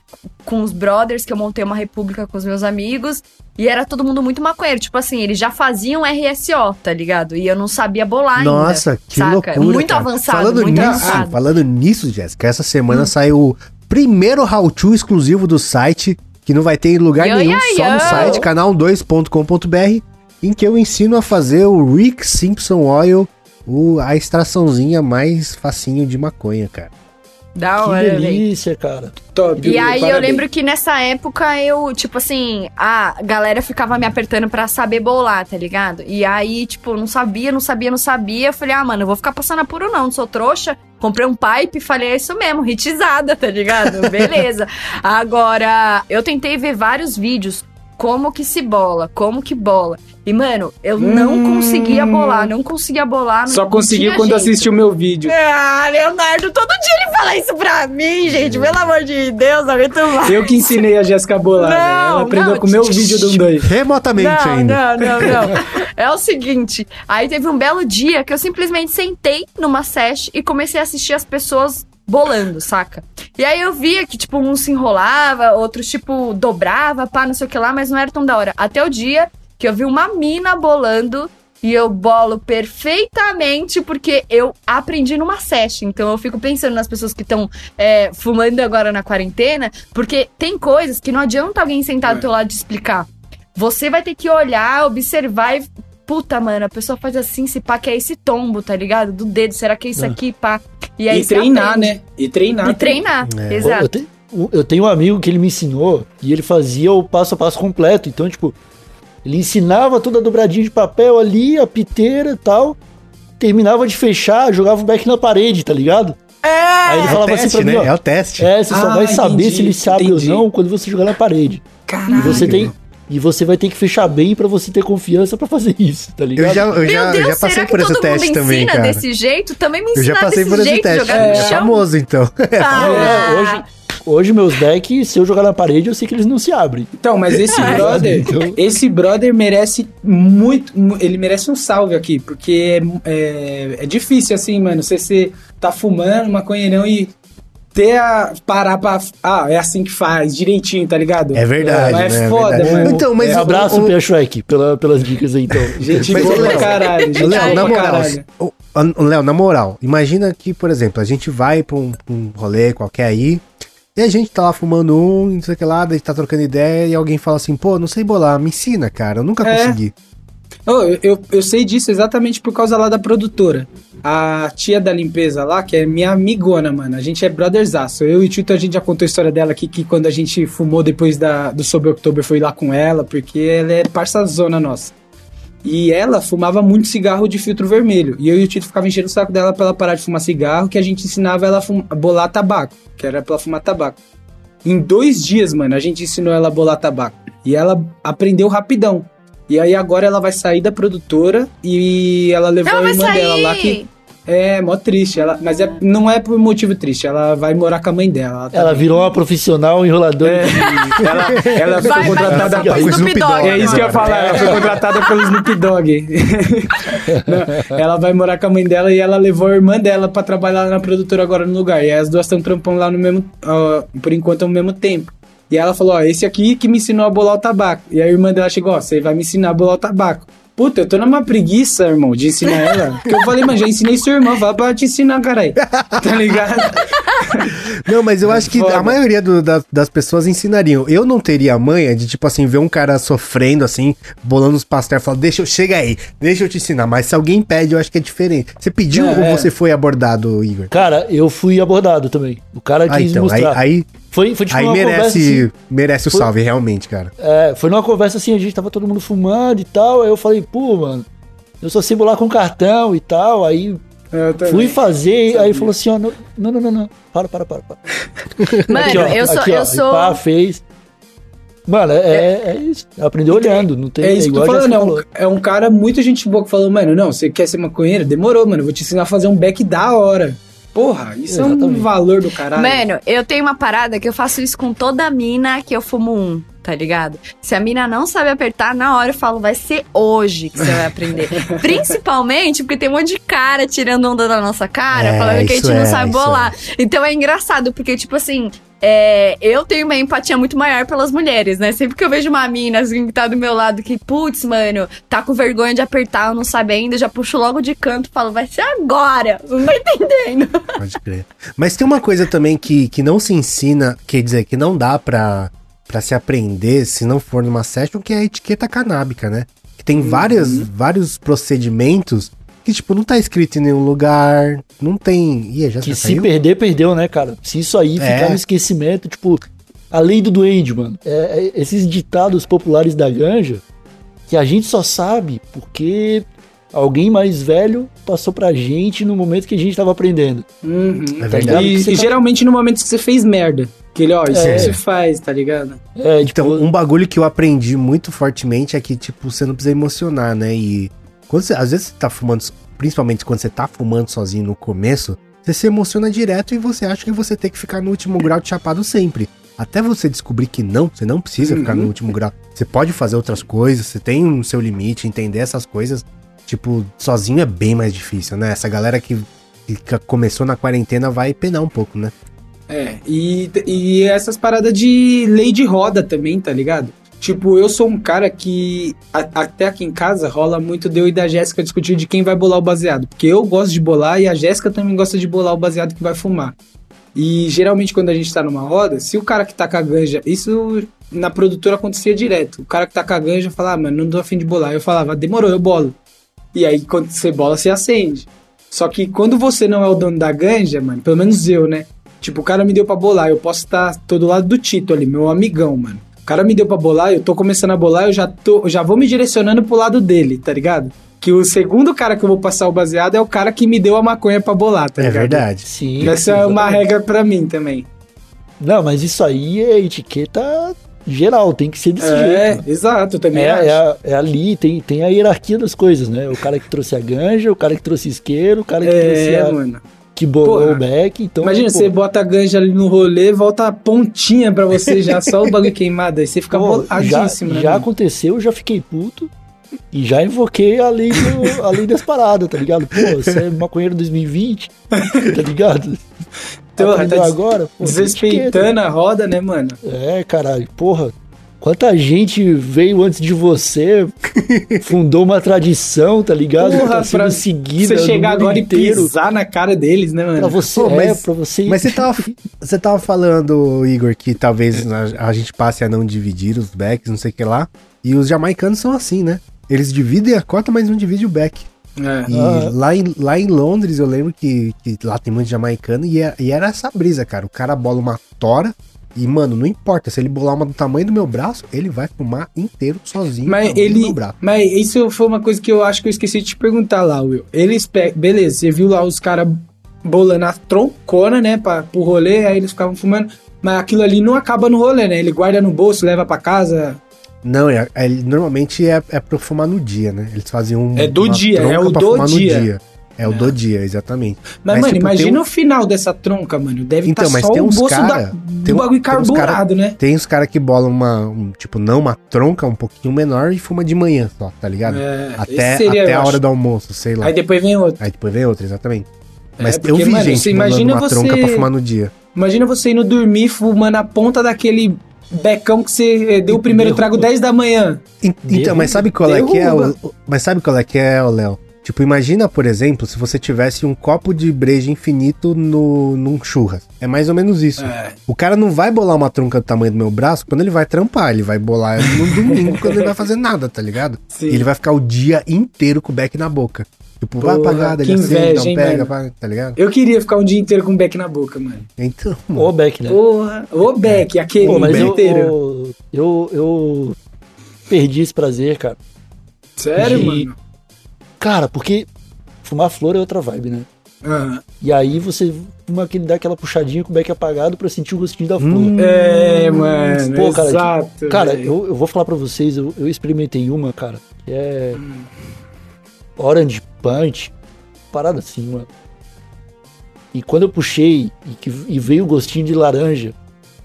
com os brothers, que eu montei uma república com os meus amigos. E era todo mundo muito maconheiro. Tipo assim, eles já faziam RSO, tá ligado? E eu não sabia bolar ainda. Nossa, que saca? loucura. Muito cara. avançado, falando muito nisso, avançado. Hum. Falando nisso, Jéssica, essa semana saiu o primeiro how-to exclusivo do site, que não vai ter em lugar Yo, nenhum, yo, só no site canal2.com.br, em que eu ensino a fazer o Rick Simpson Oil, o, a extraçãozinha mais facinho de maconha, cara. Da Que hora, delícia, cara. Top. E aí eu parabéns. lembro que nessa época eu, tipo assim, a galera ficava me apertando pra saber bolar, tá ligado? E aí, tipo, não sabia, não sabia, não sabia. Eu falei, ah, mano, eu vou ficar passando apuro não, não sou trouxa. Comprei um pipe e falei, é isso mesmo, hitizada, tá ligado? Beleza. Agora, eu tentei ver vários vídeos como que se bola, como que bola. E, mano, eu não Hum. conseguia bolar, não conseguia bolar. não- Só não conseguiu tinha quando jeito. assistiu o meu vídeo. Ah, Leonardo, todo dia ele fala isso pra mim, gente. Pelo amor de Deus, não aguento mais. Eu que ensinei a Jéssica a bolar, Não, velho. Ela aprendeu não, com o meu vídeo do tch, 1, 2. Remotamente não, ainda. Não, não, não. É o seguinte, aí teve um belo dia que eu simplesmente sentei numa sesh e comecei a assistir as pessoas bolando, saca? E aí eu via que, tipo, um se enrolava, outros, tipo, dobrava, pá, não sei o que lá, mas não era tão da hora. Até o dia que eu vi uma mina bolando e eu bolo perfeitamente porque eu aprendi numa sesh. Então eu fico pensando nas pessoas que estão fumando agora na quarentena, porque tem coisas que não adianta alguém sentar do teu lado explicar. Você vai ter que olhar, observar e. Puta, mano, a pessoa faz assim, se pá, que é esse tombo, tá ligado? Do dedo, será que é isso É. aqui, pá? E aí E treinar, aprende. né? E treinar. E treinar, É. Eu, exato. te- eu tenho um amigo que ele me ensinou e ele fazia o passo a passo completo. Então, tipo, ele ensinava toda a dobradinha de papel ali, a piteira e tal. Terminava de fechar, jogava o back na parede, tá ligado? É! Aí ele É o falava assim teste, pra mim, né? ó. É o teste. É, você só Ah, vai saber entendi, se ele sabe entendi. ou não quando você jogar na parede. Caralho. E você tem. E você vai ter que fechar bem pra você ter confiança pra fazer isso, tá ligado? Eu já, eu já, Deus, eu já passei será que por esse todo teste mundo também, ensina cara. desse jeito? Também me Eu ensina já passei desse por esse jeito, teste. jogar no É chão. famoso, então. Ah, É, hoje, hoje meus decks, se eu jogar na parede, eu sei que eles não se abrem. Então, mas esse Ah, brother, então- esse brother merece muito, mu- ele merece um salve aqui, porque é, é, é difícil assim, mano, você, você tá fumando maconheirão e ter a, parar pra, ah, é assim que faz, direitinho, tá ligado? É verdade, Mas né? é É foda, verdade. mano. Então, mas É, o- abraço, o- Shrek, pela, pelas dicas aí, então. Gente Mas, boa Léo, pra caralho, gente Léo, na moral, o- o- Léo, na moral, imagina que, por exemplo, a gente vai pra um, um rolê qualquer aí, e a gente tá lá fumando um, não sei o que lá, daí tá trocando ideia, e alguém fala assim, pô, não sei bolar, me ensina, cara, eu nunca É. consegui. Oh, eu, eu, eu sei disso exatamente por causa lá da produtora. A tia da limpeza lá, que é minha amigona, mano. A gente é brotherzaço. Eu e o Tito, a gente já contou a história dela aqui, que quando a gente fumou depois da, do Sober October, foi lá com ela, porque ela é parçazona nossa. E ela fumava muito cigarro de filtro vermelho. E eu e o Tito ficava enchendo o saco dela pra ela parar de fumar cigarro, que a gente ensinava ela a, fum- a bolar tabaco, que era pra ela fumar tabaco. Em dois dias, mano, a gente ensinou ela a bolar tabaco. E ela aprendeu rapidão. E aí agora ela vai sair da produtora e ela levou Ela a irmã dela lá que. sair! É, mó triste. Ela, mas é, não é por motivo triste. Ela vai morar com a mãe dela. Ela, tá Ela virou uma profissional enroladora. É, ela, ela foi Vai, vai contratada pro Snoop Dogg. É isso que eu ia falar, ela foi contratada pelo Snoop Dogg. Não, ela vai morar com a mãe dela e ela levou a irmã dela pra trabalhar na produtora agora no lugar. E aí as duas estão trampando lá no mesmo, ó, por enquanto ao mesmo tempo. E ela falou, ó, esse aqui que me ensinou a bolar o tabaco. E a irmã dela chegou, ó, você vai me ensinar a bolar o tabaco. Puta, eu tô numa preguiça, irmão, de ensinar ela. Porque eu falei, mano, já ensinei sua irmã, fala pra te ensinar, caralho. Tá ligado? Não, mas eu acho que Foda. a maioria do- da- das pessoas ensinariam. Eu não teria a manha de, tipo assim, ver um cara sofrendo, assim, bolando os pastéis, falar, deixa eu, chega aí, deixa eu te ensinar. Mas se alguém pede, eu acho que é diferente. Você pediu É, ou é. você foi abordado, Igor? Cara, eu fui abordado também. O cara Ah, quis então, aí, mostrar. aí, foi, foi tipo aí uma merece, conversa assim, merece o Foi- salve, realmente, cara. é, foi numa conversa assim, a gente tava todo mundo fumando e tal. Aí eu falei, pô, mano, eu só sei bolar com cartão e tal. Aí Eu também. fui fazer, aí Sabia. falou assim, ó, não, não, não, não. Para, para, para, para. Mano, Aqui, ó, eu sou. aqui, ó, eu sou... pá, fez. Mano, é, é, é isso. Aprendeu olhando, não tem É isso que eu tô igual já falando, é um, é um cara muito gente boa que falou, mano, não, você quer ser maconheiro? Demorou, mano, vou te ensinar a fazer um back da hora. Porra, isso é um Exatamente. valor do caralho. Mano, eu tenho uma parada que eu faço isso com toda mina que eu fumo um, tá ligado? Se a mina não sabe apertar, na hora eu falo, vai ser hoje que você vai aprender. Principalmente porque tem um monte de cara tirando onda da nossa cara, É, falando que a gente não é, sabe isso bolar. Então é engraçado, porque, tipo assim. é, eu tenho uma empatia muito maior pelas mulheres, né? Sempre que eu vejo uma mina assim, que tá do meu lado que, putz, mano, tá com vergonha de apertar, eu não sabe ainda, eu já puxo logo de canto e falo, vai ser agora. Não tá entendendo. Pode crer. Mas tem uma coisa também que, que não se ensina, quer dizer, que não dá pra, pra se aprender se não for numa session, que é a etiqueta canábica, né? Que tem várias, vários procedimentos que, tipo, não tá escrito em nenhum lugar, não tem... Ih, já Que já se saiu? perder, perdeu, né, cara? Se isso aí É. ficar no esquecimento, tipo, a lei do duende, mano. É, é esses ditados populares da ganja que a gente só sabe porque alguém mais velho passou pra gente no momento que a gente tava aprendendo. Uhum. É Tá verdade. E, e tá- geralmente no momento que você fez merda. Que ele, ó, isso É. que você faz, tá ligado? É, tipo, Então, um bagulho que eu aprendi muito fortemente é que, tipo, você não precisa emocionar, né? E quando você, às vezes você tá fumando, principalmente quando você tá fumando sozinho no começo, você se emociona direto e você acha que você tem que ficar no último grau de chapado sempre. Até você descobrir que não, você não precisa ficar no último grau. Você pode fazer outras coisas, você tem um seu limite, entender essas coisas. Tipo, sozinho é bem mais difícil, né? Essa galera que, que começou na quarentena vai penar um pouco, né? É, e, e essas paradas de lei de roda também, tá ligado? Tipo, eu sou um cara que a- até aqui em casa rola muito de eu e da Jéssica discutir de quem vai bolar o baseado. Porque eu gosto de bolar e a Jéssica também gosta de bolar o baseado que vai fumar. E geralmente quando a gente tá numa roda, se o cara que tá com a ganja, isso na produtora acontecia direto. O cara que tá com a ganja fala, ah, mano, não tô afim de bolar. Eu falava, demorou, eu bolo. E aí quando você bola, você acende. Só que quando você não é o dono da ganja, mano, pelo menos eu, né? Tipo, o cara me deu pra bolar, eu posso estar todo lado do Tito ali, meu amigão, mano. O cara me deu pra bolar, eu tô começando a bolar, eu já tô, eu já vou me direcionando pro lado dele, tá ligado? Que o segundo cara que eu vou passar o baseado é o cara que me deu a maconha pra bolar, tá É ligado? verdade. sim. Essa é uma exatamente. regra pra mim também. Não, mas isso aí é etiqueta geral, tem que ser desse É, jeito. exato, eu também É, acho. é, a- é ali, tem, tem a hierarquia das coisas, né? O cara que trouxe a ganja, o cara que trouxe isqueiro, o cara que trouxe É, a, mano. que bolou o back. Então, Imagina, você bota a ganja ali no rolê, volta a pontinha pra você já, só o bagulho queimado. Aí você fica pô, já, boladíssimo, né? já mano? aconteceu, eu já fiquei puto e já invoquei a lei, do, a lei das paradas, tá ligado? Pô, você é maconheiro 2020, tá ligado? Então, Aprendeu tá agora? Pô. Desrespeitando a roda, né, mano? É, caralho, porra. Quanta gente veio antes de você, fundou uma tradição, tá ligado? Porra, tá sendo pra seguida Você chegar agora inteiro. e pisar na cara deles, né, mano? Pra você, Pô, é, mas- pra você... Mas você tava, você tava falando, Igor, que talvez a, a gente passe a não dividir os backs, não sei o que lá. E os jamaicanos são assim, né? Eles dividem a cota, mas não dividem o back. É. E Ah. lá, em, lá em Londres, eu lembro que, que lá tem muito jamaicano e, é- e era essa brisa, cara. O cara bola uma tora e, mano, não importa. Se ele bolar uma do tamanho do meu braço, ele vai fumar inteiro sozinho. Mas ele. meu braço. Mas isso foi uma coisa que eu acho que eu esqueci de te perguntar lá, Will. Eles. Beleza, você viu lá os caras bolando a troncona, né? Pra, pro rolê, aí eles ficavam fumando. Mas aquilo ali não acaba no rolê, né? Ele guarda no bolso, leva pra casa. Não, é, é- normalmente é, é pra fumar no dia, né? Eles faziam um, É do uma dia, é o do fumar no dia. É o do dia, exatamente. Mas, Mas, mano, tipo, imagina tem um- o final dessa tronca, mano. Deve estar Então, mas só tem o uns bolso cara- da, tem um- bagulho tem uns cara- carburado, né? Tem os caras que bolam uma, um, tipo, não uma tronca um pouquinho menor e fuma de manhã só, tá ligado? É, até seria, até eu a hora acho. do almoço, sei lá. Aí Aí, depois vem outro. depois vem outra, exatamente. Mas É, eu porque, vi mano, gente você imagina uma você- tronca pra fumar no dia. Imagina você indo dormir fumando a ponta daquele becão que você eh, deu o primeiro Derruba. trago 10 da manhã. En- Então, mas sabe qual é que é, o- o- mas sabe qual é que é, ô, Léo? Tipo, imagina, por exemplo, se você tivesse um copo de breja infinito no, num churras. É mais ou menos isso. É. O cara não vai bolar uma tronca do tamanho do meu braço quando ele vai trampar. Ele vai bolar no domingo quando ele vai fazer nada, tá ligado? Sim. E ele vai ficar o dia inteiro com o beck na boca. Tipo, vai Porra, apagar, que ele acende, inveja, não hein, pega, mano? vai, tá ligado? Eu queria ficar um dia inteiro com o beck na boca, mano. Então, Ô, Beck, né? Porra. Ô, beck, aquele Pô, mas eu, inteiro. eu, eu, eu perdi esse prazer, cara. Sério, de- mano? Cara, porque fumar flor é outra vibe, né? Aham. E aí você fuma aquele, dá aquela puxadinha com o beck apagado pra sentir o gostinho da flor. Hum, É, mano. Pô, cara, exato. Cara, velho. eu, eu vou falar pra vocês, eu, eu experimentei uma, cara, que é Orange Parada assim, mano. E quando eu puxei e, que, e veio o gostinho de laranja,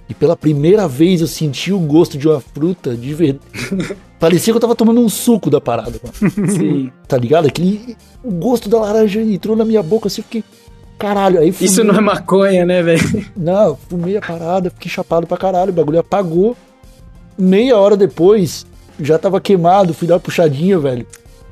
e pela primeira vez eu senti o gosto de uma fruta de verdade. Parecia que eu tava tomando um suco da parada, mano. Sim. Tá ligado? Aquele, o gosto da laranja entrou na minha boca, assim, eu fiquei. Caralho, aí fumei, Isso não é maconha, né, velho? Não, fumei a parada, fiquei chapado pra caralho, o bagulho apagou. Meia hora depois, já tava queimado, fui dar uma puxadinha, velho.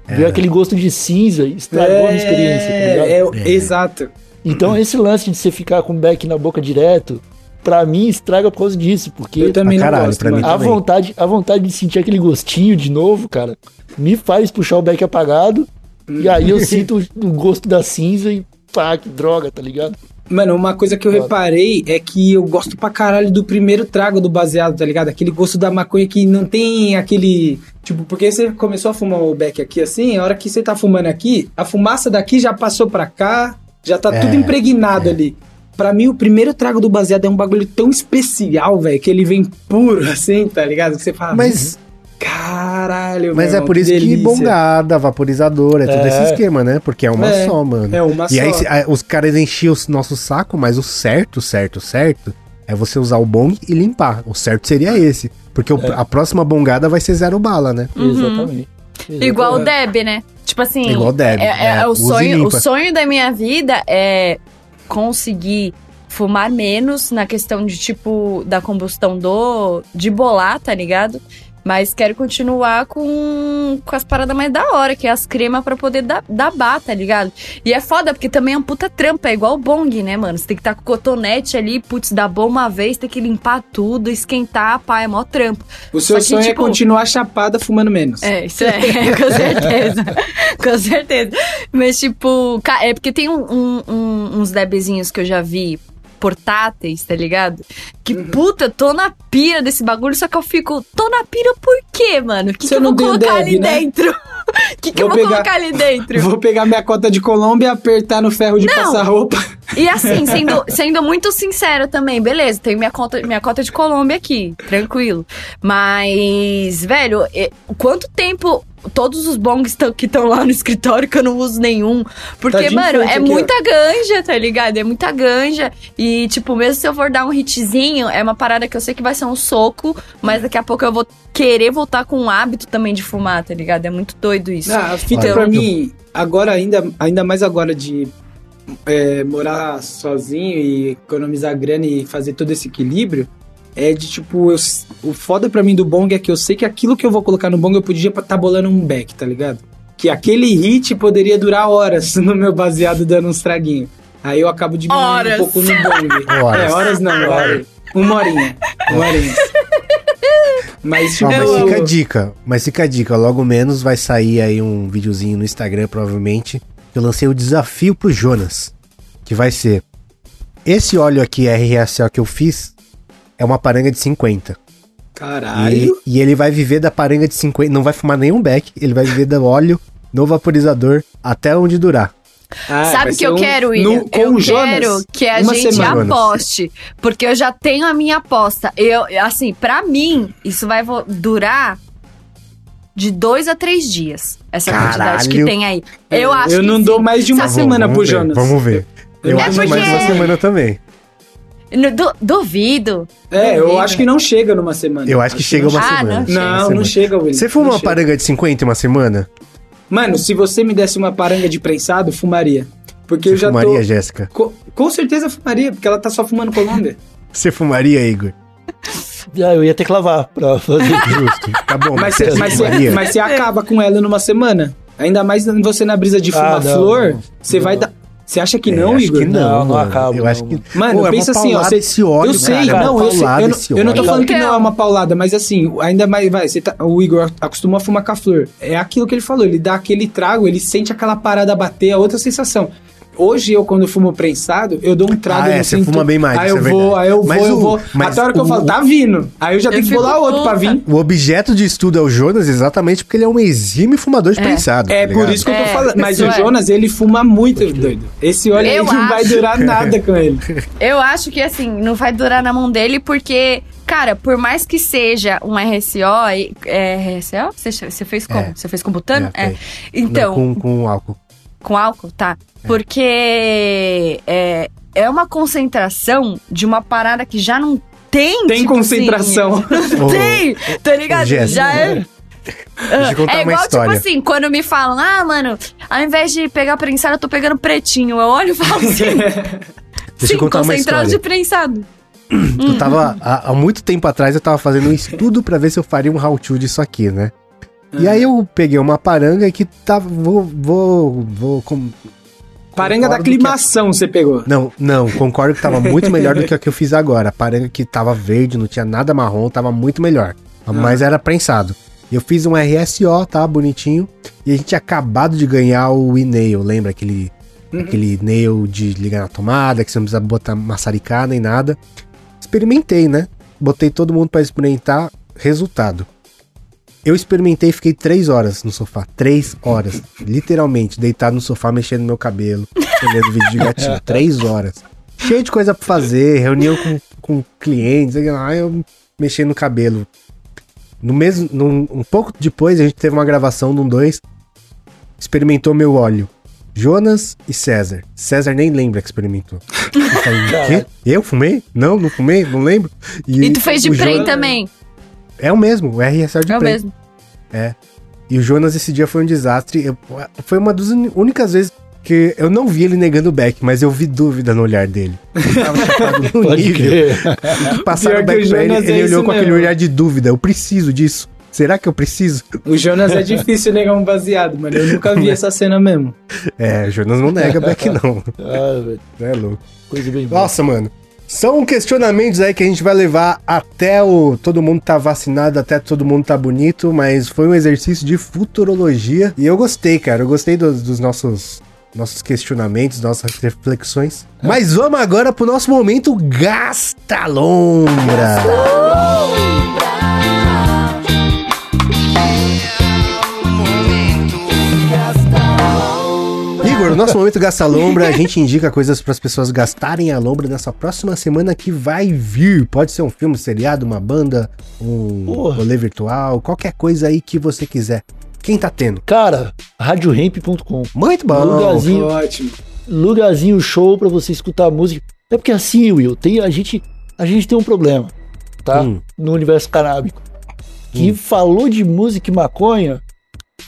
Veio aquele gosto de cinza e estragou a minha experiência, tá ligado? É, é, exato. Então esse lance de você ficar com o beck na boca direto, pra mim estraga por causa disso, porque Eu também não caralho, gosto, pra mim a também. vontade, a vontade de sentir aquele gostinho de novo, cara, me faz puxar o beck apagado E aí eu sinto o gosto da cinza e pá, que droga, tá ligado? Mano, uma coisa que eu Foda. reparei é que eu gosto pra caralho do primeiro trago do baseado, tá ligado? Aquele gosto da maconha que não tem aquele. Tipo, porque você começou a fumar o beck aqui assim, a hora que você tá fumando aqui, a fumaça daqui já passou pra cá, já tá É, tudo impregnado ali. Pra mim, o primeiro trago do baseado é um bagulho tão especial, velho, que ele vem puro assim, tá ligado? Que você fala, Mas, caralho, mas é por isso que delícia." bongada, vaporizador, é todo É. esse esquema, né? Porque é uma É, só, mano. é uma e só. se- aí os caras enchiam o nosso saco, mas o certo, certo, certo é você usar o bong e limpar. O certo seria esse. Porque o- É. a próxima bongada vai ser zero bala, né? Exatamente. Igual o. Deb, né? Tipo assim, Igual o Deb, é, é- é, o, sonho, o sonho da minha vida é conseguir fumar menos na questão de tipo da combustão do de bolar, tá ligado? Mas quero continuar com, com as paradas mais da hora, que é as cremas pra poder dar, dar bar, tá ligado? E é foda, porque também é um puta trampa, é igual o bong, né, mano? Você tem que estar com o cotonete ali, putz, dá bom uma vez, tem que limpar tudo, esquentar, pá, é mó trampo. O seu que, sonho é tipo, continuar chapada fumando menos. É, isso é, com certeza. com certeza. Mas, tipo, é porque tem um- um- uns debzinhos que eu já vi portáteis, tá ligado? Que Uhum. puta, tô na pira desse bagulho, só que eu fico, tô na pira por quê, mano? O que, Você que eu vou colocar Deb, ali né? dentro? O que, que eu Vou pegar- colocar ali dentro? Vou pegar minha cota de Colômbia, apertar no ferro de Não. passar roupa. E assim, sendo, sendo muito sincero também, beleza, tenho minha conta, minha cota de Colômbia aqui, tranquilo. Mas, velho, quanto tempo todos os bongs que estão lá no escritório que eu não uso nenhum? Porque, Tá mano, é aqui, ó. muita ganja, tá ligado? É muita ganja. E, tipo, mesmo se eu for dar um hitzinho, é uma parada que eu sei que vai ser um soco, mas daqui a pouco eu vou querer voltar com um hábito também de fumar, tá ligado? É muito doido isso. Ah, a fita Olha, pra eu- mim, agora ainda, ainda mais agora de é, morar sozinho e economizar grana e fazer todo esse equilíbrio, é de tipo, eu o foda pra mim do bong é que eu sei que aquilo que eu vou colocar no bong eu podia estar bolando um back, tá ligado? Que aquele hit poderia durar horas no meu baseado dando uns traguinhos. Aí eu acabo diminuindo Horas. um pouco no bong. Horas. É, horas não, horas. Uma horinha. Uma horinha. Mas, tipo, Ó, mas fica a dica, mas fica a dica, logo menos vai sair aí um videozinho no Instagram, provavelmente, que eu lancei o desafio pro Jonas, que vai ser, esse óleo aqui RSO que eu fiz, é uma paranga de 50. E, caralho. e ele vai viver da paranga de 50, não vai fumar nenhum beck, ele vai viver do óleo no vaporizador até onde durar. Ah, Sabe o que eu um- quero, no- William? com eu Jonas, quero que a gente semana. aposte. Porque eu já tenho a minha aposta. Eu, assim, pra mim, isso vai durar de dois a três dias. Essa quantidade que Caralho. tem aí. Eu acho Eu que não sim. dou mais de uma Sabe- semana Vamos pro ver, Jonas. Vamos ver. Eu É acho que mais de uma porque- semana também. No- du- duvido. É, eu Duvido. acho que não chega numa semana. Eu acho que chega uma Ah, semana. não chega uma Não, não semana. chega, William. Você fuma Não uma chega. paranga de 50 em uma semana? Mano, se você me desse uma paranga de prensado, fumaria. Porque eu Você já fumaria, tô... Jéssica? Co- Com certeza fumaria, porque ela tá só fumando Colômbia. Você fumaria, Igor? Ah, eu ia ter que lavar pra fazer. Justo. Tá bom, Mas você você mas você- fumaria? mas você acaba com ela numa semana. Ainda mais você na brisa de Ah, fumar não, flor, não. você vai dar... Você acha que É, não, acho Igor? que não, Não, não acabo, Eu não. acho que... Mano, Pô, é pensa uma assim, ó. Você, esse óleo, eu sei, cara, é não, eu, sei, eu, eu não tô falando que não é uma paulada, mas assim, ainda mais, vai, você tá- o Igor acostuma a fumar com a flor. É aquilo que ele falou, ele dá aquele trago, ele sente aquela parada bater, é outra sensação. Hoje eu, quando fumo prensado, eu dou um trago Ah, é, no você cinto, fuma bem mais, Aí eu é vou, aí eu Mas vou, eu o- vou. mas Até a hora que eu o- falo, tá vindo. Aí eu já Eu tenho que bolar outro pra vir. O objeto de estudo é o Jonas exatamente porque ele é um exímio fumador de É. prensado. É tá por isso que eu tô É, falando. Mas o é. Jonas, ele fuma muito, doido. Esse óleo aí Eu não vai durar nada com ele. Eu acho que assim, não vai durar na mão dele, porque, cara, por mais que seja um RSO, e- é RSO? Você, você fez como? É. Você fez com butano? É, É. Então, Não, com, com álcool. Com álcool, tá? Porque é, é uma concentração de uma parada que já não tem. Tem tipo concentração. Assim, não tem, tá ligado? Jéssica, já é. Deixa eu contar é uma igual, história. tipo assim, quando me falam, ah, mano, ao invés de pegar prensado, eu tô pegando pretinho. Eu olho e falo assim, Deixa sim, concentrado de prensado. Eu tava, há, há muito tempo atrás, eu tava fazendo um estudo pra ver se eu faria um how-to disso aqui, né? E Ah. aí eu peguei uma paranga que tava. Vou. Vou. vou com, Paranga da que a- aclimação você pegou. Não, não, concordo que tava muito melhor do que a que eu fiz agora. A paranga que tava verde, não tinha nada marrom, tava muito melhor. Mas era prensado. Eu fiz um RSO, tá? Bonitinho. E a gente tinha acabado de ganhar o e-nail, lembra? Aquele, Uhum. aquele nail de ligar na tomada, que você não precisa botar maçaricar nem nada. Experimentei, né? Botei todo mundo pra experimentar. Resultado. Eu experimentei e fiquei três horas no sofá. Três horas. Literalmente, deitado no sofá, mexendo no meu cabelo, olhando vídeo de gatinho. três horas. Cheio de coisa pra fazer, reunião com, com clientes, aí eu mexendo no cabelo. No mesmo, num- um pouco depois, a gente teve uma gravação de um dois. Experimentou meu óleo. Jonas e César. César nem lembra que experimentou. Eu falei, o quê? Eu fumei? Não, não fumei, não lembro. E tu fez de prem Jonas- também. É o mesmo, o RSL de É o mesmo. E o Jonas esse dia foi um desastre. Eu- foi uma das únicas vezes que eu não vi ele negando o back, mas eu vi dúvida no olhar dele. Ele no nível. Passaram o back o pra ele, Jonas ele é olhou com aquele mesmo. olhar de dúvida. Eu preciso disso. Será que eu preciso? O Jonas é difícil negar um baseado, mano. Eu nunca vi essa cena mesmo. É, o Jonas não nega back não. Ah, velho, É louco. coisa bem boa. Nossa, mano. São questionamentos aí que a gente vai levar até o todo mundo tá vacinado, até todo mundo tá bonito, mas foi um exercício de futurologia e eu gostei, cara. Eu gostei dos, dos nossos nossos questionamentos, nossas reflexões. Mas vamos agora pro nosso momento Gasta Lombra. Igor, no nosso momento Gasta Lombra, a gente indica coisas para as pessoas gastarem a lombra nessa próxima semana que vai vir. Pode ser um filme, um seriado, uma banda, um Porra. rolê virtual, qualquer coisa aí que você quiser. Quem tá tendo? Cara, radiohemp.com. Muito bom. Lugarzinho. Ótimo. Lugarzinho show pra você escutar música. É porque assim, Will, tem, a, gente, a gente tem um problema, tá? Hum. No universo canábico. Que Hum. falou de música e maconha,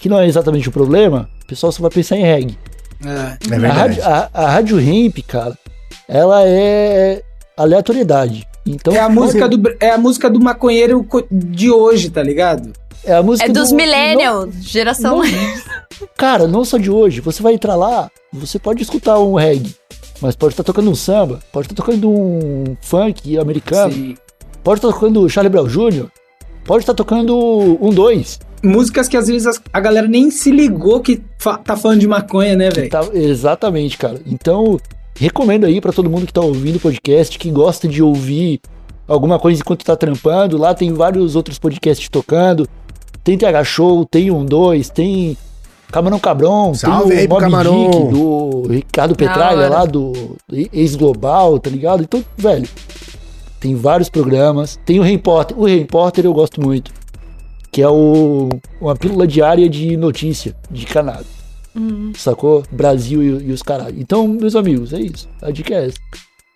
que não é exatamente o problema, o pessoal só vai pensar em reggae. É. É A verdade. rádio, a, a rádio hemp, cara, ela é aleatoriedade. Então, É a música do, é a música do maconheiro co- de hoje, tá ligado? é a música É dos do- millennials, geração. Não, cara, não só de hoje. Você vai entrar lá, você pode escutar um reggae, mas pode estar tocando um samba, pode estar tocando um funk americano, Sim. pode estar tocando Charlie Brown Jr., pode estar tocando um dois. Músicas que às vezes a galera nem se ligou que fa- tá falando de maconha, né, velho? Tá- exatamente, cara. Então, recomendo aí pra todo mundo que tá ouvindo o podcast, que gosta de ouvir alguma coisa enquanto tá trampando. Lá tem vários outros podcasts tocando. Tem TH Show, tem um dois, tem Camarão Cabron, Salve tem o Mob Camarão. Dick, do Ricardo Petralha lá do Ex-Global, tá ligado? Então, velho, tem vários programas. Tem o Repórter. O Repórter eu gosto muito. Que é o, uma pílula diária de notícia de cannabis Hum. sacou? Brasil e, e os caralho. Então, meus amigos, é isso. A dica é essa.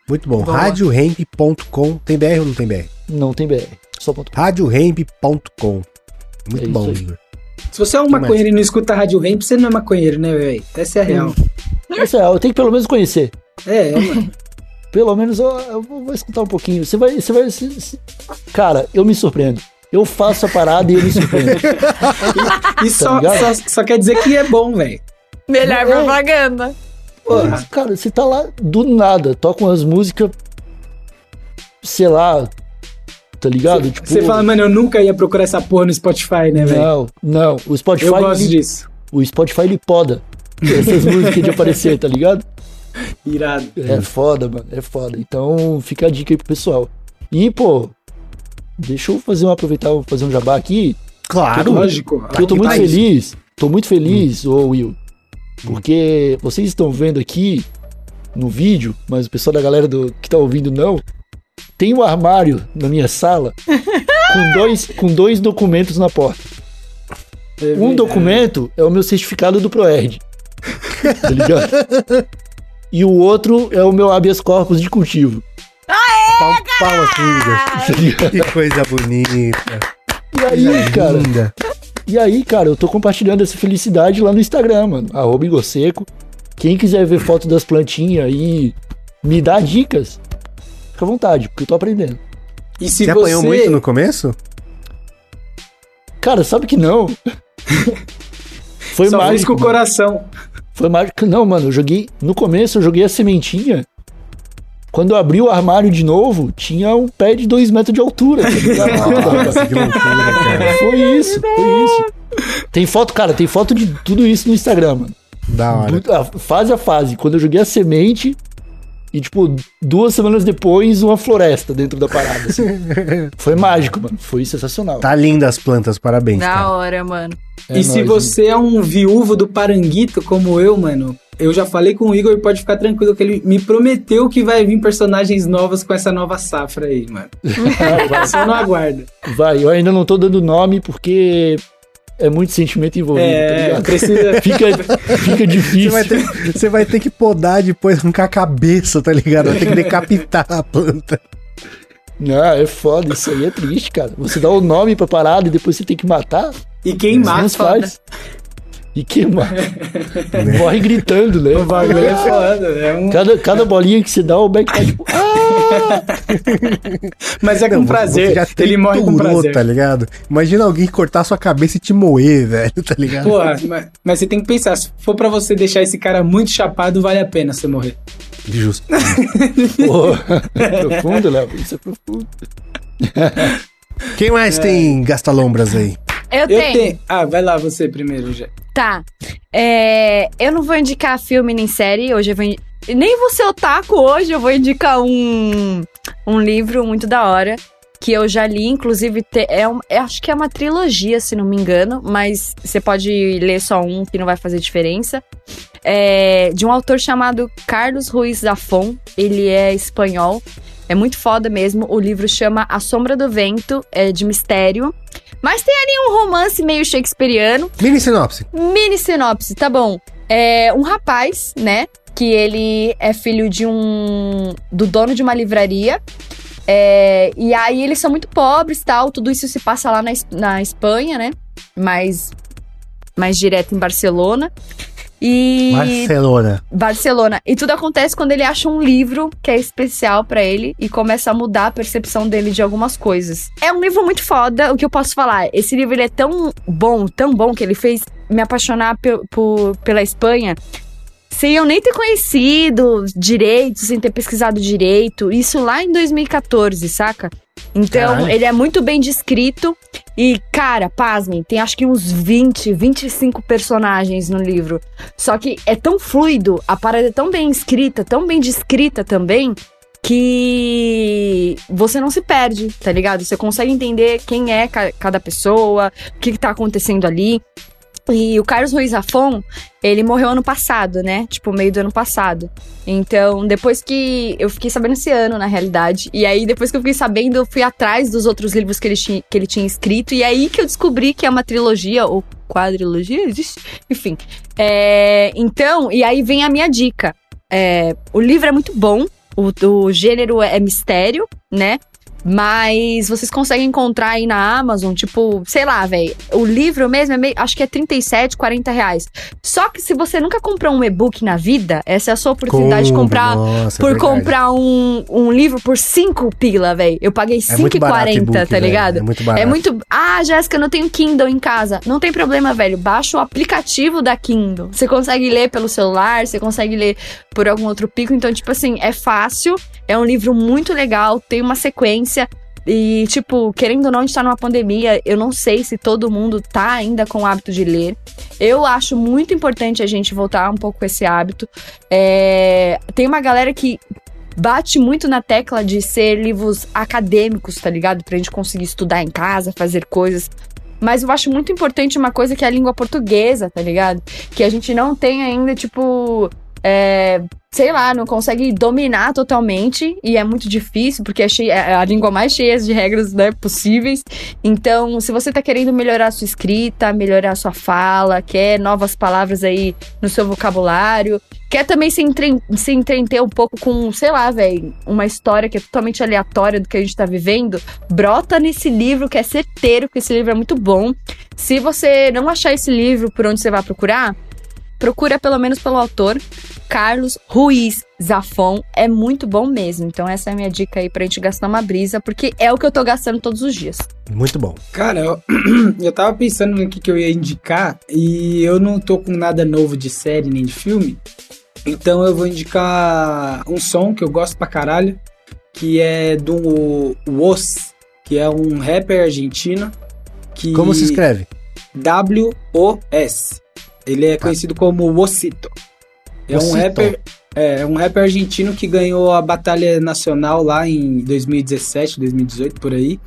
Muito bom. Boa. Radiohemp.com. Tem BR ou não tem BR? Não tem BR. Só ponto. com. Radiohemp.com. Muito É bom. Igor. Se você é um Que mais? maconheiro e não escuta Rádio Ramp, você não é maconheiro, né, velho? Essa é a real. Essa é, eu tenho que pelo menos conhecer. É, é, mano. Pelo menos eu, eu vou vou escutar um pouquinho. Você vai. Você vai se- se- Cara, eu me surpreendo. Eu faço a parada e eu me surpreendo. E só, ligado? só, só quer dizer que é bom, velho. Melhor É. propaganda. Porra. Cara, você tá lá do nada, toca umas músicas. Sei lá. Tá ligado? tipo. Você fala, mano, eu nunca ia procurar essa porra no Spotify, né, velho? Não, não. O Spotify. Eu gosto ele- disso. O Spotify ele poda essas músicas de aparecer, tá ligado? Irado. É foda, mano. É foda. Então fica a dica aí pro pessoal. E, pô, deixa eu fazer um aproveitar, vou fazer um jabá aqui. Claro. Lógico. Porque eu tô que muito tá isso. feliz. Tô muito feliz, ô Will. Porque vocês estão vendo aqui no vídeo, mas o pessoal da galera do, que tá ouvindo não. Tem um armário na minha sala com dois, com dois documentos na porta. É Um documento é o meu certificado do ProErd. Tá ligado? E o outro é o meu habeas corpus de cultivo. Pau, palmas? Que coisa bonita. E aí, cara, Linda. e aí, cara, eu tô compartilhando essa felicidade lá no Instagram, mano. Arroba Igor Seco. Quem quiser ver foto das plantinhas e me dar dicas, fica à vontade, porque eu tô aprendendo. E se Você você... apanhou muito no começo? Cara, sabe que não? Foi Só mágico. com o coração. Foi mágico. Não, mano, eu joguei. No começo eu joguei a sementinha. Quando eu abri o armário de novo, tinha um pé de dois metros de altura. tá? Nossa, que loucura, cara. foi isso, foi isso. Tem foto, cara, tem foto de tudo isso no Instagram, mano. Da hora. Du- a- fase a fase. Quando eu joguei a semente e, tipo, duas semanas depois, uma floresta dentro da parada. assim. Foi mágico, mano. Foi sensacional. Tá linda as plantas, parabéns. Da cara. hora, mano. É e se nóis, você é um viúvo do Paranguito, como eu, mano, eu já falei com o Igor e pode ficar tranquilo que ele me prometeu que vai vir personagens novos com essa nova safra aí, mano. Vai, Só não aguarda. vai. Eu ainda não tô dando nome porque é muito sentimento envolvido, tá É, ligado? precisa. Fica, fica Você difícil. vai, ter, você vai ter que podar depois, arrancar a cabeça, tá ligado? Vai ter que decapitar a planta. Não, é foda, isso aí é triste, cara. Você dá o nome pra parada e depois você tem que matar. E queimar, Não foda. faz. E queimar. Morre gritando, né? o bagulho é foda. É um... Cada, cada bolinha que você dá, o Beck tá tipo. Ah! Mas é com Não, prazer. você já Ele morre com triturou, prazer. tá ligado? Imagina alguém cortar sua cabeça e te moer, velho, tá ligado? Porra, mas, mas você tem que pensar, se for pra você deixar esse cara muito chapado, vale a pena você morrer. Justo. Porra. profundo, Léo. Isso é profundo. Quem mais tem gastalombras aí? Eu, Eu tenho. tenho. Ah, vai lá você primeiro, já. Tá. É, eu não vou indicar filme nem série. Hoje eu vou. in- Nem vou ser otaku hoje, eu vou indicar um, um livro muito da hora. Que eu já li, inclusive, te- é um, eu acho que é uma trilogia, se não me engano, mas você pode ler só um que não vai fazer diferença. É de um autor chamado Carlos Ruiz Zafón. Ele é espanhol. É muito foda mesmo. O livro chama A Sombra do Vento, é de mistério. Mas tem ali um romance meio shakespeariano. Mini sinopse. Mini sinopse, tá bom. É um rapaz, né? Que ele é filho de um. do dono de uma livraria. É, e aí eles são muito pobres tal. Tudo isso se passa lá na, na Espanha, né? Mais, mais direto em Barcelona. E. Barcelona. Barcelona. E tudo acontece quando ele acha um livro que é especial pra ele e começa a mudar a percepção dele de algumas coisas. É um livro muito foda, o que eu posso falar? Esse livro é tão bom, tão bom que ele fez me apaixonar por- pela Espanha. Sem eu nem ter conhecido direito, sem ter pesquisado direito. Isso lá em 2014, saca? Então, Caralho. ele é muito bem descrito. E, cara, pasmem, tem acho que uns 20, 25 personagens no livro. Só que é tão fluido, a parada é tão bem escrita, tão bem descrita também, que você não se perde, tá ligado? Você consegue entender quem é ca- cada pessoa, o que, que tá acontecendo ali. E o Carlos Ruiz Zafón, ele morreu ano passado, né? Tipo, meio do ano passado. Então, depois que. Eu fiquei sabendo esse ano, na realidade. E aí, depois que eu fiquei sabendo, eu fui atrás dos outros livros que ele, tinha, que ele tinha escrito. E aí que eu descobri que é uma trilogia, ou quadrilogia, existe? Enfim. É, então, e aí vem a minha dica. É, o livro é muito bom, o, o gênero é mistério, né? Mas vocês conseguem encontrar aí na Amazon, tipo, sei lá, velho. O livro mesmo é meio. Acho que é 37, 40 reais. Só que se você nunca comprou um e-book na vida, essa é a sua oportunidade de comprar. Nossa, é por verdade. comprar um, um livro por 5 pila, velho. Eu paguei É muito barato 5,40, e-book, tá ligado? É muito barato. É muito. Ah, Jéssica, eu não tenho Kindle em casa. Não tem problema, velho. Baixa o aplicativo da Kindle. Você consegue ler pelo celular, você consegue ler por algum outro pico. Então, tipo assim, é fácil. É um livro muito legal, tem uma sequência. E, tipo, querendo ou não, a gente tá numa pandemia. Eu não sei se todo mundo tá ainda com o hábito de ler. Eu acho muito importante a gente voltar um pouco com esse hábito. É, Tem uma galera que bate muito na tecla de ser livros acadêmicos, tá ligado? Pra gente conseguir estudar em casa, fazer coisas. Mas eu acho muito importante uma coisa que é a língua portuguesa, tá ligado? Que a gente não tem ainda, tipo. É, sei lá, não consegue dominar totalmente. E é muito difícil, porque é, cheia- é a língua mais cheia de regras né, possíveis. Então, se você tá querendo melhorar a sua escrita, melhorar a sua fala, quer novas palavras aí no seu vocabulário, quer também se, entre, se entreter um pouco com, sei lá, velho, uma história que é totalmente aleatória do que a gente tá vivendo, brota nesse livro que é certeiro, que esse livro é muito bom. Se você não achar esse livro por onde você vai procurar, procura pelo menos pelo autor, Carlos Ruiz Zafon. É muito bom mesmo. Então essa é a minha dica aí pra gente gastar uma brisa, porque é o que eu tô gastando todos os dias. Muito bom. Cara, eu, eu tava pensando no que, que eu ia indicar e eu não tô com nada novo de série nem de filme. Então eu vou indicar um som que eu gosto pra caralho, que é do Woz, que é um rapper argentino. Que Como se escreve? W-O-S. Ele é conhecido como Wosito. É um rapper. É, é um rapper argentino que ganhou a Batalha Nacional lá em 2017, 2018, por aí.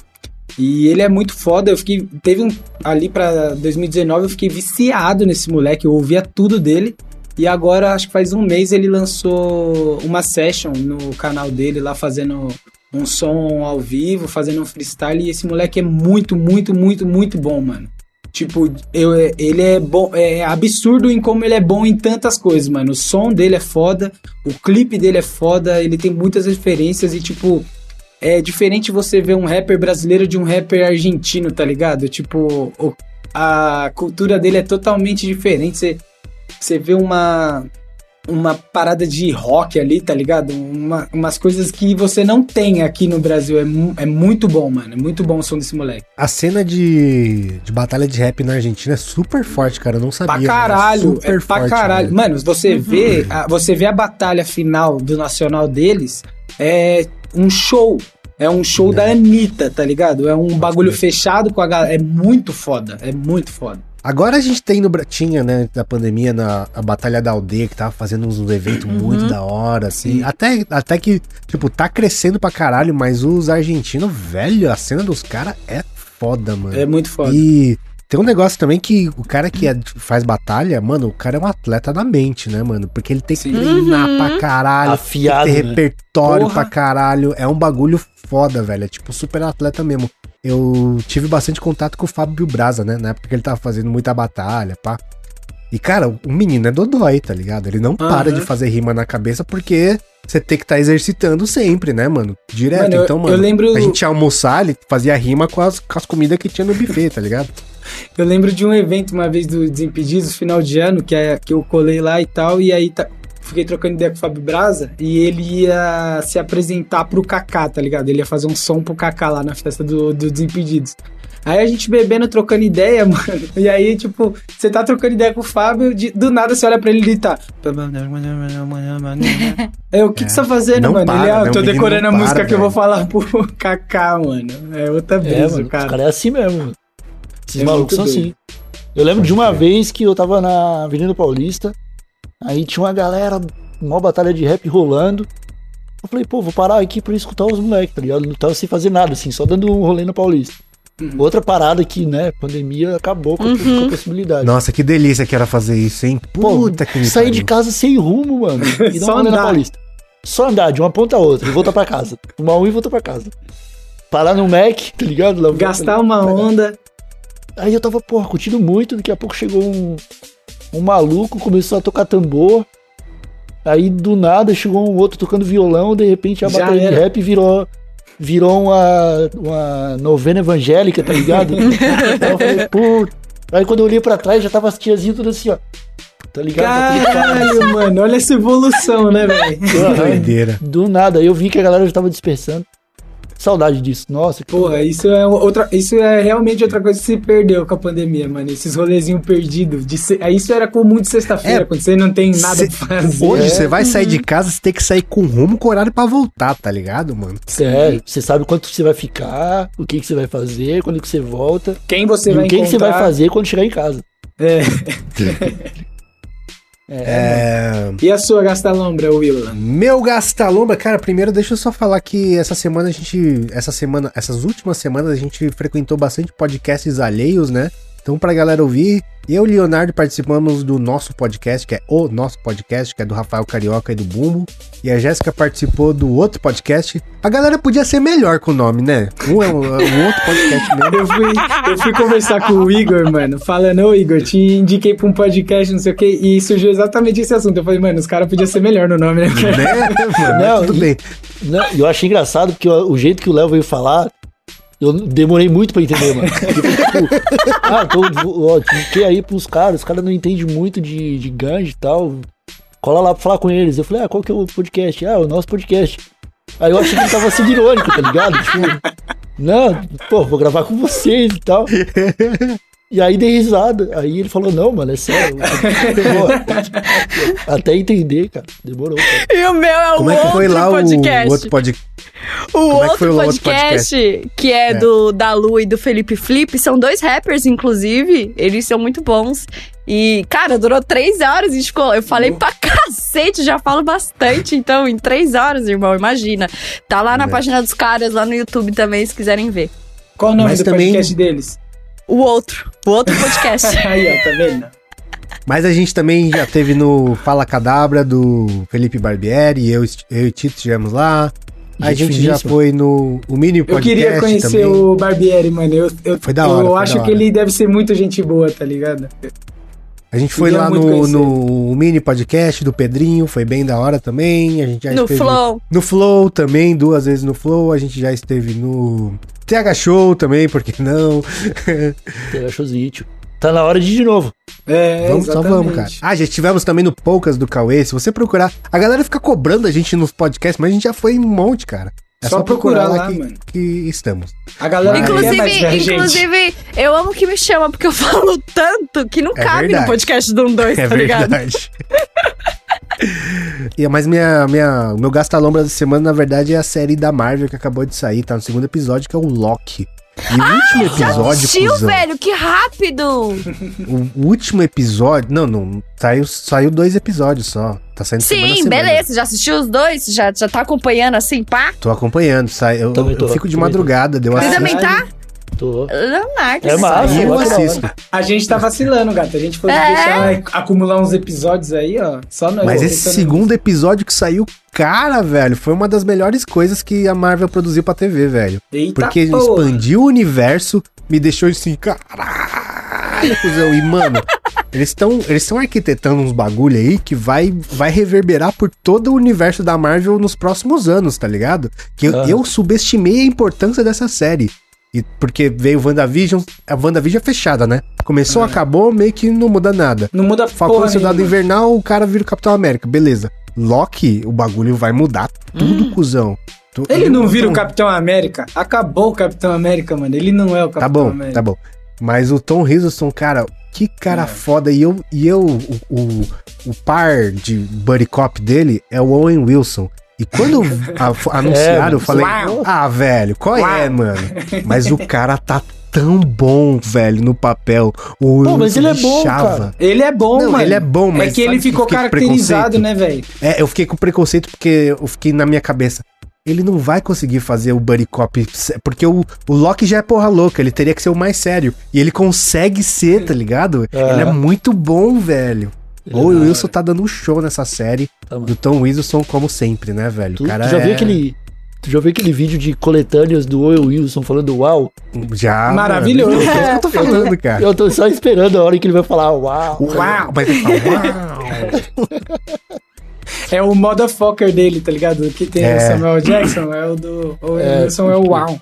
E ele é muito foda. Eu fiquei. Teve um. Ali pra 2019, eu fiquei viciado nesse moleque. Eu ouvia tudo dele. E agora, acho que faz um mês, ele lançou uma session no canal dele lá, fazendo um som ao vivo, fazendo um freestyle. E esse moleque é muito, muito, muito, muito bom, mano. Tipo, eu, ele é bom, é absurdo em como ele é bom em tantas coisas, mano. O som dele é foda, o clipe dele é foda, ele tem muitas referências e, tipo, é diferente você ver um rapper brasileiro de um rapper argentino, tá ligado? Tipo, a cultura dele é totalmente diferente. Você, você vê uma, uma parada de rock ali, tá ligado? Uma- umas coisas que você não tem aqui no Brasil. É, mu- é muito bom, mano. É muito bom o som desse moleque. A cena de, de batalha de rap na Argentina é super forte, cara. Eu não sabia. Pra caralho, super é pra forte, caralho. velho. Mano, você vê, a, você vê a batalha final do nacional deles, é um show. É um show da Anitta, tá ligado? É um bagulho fechado com a galera. É muito foda. É muito foda. Agora a gente tem no tinha, né, da pandemia, na a Batalha da Aldeia, que tava fazendo uns eventos muito da hora, assim. Sim. Até, até que, tipo, tá crescendo pra caralho, mas os argentinos, velho, a cena dos caras é foda, mano. É muito foda. E tem um negócio também que o cara que é- faz batalha, mano, o cara é um atleta da mente, né, mano? Porque ele tem que treinar Uhum. pra caralho, Afiado, tem que ter né? repertório Porra. pra caralho. É um bagulho foda, velho. É tipo super atleta mesmo. Eu tive bastante contato com o Fábio Braza, né? Na época que ele tava fazendo muita batalha, pá. E, cara, o menino é dodói, tá ligado? Ele não para Aham. de fazer rima na cabeça porque você tem que estar exercitando sempre, né, mano? Direto. Mano, eu- então, eu mano, lembro- a gente ia almoçar, ele fazia rima com as, com as comidas que tinha no buffet, tá ligado? Eu lembro de um evento uma vez do Desimpedidos, final de ano, que, é, que eu colei lá e tal, e aí tá- fiquei trocando ideia com o Fábio Braza, e ele ia se apresentar pro Kaká, tá ligado? Ele ia fazer um som pro Kaká lá na festa do, do Desimpedidos. Aí a gente bebendo, trocando ideia, mano. E aí, tipo, você tá trocando ideia com o Fábio, de- do nada você olha pra ele e ele tá. É, o que, que você tá fazendo, Não mano? para, ele, ah, eu tô decorando a música para, que eu vou velho. falar pro Kaká, mano. É outra É, brisa, mano, cara. os caras é assim mesmo. Esses É malucos são assim. Eu lembro de uma vez que eu tava na Avenida Paulista, aí tinha uma galera, uma batalha de rap rolando. Eu falei, pô, vou parar aqui pra escutar os moleques, tá ligado? Não tava sem fazer nada, assim, só dando um rolê na Paulista. Uhum. Outra parada que, né, pandemia acabou com, a- Uhum. com a possibilidade. Nossa, que delícia que era fazer isso, hein? Pô, Puta que me sair de pariu. casa sem rumo, mano. E dar Só um rolê na andar. Paulista. Só andar de uma ponta a outra e voltar pra casa. Uma um e voltar pra casa. Parar no Mac, tá ligado? Lá- Gastar uma onda. Aí eu tava, porra, curtindo muito, daqui a pouco chegou um, um maluco, começou a tocar tambor. Aí do nada chegou um outro tocando violão, de repente a Já batalha de era. rap virou, virou uma, uma novena evangélica, tá ligado? Aí eu falei, pô. Aí quando eu olhei pra trás já tava as tiazinhas tudo assim, ó. Tá ligado? Caralho, mano, olha essa evolução, né, velho? Que doideira. Do nada, aí eu vi que a galera já tava dispersando. Saudade disso. Nossa, que Porra, isso é outra, isso é realmente outra coisa que se perdeu com a pandemia, mano. Esses rolezinhos perdidos. Se- isso era comum de sexta-feira, É, quando você não tem nada Cê- pra fazer. Hoje É. você vai sair de casa, você tem que sair com rumo, com horário pra voltar, tá ligado, mano? Sério, você sabe quanto você vai ficar, o que, que você vai fazer, quando que você volta. Quem você e vai o que, que você vai encontrar. fazer quando chegar em casa. É. É. E a sua gastalombra, Willa? Meu Gastalombra, cara, primeiro deixa eu só falar que essa semana a gente. Essa semana, essas últimas semanas a gente frequentou bastante podcasts alheios, né? Então, pra galera ouvir, eu e o Leonardo participamos do nosso podcast, que é o nosso podcast, que é do Rafael Carioca e do Bumbo. E a Jéssica participou do outro podcast. A galera podia ser melhor com o nome, né? Um é o, é o outro podcast mesmo. Eu fui, eu fui conversar com o Igor, mano, falando, ô Igor, te indiquei pra um podcast, não sei o que, e surgiu exatamente esse assunto. Eu falei, mano, os caras podiam ser melhor no nome, né? né, mano? Não, Tudo bem. Não, eu achei engraçado porque o, o jeito que o Léo veio falar, eu demorei muito pra entender, mano. Tipo, ah, então, ó, que aí pros caras, os caras não entendem muito de, de ganja e tal. Cola lá pra falar com eles. Eu falei, ah, qual que é o podcast? Ah, o nosso podcast. Aí eu achei que ele tava sendo irônico, tá ligado? Tipo, não, pô, vou gravar com vocês e tal. E aí dei risada. Aí ele falou, não, mano, é sério. Até entender, cara. Demorou, cara. E o meu é o Como é que foi outro lá o podcast. outro podcast? O Como é que outro, foi o outro podcast, que é, É. do da Lu e do Felipe Flip, são dois rappers, inclusive. Eles são muito bons. E, cara, durou três horas. E ficou, eu falei pra cacete, já falo bastante. Então, em três horas, irmão, imagina. Tá lá na É. página dos caras, lá no YouTube também, se quiserem ver. Qual o nome Mas do também- podcast deles? O outro, o outro podcast. Aí, ó, tá vendo? Mas a gente também já teve no Fala Cadabra do Felipe Barbieri, eu, eu e Tito estivemos lá. A Gente gente já foi no o mini Eu podcast queria conhecer também. o Barbieri, mano. Eu, eu, Foi da hora, eu foi acho da que ele deve ser muito gente boa, tá ligado? A gente foi queria lá no, no mini podcast do Pedrinho, foi bem da hora também. A gente já no esteve Flow. no Flow também, duas vezes no Flow. A gente já esteve no TH Show também, por que não? Pega showzito. Tá na hora de ir de novo. É, vamos, só exatamente. vamos, cara. Ah, já estivemos também no Poucas do Cauê. Se você procurar, a galera fica cobrando a gente nos podcasts, mas a gente já foi em um monte, cara. É Só procurar lá, que, mano. que estamos. A galera a Inclusive, gente. inclusive, eu amo que me chama, porque eu falo tanto que não É cabe verdade. no podcast do 1, 2, É tá ligado? verdade. E, mas minha, minha, meu gasta-lombra da semana, na verdade, é a série da Marvel que acabou de sair, tá no segundo episódio, que é o Loki. E o último episódio, Assistiu, cuzão, velho, que rápido! o último episódio... Não, não, saiu, saiu dois episódios só. Tá saindo Sim, semana. beleza. Já assistiu os dois? Já, já tá acompanhando assim, pá? Tô acompanhando, sai, eu, Também eu tô, fico de tô. madrugada, deu Você também tá? Tô. Leonardo, É massa, E eu assisto. A gente tá vacilando, gata. A gente foi É. deixar acumular uns episódios aí, ó. Só nós. Mas esse segundo episódio que saiu, cara, velho, foi uma das melhores coisas que a Marvel produziu pra TV, velho. Eita, Porque porra. expandiu o universo, me deixou assim, caralho, cuzão. E, mano, eles estão eles estão arquitetando uns bagulho aí que vai, vai reverberar por todo o universo da Marvel nos próximos anos, tá ligado? Que eu, Ah. eu subestimei a importância dessa série. E porque veio WandaVision, a WandaVision é fechada, né? Começou, acabou, meio que não muda nada. Não muda Falcão porra Soldado nenhuma. Invernal, o cara vira o Capitão América, beleza. Loki, o bagulho vai mudar tudo, cuzão. Tu- Ele não vira o Tom- Capitão América. Acabou o Capitão América, mano. Ele não é o Capitão Tá bom, América. tá bom. Mas o Tom Hiddleston, cara, que cara É. foda. E eu, e eu o, o, o par de buddy cop dele é o Owen Wilson. E quando a- f- anunciaram, eu falei, Uau. ah, velho, qual é, Uau. mano? Mas o cara tá tão bom, velho, no papel. O Pô, mas ele é bom, cara. Ele é bom, Não, mano. ele é bom, mas É que ele ficou com caracterizado, né, velho? É, eu fiquei com preconceito porque eu fiquei na minha cabeça. Ele não vai conseguir fazer o Buddy Cop. Porque o, o Loki já é porra louca, ele teria que ser o mais sério. E ele consegue ser, tá ligado? É. Ele é muito bom, velho. Ele O é Wilson tá dando um show nessa série. Tá, do Tom Wilson, como sempre, né, velho? Tu, cara tu já é... viu aquele. Tu já viu aquele vídeo de coletâneas do Owen Wilson falando uau? Já. Maravilhoso. Mano, é isso que eu tô falando, cara. Eu tô só esperando a hora que ele vai falar uau. Uau! Mas ele fala, uau! É o motherfucker dele, tá ligado? Que tem É. o Samuel Jackson, é o do. O É, Wilson é o Wow.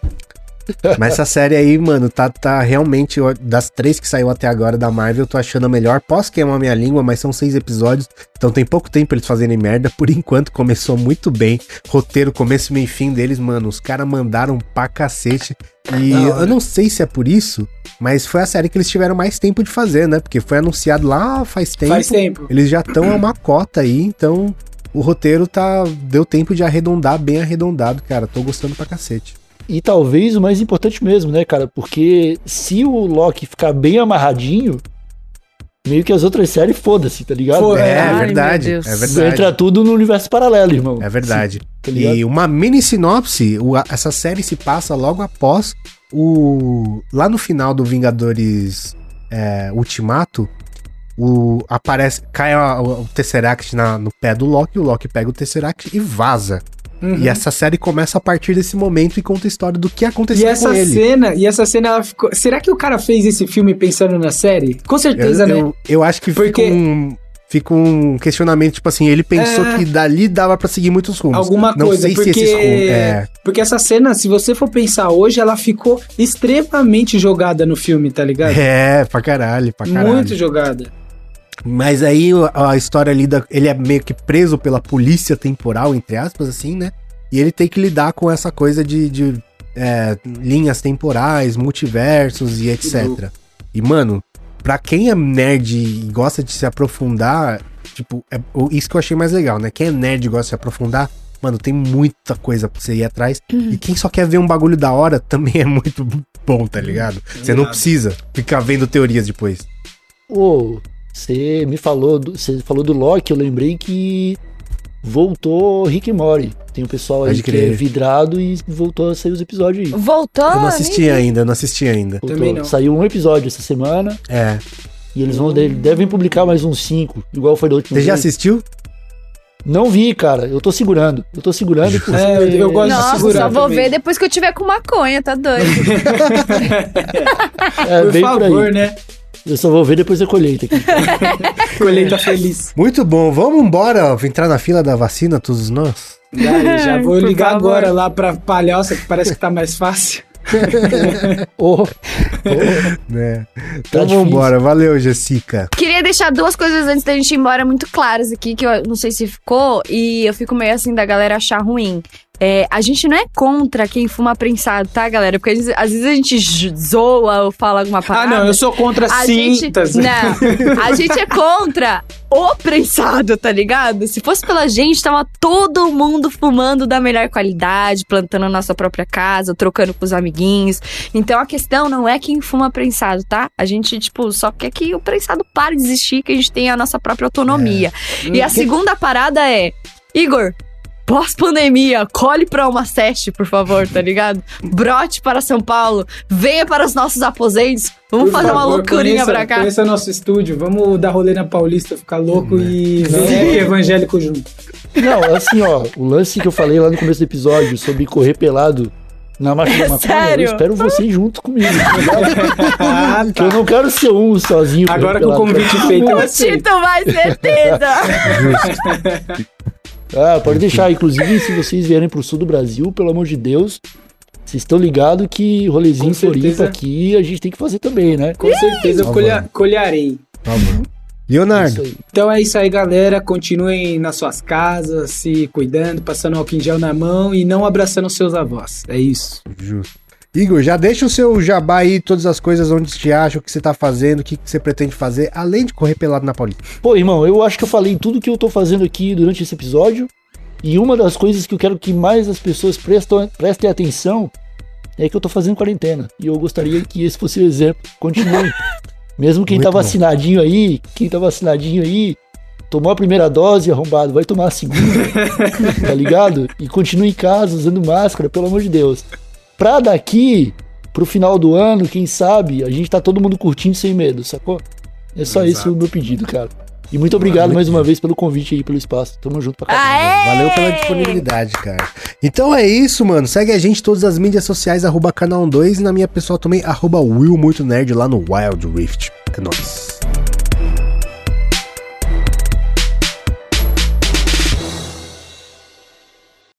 Mas essa série aí, mano, tá, tá realmente. Das três que saiu até agora da Marvel, eu tô achando a melhor. Posso queimar minha língua, mas são seis episódios. Então tem pouco tempo eles fazerem merda. Por enquanto, começou muito bem. Roteiro, começo, meio e fim deles, mano. Os caras mandaram pra cacete. E hora. eu não sei se é por isso, mas foi a série que eles tiveram mais tempo de fazer, né? Porque foi anunciado lá faz tempo. Faz tempo. Eles já estão a uma cota aí, então o roteiro tá. Deu tempo de arredondar bem arredondado, cara. Tô gostando pra cacete. E talvez o mais importante mesmo, né, cara? Porque se o Loki ficar bem amarradinho, meio que as outras séries foda-se, tá ligado? É, Ai, é verdade. É verdade. Entra tudo no universo paralelo, irmão. É verdade. Tá ligado? E uma mini sinopse, o- essa série se passa logo após o. Lá no final do Vingadores é, Ultimato, o, aparece. Cai a- o, o Tesseract na- no pé do Loki, o Loki pega o Tesseract e vaza. Uhum. E essa série começa a partir desse momento e conta a história do que E aconteceu essa com ele. cena, e essa cena ela ficou. Será que o cara fez esse filme pensando na série? Com Eu, certeza, né? eu, eu acho que Porque- fica, um, fica um questionamento, tipo assim, ele pensou É. que dali dava pra seguir muitos rumos. Alguma Não coisa, sei porque, se esses rumos. É, porque essa cena, se você for pensar hoje, ela ficou extremamente jogada no filme, tá ligado? é, pra caralho, pra caralho. Muito jogada. Mas aí a história ali, da, ele é meio que preso pela polícia temporal, entre aspas, assim, né? E ele tem que lidar com essa coisa de, de, é, linhas temporais, multiversos e etc. E, mano, pra quem é nerd e gosta de se aprofundar, tipo, é isso que eu achei mais legal, né? Quem é nerd e gosta de se aprofundar, mano, tem muita coisa pra você ir atrás. E quem só quer ver um bagulho da hora também é muito bom, tá ligado? Você não precisa ficar vendo teorias depois. Ô, você me falou, do, você falou do Loki, eu lembrei que voltou Rick e Morty. Tem um pessoal aí Pode que crer. é vidrado e voltou a sair os episódios aí. Voltou? eu não assisti vi. ainda, eu não assisti ainda. Voltou. Também não. Saiu um episódio essa semana É. e eles vão de- devem publicar mais uns cinco, igual foi da última Você já assistiu? Não vi, cara. Eu tô segurando. Eu tô segurando porque É, eu- eu gosto de Nossa, segurar só vou também. ver depois que eu tiver com maconha, tá doido. é Por bem por favor, aí. né? Eu só vou ver depois da colheita aqui. Colheita feliz. Muito bom, vamos embora, ó, entrar na fila da vacina, todos nós. Daí, já vou Por ligar favor. agora lá pra palhoça, que parece que tá mais fácil. Ô, Né? Tá Então difícil. vambora, valeu, Jessica. Queria deixar duas coisas antes da gente ir embora muito claras aqui, que eu não sei se ficou, e eu fico meio assim da galera achar ruim. É, a gente não é contra quem fuma prensado, tá, galera? Porque às vezes, às vezes a gente zoa ou fala alguma Ah, parada. não, eu sou contra a gente, cintas. não, a gente é contra o prensado, tá ligado? Se fosse pela gente, tava todo mundo fumando da melhor qualidade, plantando a nossa própria casa, trocando com os amiguinhos. Então a questão não é quem fuma prensado, tá? A gente, tipo, só quer que o prensado pare de existir, que a gente tenha a nossa própria autonomia. E a segunda parada é, Igor. Pós-pandemia, colhe pra uma seste, por favor, tá ligado? Brote para São Paulo, venha para os nossos aposentos, vamos Por fazer uma favor, loucurinha conheça- pra cá. Conheça nosso estúdio, vamos dar rolê na Paulista, ficar louco e ver evangélico junto. não, assim, ó, o lance que eu falei lá no começo do episódio sobre correr pelado na da maconha, Sério? eu espero vocês junto comigo. tá ligado? Ah, Porque eu tá. não quero ser um sozinho. Agora com o convite feito, eu O. Tito vai certeza. Ah, pode deixar. Inclusive, se vocês vierem pro sul do Brasil, pelo amor de Deus, vocês estão ligados que rolezinho em Floripa aqui a gente tem que fazer também, né? Com certeza eu Tá colha- bom. colharei. Tá bom. Leonardo. Então é isso aí, galera. Continuem nas suas casas, se cuidando, passando álcool em gel na mão e não abraçando seus avós. É isso. justo. Igor, já deixa o seu jabá aí, todas as coisas onde te acha, o que você tá fazendo, o que você pretende fazer, além de correr pelado na Paulista. Pô, irmão, eu acho que eu falei tudo que eu tô fazendo aqui durante esse episódio. E uma das coisas que eu quero que mais as pessoas prestam, prestem atenção é que eu tô fazendo quarentena. E eu gostaria que esse fosse o exemplo. Continue. Mesmo quem Muito tá bom. vacinadinho aí, quem tá vacinadinho aí, tomou a primeira dose, arrombado, vai tomar a segunda, tá ligado? E continue em casa usando máscara, pelo amor de Deus. Pra daqui, pro final do ano, quem sabe, a gente tá todo mundo curtindo sem medo, sacou? É só esse o meu pedido, cara. E muito obrigado mais uma vez pelo convite aí, pelo espaço. Tamo junto pra caramba. Valeu pela disponibilidade, cara. Então é isso, mano. Segue a gente em todas as mídias sociais, arroba canal 2 e na minha pessoal também, arroba Will Muito Nerd lá no Wild Rift. É nóis.